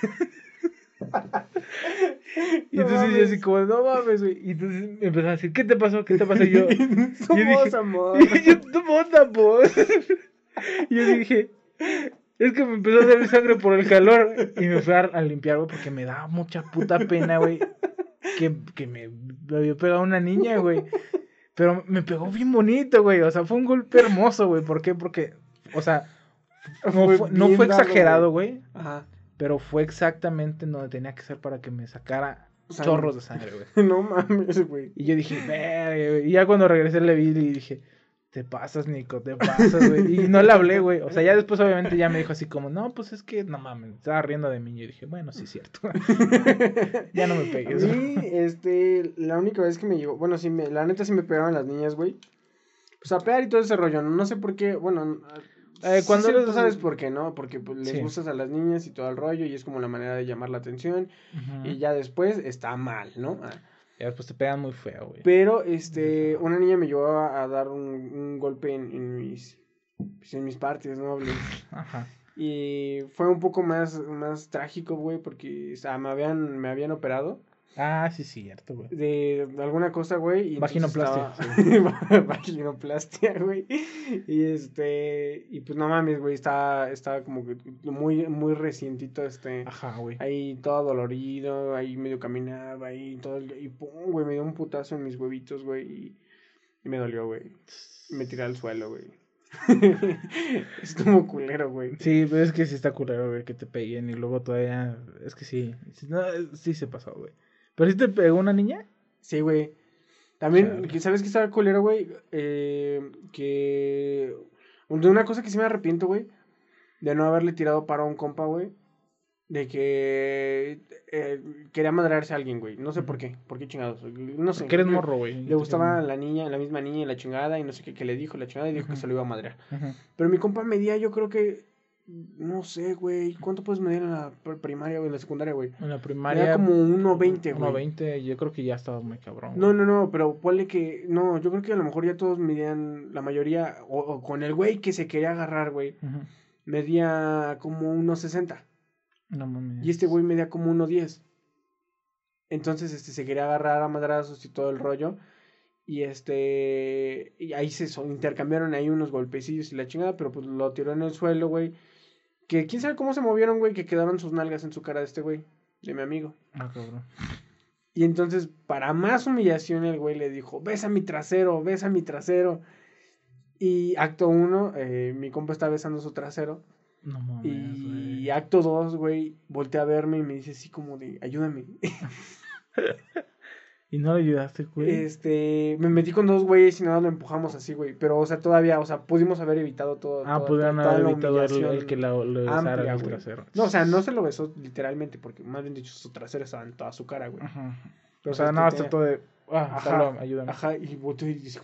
Y No entonces yo así como, no mames, güey. Y entonces me empezó a decir, ¿qué te pasó? ¿Qué te pasó? Y yo, Somos dije- amor. y yo, pues. Y yo dije, es que me empezó a salir sangre por el calor. Y me fui a, a limpiar, güey, porque me daba mucha puta pena, güey. Que, que me, había pegado una niña, güey. Pero me pegó bien bonito, güey. O sea, fue un golpe hermoso, güey. ¿Por qué? Porque, o sea, no Fue no exagerado, güey. Ajá. Pero fue exactamente en donde tenía que ser para que me sacara Sangre. chorros de sangre, güey. No mames, güey. Y yo dije, verga, güey. Y ya cuando regresé le vi y dije, te pasas, Nico, te pasas, güey. Y no le hablé, güey. O sea, ya después obviamente ya me dijo así como, no, pues es que, no mames, estaba riendo de mí. Y yo dije, bueno, sí es cierto. ya no me pegues. mí, este, la única vez que me llegó, bueno, sí, me, la neta sí me pegaban las niñas, güey. Pues a pegar y todo ese rollo, no, No sé por qué, bueno, Eh, cuando tú sabes por qué, ¿no? Porque pues, les Sí. gustas a las niñas y todo el rollo y es como la manera de llamar la atención y ya después está mal, ¿no? Ah, Ya después te pegan muy feo, güey. Pero, este, una niña me llevó a, a dar un, un golpe en, en mis, pues, en mis partes nobles. Ajá. Y fue un poco más, más trágico, güey, porque, o sea, me habían, me habían operado. Ah, sí, cierto, güey. de alguna cosa, güey. Vaginoplastia, estaba- Vaginoplastia, güey. Y este, y pues no mames, güey, estaba, estaba como que muy, muy recientito, este, Ajá, güey. ahí todo dolorido, ahí medio caminaba, ahí todo, el- y pum, güey, me dio un putazo en mis huevitos, güey, y, y me dolió, güey. Me tiré al suelo, güey. es como culero, güey. Sí, pero es que sí está culero, güey, que te peguen y luego todavía. Es que sí. Sí, no, sí se pasó, güey. ¿Pero sí te pegó una niña? Sí, güey. También, Chale. ¿sabes qué estaba culero, güey? Eh, que... De una cosa que sí me arrepiento, güey. De no haberle tirado para a un compa, güey. De que eh, quería madrearse a alguien, güey. No sé por qué. ¿Por qué chingados? No sé. Que eres morro, güey. Le gustaba la niña, la misma niña y la chingada. Y no sé qué, qué le dijo la chingada. Y dijo que se lo iba a madrear. Pero mi compa medía, yo creo que No sé, güey. ¿Cuánto puedes medir en la pr- primaria o en la secundaria, güey? En la primaria. como 1.20, güey. 1.20, yo creo que ya estaba muy cabrón. No, güey. no, no, pero ponle que. No, yo creo que a lo mejor ya todos medían. La mayoría. O, o con el güey que se quería agarrar, güey. Medía como 1.60. No mames. Y este güey medía como 1.10. Entonces, este, se quería agarrar a madrazos y todo el rollo. Y este. Y ahí se intercambiaron ahí unos golpecillos y la chingada, pero pues lo tiró en el suelo, güey. Que quién sabe cómo se movieron, güey, que quedaron sus nalgas en su cara de este güey, de mi amigo. Ah, cabrón. Y entonces, para más humillación, el güey le dijo: Besa mi trasero, besa mi trasero. Y acto uno, eh, mi compa está besando su trasero. No mames, Y güey. acto 2, güey, voltea a verme y me dice así como de, ayúdame. ¿Y no le ayudaste, güey? Este, me metí con dos güeyes y nada, lo empujamos así, güey. Pero, o sea, todavía, o sea, pudimos haber evitado todo. ah, toda- pudieron toda haber evitado el, el que la, le besara amplia, el güey. trasero. No, o sea, no se lo besó literalmente, porque más bien dicho, su trasero estaba en toda su cara, güey. Ajá. Pero, o sea, nada, tenía- trató de. Ah, Ajá, ayúdame. Ajá, y volteó y dice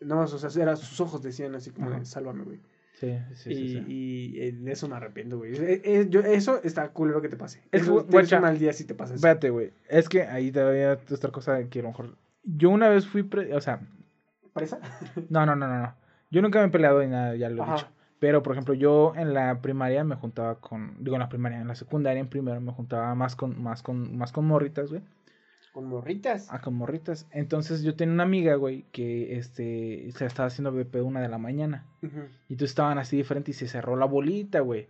de, No, o sea, era, sus ojos decían así como Ajá. de, sálvame, güey. Sí, sí, y, sí. sí. y, de eso me arrepiento, güey. Eh, eh, yo, eso está culero que te pase. Es Eso, guacha, un mal día si te pasa eso. Espérate, güey. Es que ahí te voy a otra cosa que a lo mejor. Yo una vez fui. pre- O sea, ¿Presa? no, no, no, no, no. Yo nunca me he peleado ni nada, ya lo he dicho. Pero, por ejemplo, yo en la primaria me juntaba con. Digo, en la primaria, en la secundaria, en primero, me juntaba más con, más con, más con morritas, güey. Con morritas. Ah, con morritas. Entonces yo tenía una amiga, güey, que este se estaba haciendo BP una de la mañana. Y entonces estaban así diferentes y se cerró la bolita, güey.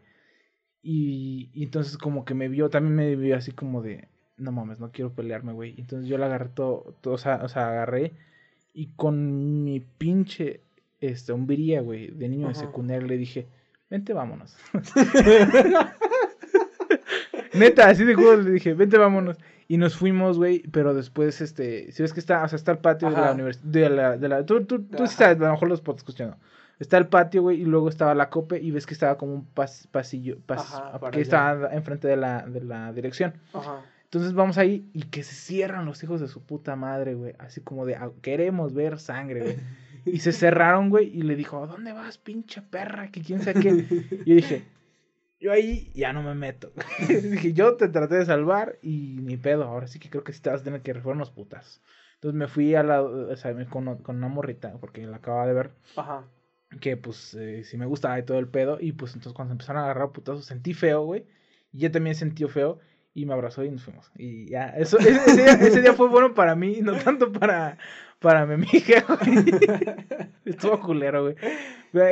Y, y entonces como que me vio, también me vio así como de, no mames, no quiero pelearme, güey. Entonces yo la agarré todo, todo, o, sea, o sea, agarré y con mi pinche, este, hombiría, güey, de niño de Ajá. secundaria le dije, vente, vámonos. Neta, así de juego le dije, vente, vámonos. Y nos fuimos, güey, pero después, este, si ves que está, o sea, está el patio de la universidad, de la, de la, tú, tú, tú sabes, a lo mejor los potes escuchando. Está el patio, güey, y luego estaba la cope y ves que estaba como un pas- pasillo, pas- Ajá, que estaba enfrente de la, de la dirección. Ajá. Entonces vamos ahí y que se cierran los hijos de su puta madre, güey. Así como de, "Ah, queremos ver sangre, güey. Y se cerraron, güey, y le dijo, ¿a dónde vas, pinche perra? Que quién sabe qué. Y yo dije, yo ahí ya no me meto. dije, yo te traté de salvar y ni pedo. Ahora sí que creo que sí te vas a tener que reformar unos putas. Entonces me fui a la, o sea, con, con una morrita, porque la acababa de ver, Ajá. que pues eh, sí me gustaba y todo el pedo. Y pues entonces cuando empezaron a agarrar putazos sentí feo, güey. Y ella también sintió feo. Y me abrazó y nos fuimos. Y ya, eso, ese, ese día, ese día fue bueno para mí, no tanto para, para mi amiga, güey. Estuvo culero, güey.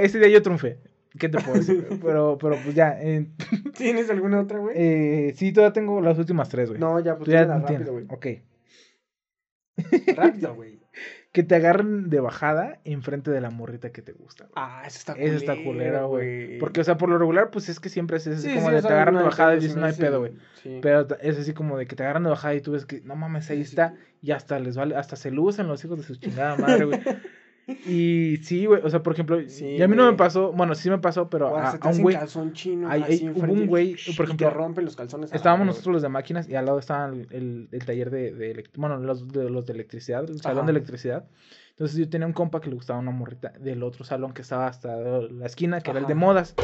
Ese día yo triunfé. ¿Qué te puedo decir? Pero, pero pues ya. eh, ¿Tienes alguna otra, güey? eh, sí, todavía tengo las últimas tres, güey. no, ya, pues ya rápido, güey. Ok. Rápido, güey. Que te agarren de bajada enfrente de la morrita que te gusta. güey. Ah, eso está Esa está culera, güey. Porque, o sea, por lo regular, pues es que siempre es así Sí, como sí, de te agarran de bajada y dices, no hay pedo, güey. Sí. Pero es así como de que te agarran de bajada y tú ves que, no mames, ahí está. Y hasta les vale, hasta se lucen los hijos de su chingada madre, güey. Y sí, güey, o sea, por ejemplo, Sí, y a mí no me pasó, bueno, sí me pasó, pero a, se te a un güey, calzón chino. hay- así hubo un güey, por ejemplo, te rompen los calzones. a la estábamos nosotros los de máquinas y al lado estaba el, el- el taller de, bueno, los de, los de electricidad, el salón Ajá. de electricidad. Entonces yo tenía un compa que le gustaba una morrita del otro salón que estaba hasta la esquina, que era el de modas.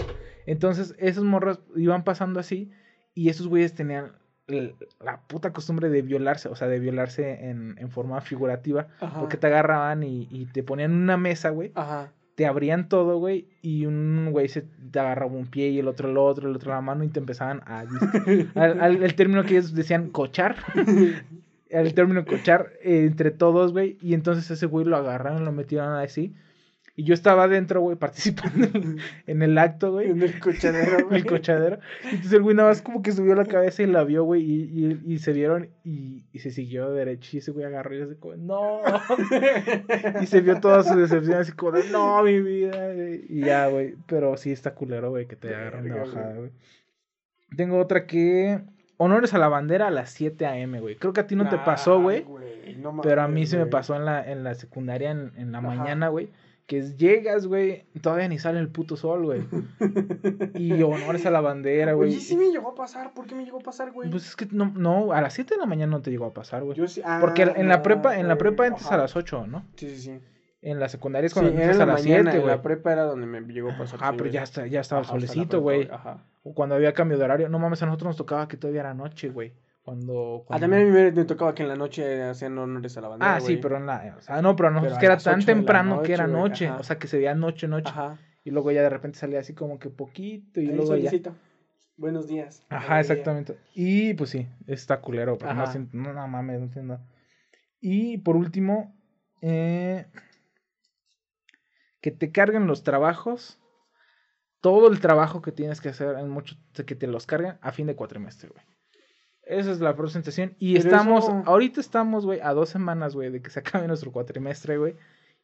Entonces esos morros iban pasando así y esos güeyes tenían la puta costumbre de violarse, o sea, de violarse en, en forma figurativa, Ajá. porque te agarraban y, y te ponían en una mesa, güey, Ajá. te abrían todo, güey, y un güey se te agarraba un pie y el otro el otro, el otro la mano y te empezaban a... al, al- el término que ellos decían cochar, el término cochar eh, entre todos, güey, y entonces ese güey lo agarraron, lo metieron así, y yo estaba adentro, güey, participando en, en el acto, güey. En el cochadero, En güey. el cochadero. Entonces el güey nada más como que subió la cabeza y la vio, güey, y, y, y se vieron y, y se siguió derecho y ese güey agarró y así como, no. y se vio toda su decepción así como de, no, mi vida. güey". Y ya, güey, pero sí está culero, güey, que te agarran de Verga, bajada, güey. Tengo otra que... Honores a la bandera a las 7 a.m., güey. Creo que a ti no te pasó, güey. no Pero a mí se me pasó en la, en la secundaria, en, en la Ajá. mañana, güey. Que llegas, güey, todavía ni sale el puto sol, güey. Y honores a la bandera, güey. Oye, sí me llegó a pasar. ¿Por qué me llegó a pasar, güey? Pues es que no, no, a las 7 de la mañana no te llegó a pasar, güey. Yo sí- ah, Porque en la prepa, en la prepa entras a las 8, ¿no? Sí, sí, sí. En la secundaria es Sí, cuando en empiezas la a las mañana, 7, en güey. la prepa era donde me llegó a pasar. Ah, sí, pero ya, está, ya estaba Ajá, solecito, güey. Ajá. O cuando había cambio de horario. No mames, a nosotros nos tocaba que todavía era noche, güey. Cuando, Ah, también a mí me, me tocaba que en la noche hacían honores a la bandera, Ah, sí, pero en la... O sea, no, pero a nosotros Pero que era tan temprano que era noche. O sea, que se veía noche, noche. Ajá. Y luego ya de repente salía así como que poquito y Ahí, luego ya... solicito. Buenos días. Ajá, exactamente. Y pues sí, está culero, pero no, Ajá. siento- no, no mames, no entiendo. Y por último, eh, que te carguen los trabajos, todo el trabajo que tienes que hacer, en mucho, que te los carguen a fin de cuatrimestre, güey. Esa es la presentación. Y Pero estamos, eso- ahorita estamos, güey, a dos semanas, güey, de que se acabe nuestro cuatrimestre, güey.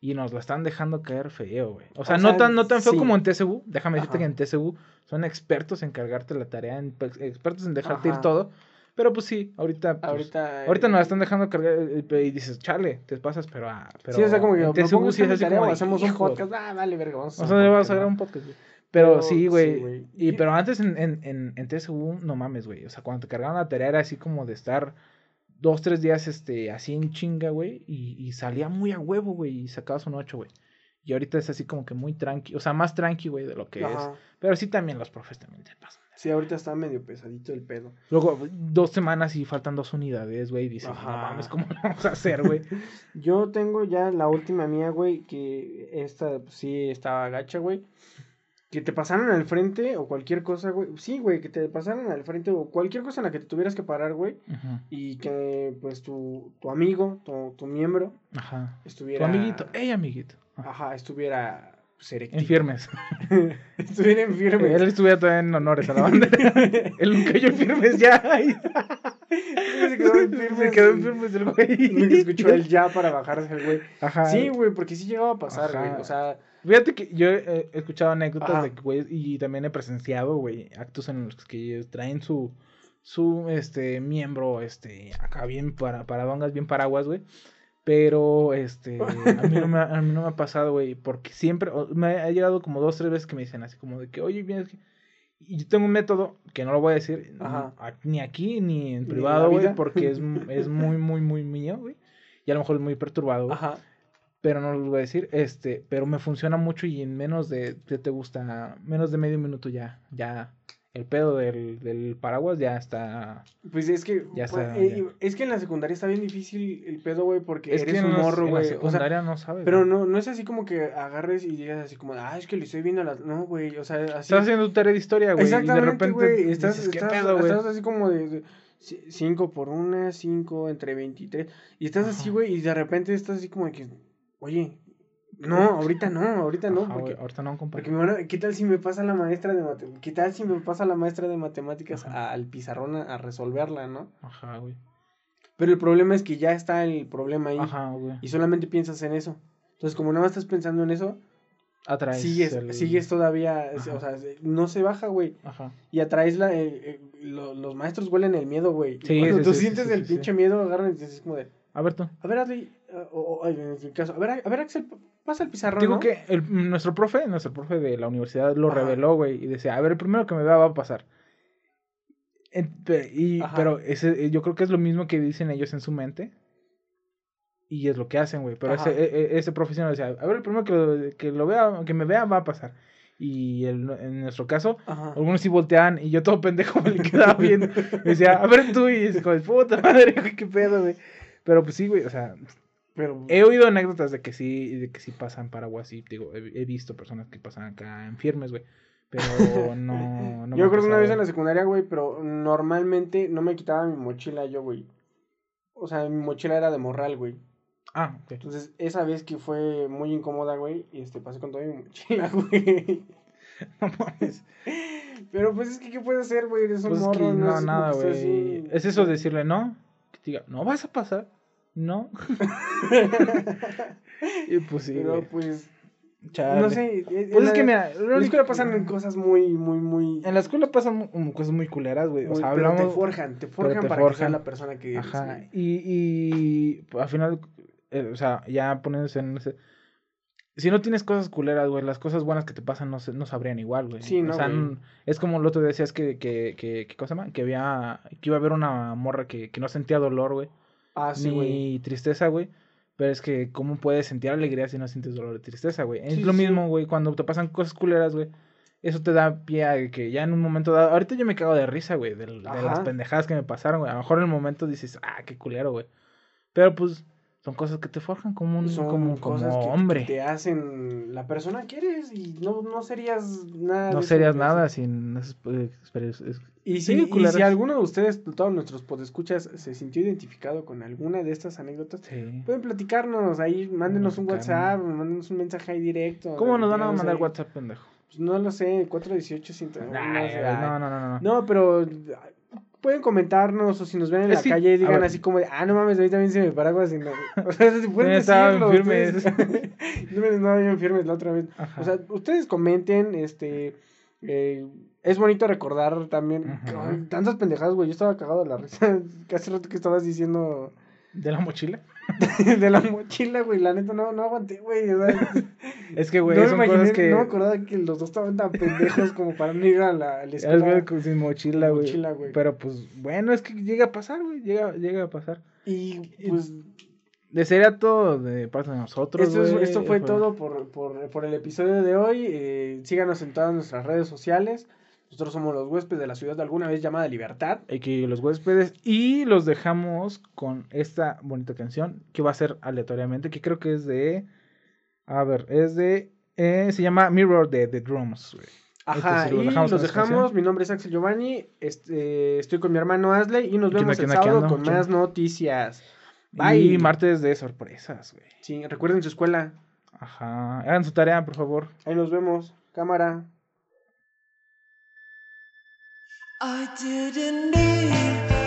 Y nos lo están dejando caer feo, güey. O sea, no sea, tan, no tan feo sí. como en TCU. Déjame decirte Ajá. que en TCU son expertos en cargarte la tarea, en- pues, expertos en dejarte ir Ajá. todo. Pero pues sí, ahorita. pues, Ahorita. ahorita eh, nos la están dejando cargar eh, eh, y dices, chale, te pasas, pero. ah, pero Sí, o sea, como que TCU propongo sí es así como. hacemos un podcast. Ah, vale, verga, vamos O a sea, hacer un vamos a grabar un podcast, güey. Pero sí, güey. y pero antes en, en, en, en TSU, no mames, güey. O sea, cuando te cargaban la tarea era así como de estar dos, tres días este, así en chinga, güey. Y, y salía muy a huevo, güey. Y sacabas un 8, güey. Y ahorita es así como que muy tranqui. O sea, más tranqui, güey, de lo que es. Pero sí también los profes también te pasan. Sí, ahorita está medio pesadito el pedo. Luego, dos semanas y faltan dos unidades, güey. Dices, no Ajá. mames, ¿cómo lo vamos a hacer, güey? Yo tengo ya la última mía, güey, que esta pues, sí estaba gacha, güey. Que te pasaran al frente o cualquier cosa, güey. Sí, güey, que te pasaran al frente o cualquier cosa en la que te tuvieras que parar, güey. Ujú, Y que, pues, tu, tu amigo, tu, tu miembro, Ajá. Tu estuviera... amiguito, ey, amiguito. Ajá. Ajá, estuviera... Pues, erectito. En firmes. estuviera en firme. Él estuviera todavía en honores a la bandera. Él nunca cayó en firmes ya. Se quedó en firmes. Se quedó en firmes el güey. Nunca escuchó el ya para bajarse el güey. Ajá. Sí, güey, porque sí llegaba a pasar, Ajá. güey. O sea, Fíjate que yo he escuchado anécdotas Ajá. de que, güey, y también he presenciado, güey, actos en los que traen su, su, este, miembro, este, acá bien para, paradongas, bien paraguas, güey. Pero, este, a mí no me, ha- a mí no me ha pasado, güey, porque siempre, me ha llegado como dos, tres veces que me dicen así como de que, oye, vienes que... Y yo tengo un método que no lo voy a decir Ajá. ni aquí ni en privado, güey, porque es, es muy, muy, muy mío, güey. Y a lo mejor es muy perturbado, ajá. Pero no lo voy a decir, este, pero me funciona mucho y en menos de, ¿qué te gusta? Menos de medio minuto ya, ya, el pedo del, del paraguas ya está, Pues es que, Ya pues, eh, ya. es que en la secundaria está bien difícil el pedo, güey, porque es eres que en un los- morro, en la güey. O sea, secundaria no sabes, pero no, no es así como que agarres y digas así como, ah, es que le estoy viendo las. No, güey, o sea, así. Estás haciendo tu tarea de historia, güey, y de Exactamente, repente güey. Estás, dices, ¿qué estás, pedo, güey? estás así como de 5 por 1, 5 entre 23. Y estás así, güey, y de repente estás así como de que, oye, no, ahorita no, ahorita no, Ajá, porque, ahorita no, compa. porque a- ¿qué tal si me pasa la maestra de matemáticas? ¿Qué tal si me pasa la maestra de matemáticas al pizarrón a, a resolverla, no? Ajá, güey. Pero el problema es que ya está el problema ahí Ajá, güey. y solamente piensas en eso. Entonces, como nada más estás pensando en eso, Atraes sigues, el- sigues todavía, Ajá. o sea, no se baja, güey. Ajá. Y atraes la. eh, eh, lo- los maestros huelen el miedo, güey. Sí, Cuando sí, tú sí, sientes el pinche miedo, agarran y dices como de. A ver tú. A ver, Adley. O, en mi caso. A ver, a ver, Axel, pasa el pizarrón. Digo ¿no? que el- nuestro profe, nuestro profe de la universidad lo Ajá. reveló, güey, y decía, a ver, el primero que me vea va a pasar. Y, Ajá. pero ese, eh, yo creo que es lo mismo que dicen ellos en su mente. Y es lo que hacen, güey. Pero Ajá. ese, e- e- ese profesional decía, a ver, el primero que, lo- que lo vea, que me vea va a pasar. Y el- en nuestro caso, Ajá. algunos sí volteaban y yo todo pendejo me le quedaba viendo. Me decía, a ver tú, y es como, puta madre, güey, qué pedo, güey. Pero pues sí, güey, o sea, Pero. He oído anécdotas de que sí, de que sí pasan Paraguas y digo, he, he visto personas que pasan acá en firmes, güey. Pero no, no yo creo que una vez en la secundaria, güey, pero normalmente no me quitaba mi mochila yo, güey. O sea, mi mochila era de morral, güey. Ah, ok. Entonces, esa vez que fue muy incómoda, güey, y este, pasé con toda mi mochila, güey. No mames. Pero pues es que, ¿qué puedes hacer, güey? Eres un Pues es que morro, no, es como nada, güey. así- Es eso de decirle no. Que te diga, no vas a pasar. No. y pues sí, Pero pues, Chale. no sé. eh, Pues es que mira, En la escuela pasan cosas muy, muy, muy. En la escuela pasan cosas muy culeras, güey. O sea, pero hablamos. te forjan, te forjan te para que forjan. seas la persona que eres. Ajá. güey. Y, y al final, eh, o sea, ya poniéndose en ese. Si no tienes cosas culeras, güey, las cosas buenas que te pasan no, se, no sabrían igual, güey. Sí, no, O sea, güey. es como el otro día decías que, que, que, ¿qué cosa más? Que había, que iba a haber una morra que, que no sentía dolor, güey. Ah, sí, ni güey. tristeza, güey. Pero es que, ¿cómo puedes sentir alegría si no sientes dolor o tristeza, güey? Es Sí, lo sí. mismo, güey, cuando te pasan cosas culeras, güey. Eso te da pie a que ya en un momento dado. Ahorita yo me cago de risa, güey, de, de las pendejadas que me pasaron, güey. A lo mejor en el momento dices, ah, qué culero, güey. Pero pues, son cosas que te forjan como un Son como, como cosas que hombre. te hacen la persona que eres y no, no serías nada. No serías nada sin esas experiencias. Y si, y si alguno de ustedes, todos nuestros podescuchas, se sintió identificado con alguna de estas anécdotas, Sí. pueden platicarnos ahí, mándenos un. WhatsApp, mándenos un mensaje ahí directo. ¿Cómo nos van a mandar ahí. WhatsApp, pendejo? Pues no lo sé, 418 100, no, Ay, sé, no, no, no, no. No, pero pueden comentarnos o si nos ven en Es la que, calle digan así como de, ah, no mames, a mí también se me paraguas. Y no. O sea, si pueden estaban decirlo. firmes. ustedes. no me no, bien firmes la otra vez. Ajá. O sea, ustedes comenten, este... eh, es bonito recordar también Ajá. tantas pendejadas, güey. Yo estaba cagado de la risa. Que hace rato que estabas diciendo ¿De la mochila? de la mochila, güey. La neta, no, no aguanté, güey. O sea, Es que, güey, no me son imaginé, cosas que. no me acordaba que los dos estaban tan pendejos como para no ir a la, a la escuela. sin mochila, güey. mochila, güey. Pero pues, bueno, es que llega a pasar, güey. Llega, llega a pasar. Y pues De sería todo de parte de nosotros. esto, es- esto fue todo por, por, por el episodio de hoy. Eh, síganos en todas nuestras redes sociales. Nosotros somos los huéspedes de la ciudad de alguna vez llamada Libertad. Aquí los huéspedes. Y los dejamos con esta bonita canción que va a ser aleatoriamente. Que creo que es de. A ver, es de. eh, se llama Mirror de The Drums, güey. Ajá, Este, y dejamos los dejamos. canción. Mi nombre es Axel Giovanni. Este, estoy con mi hermano Asley y nos ¿Qué onda, vemos el sábado con ¿Qué más noticias. Bye. Y martes de sorpresas, güey. Sí, recuerden su escuela. Ajá. Hagan su tarea, por favor. Ahí nos vemos. Cámara. I didn't need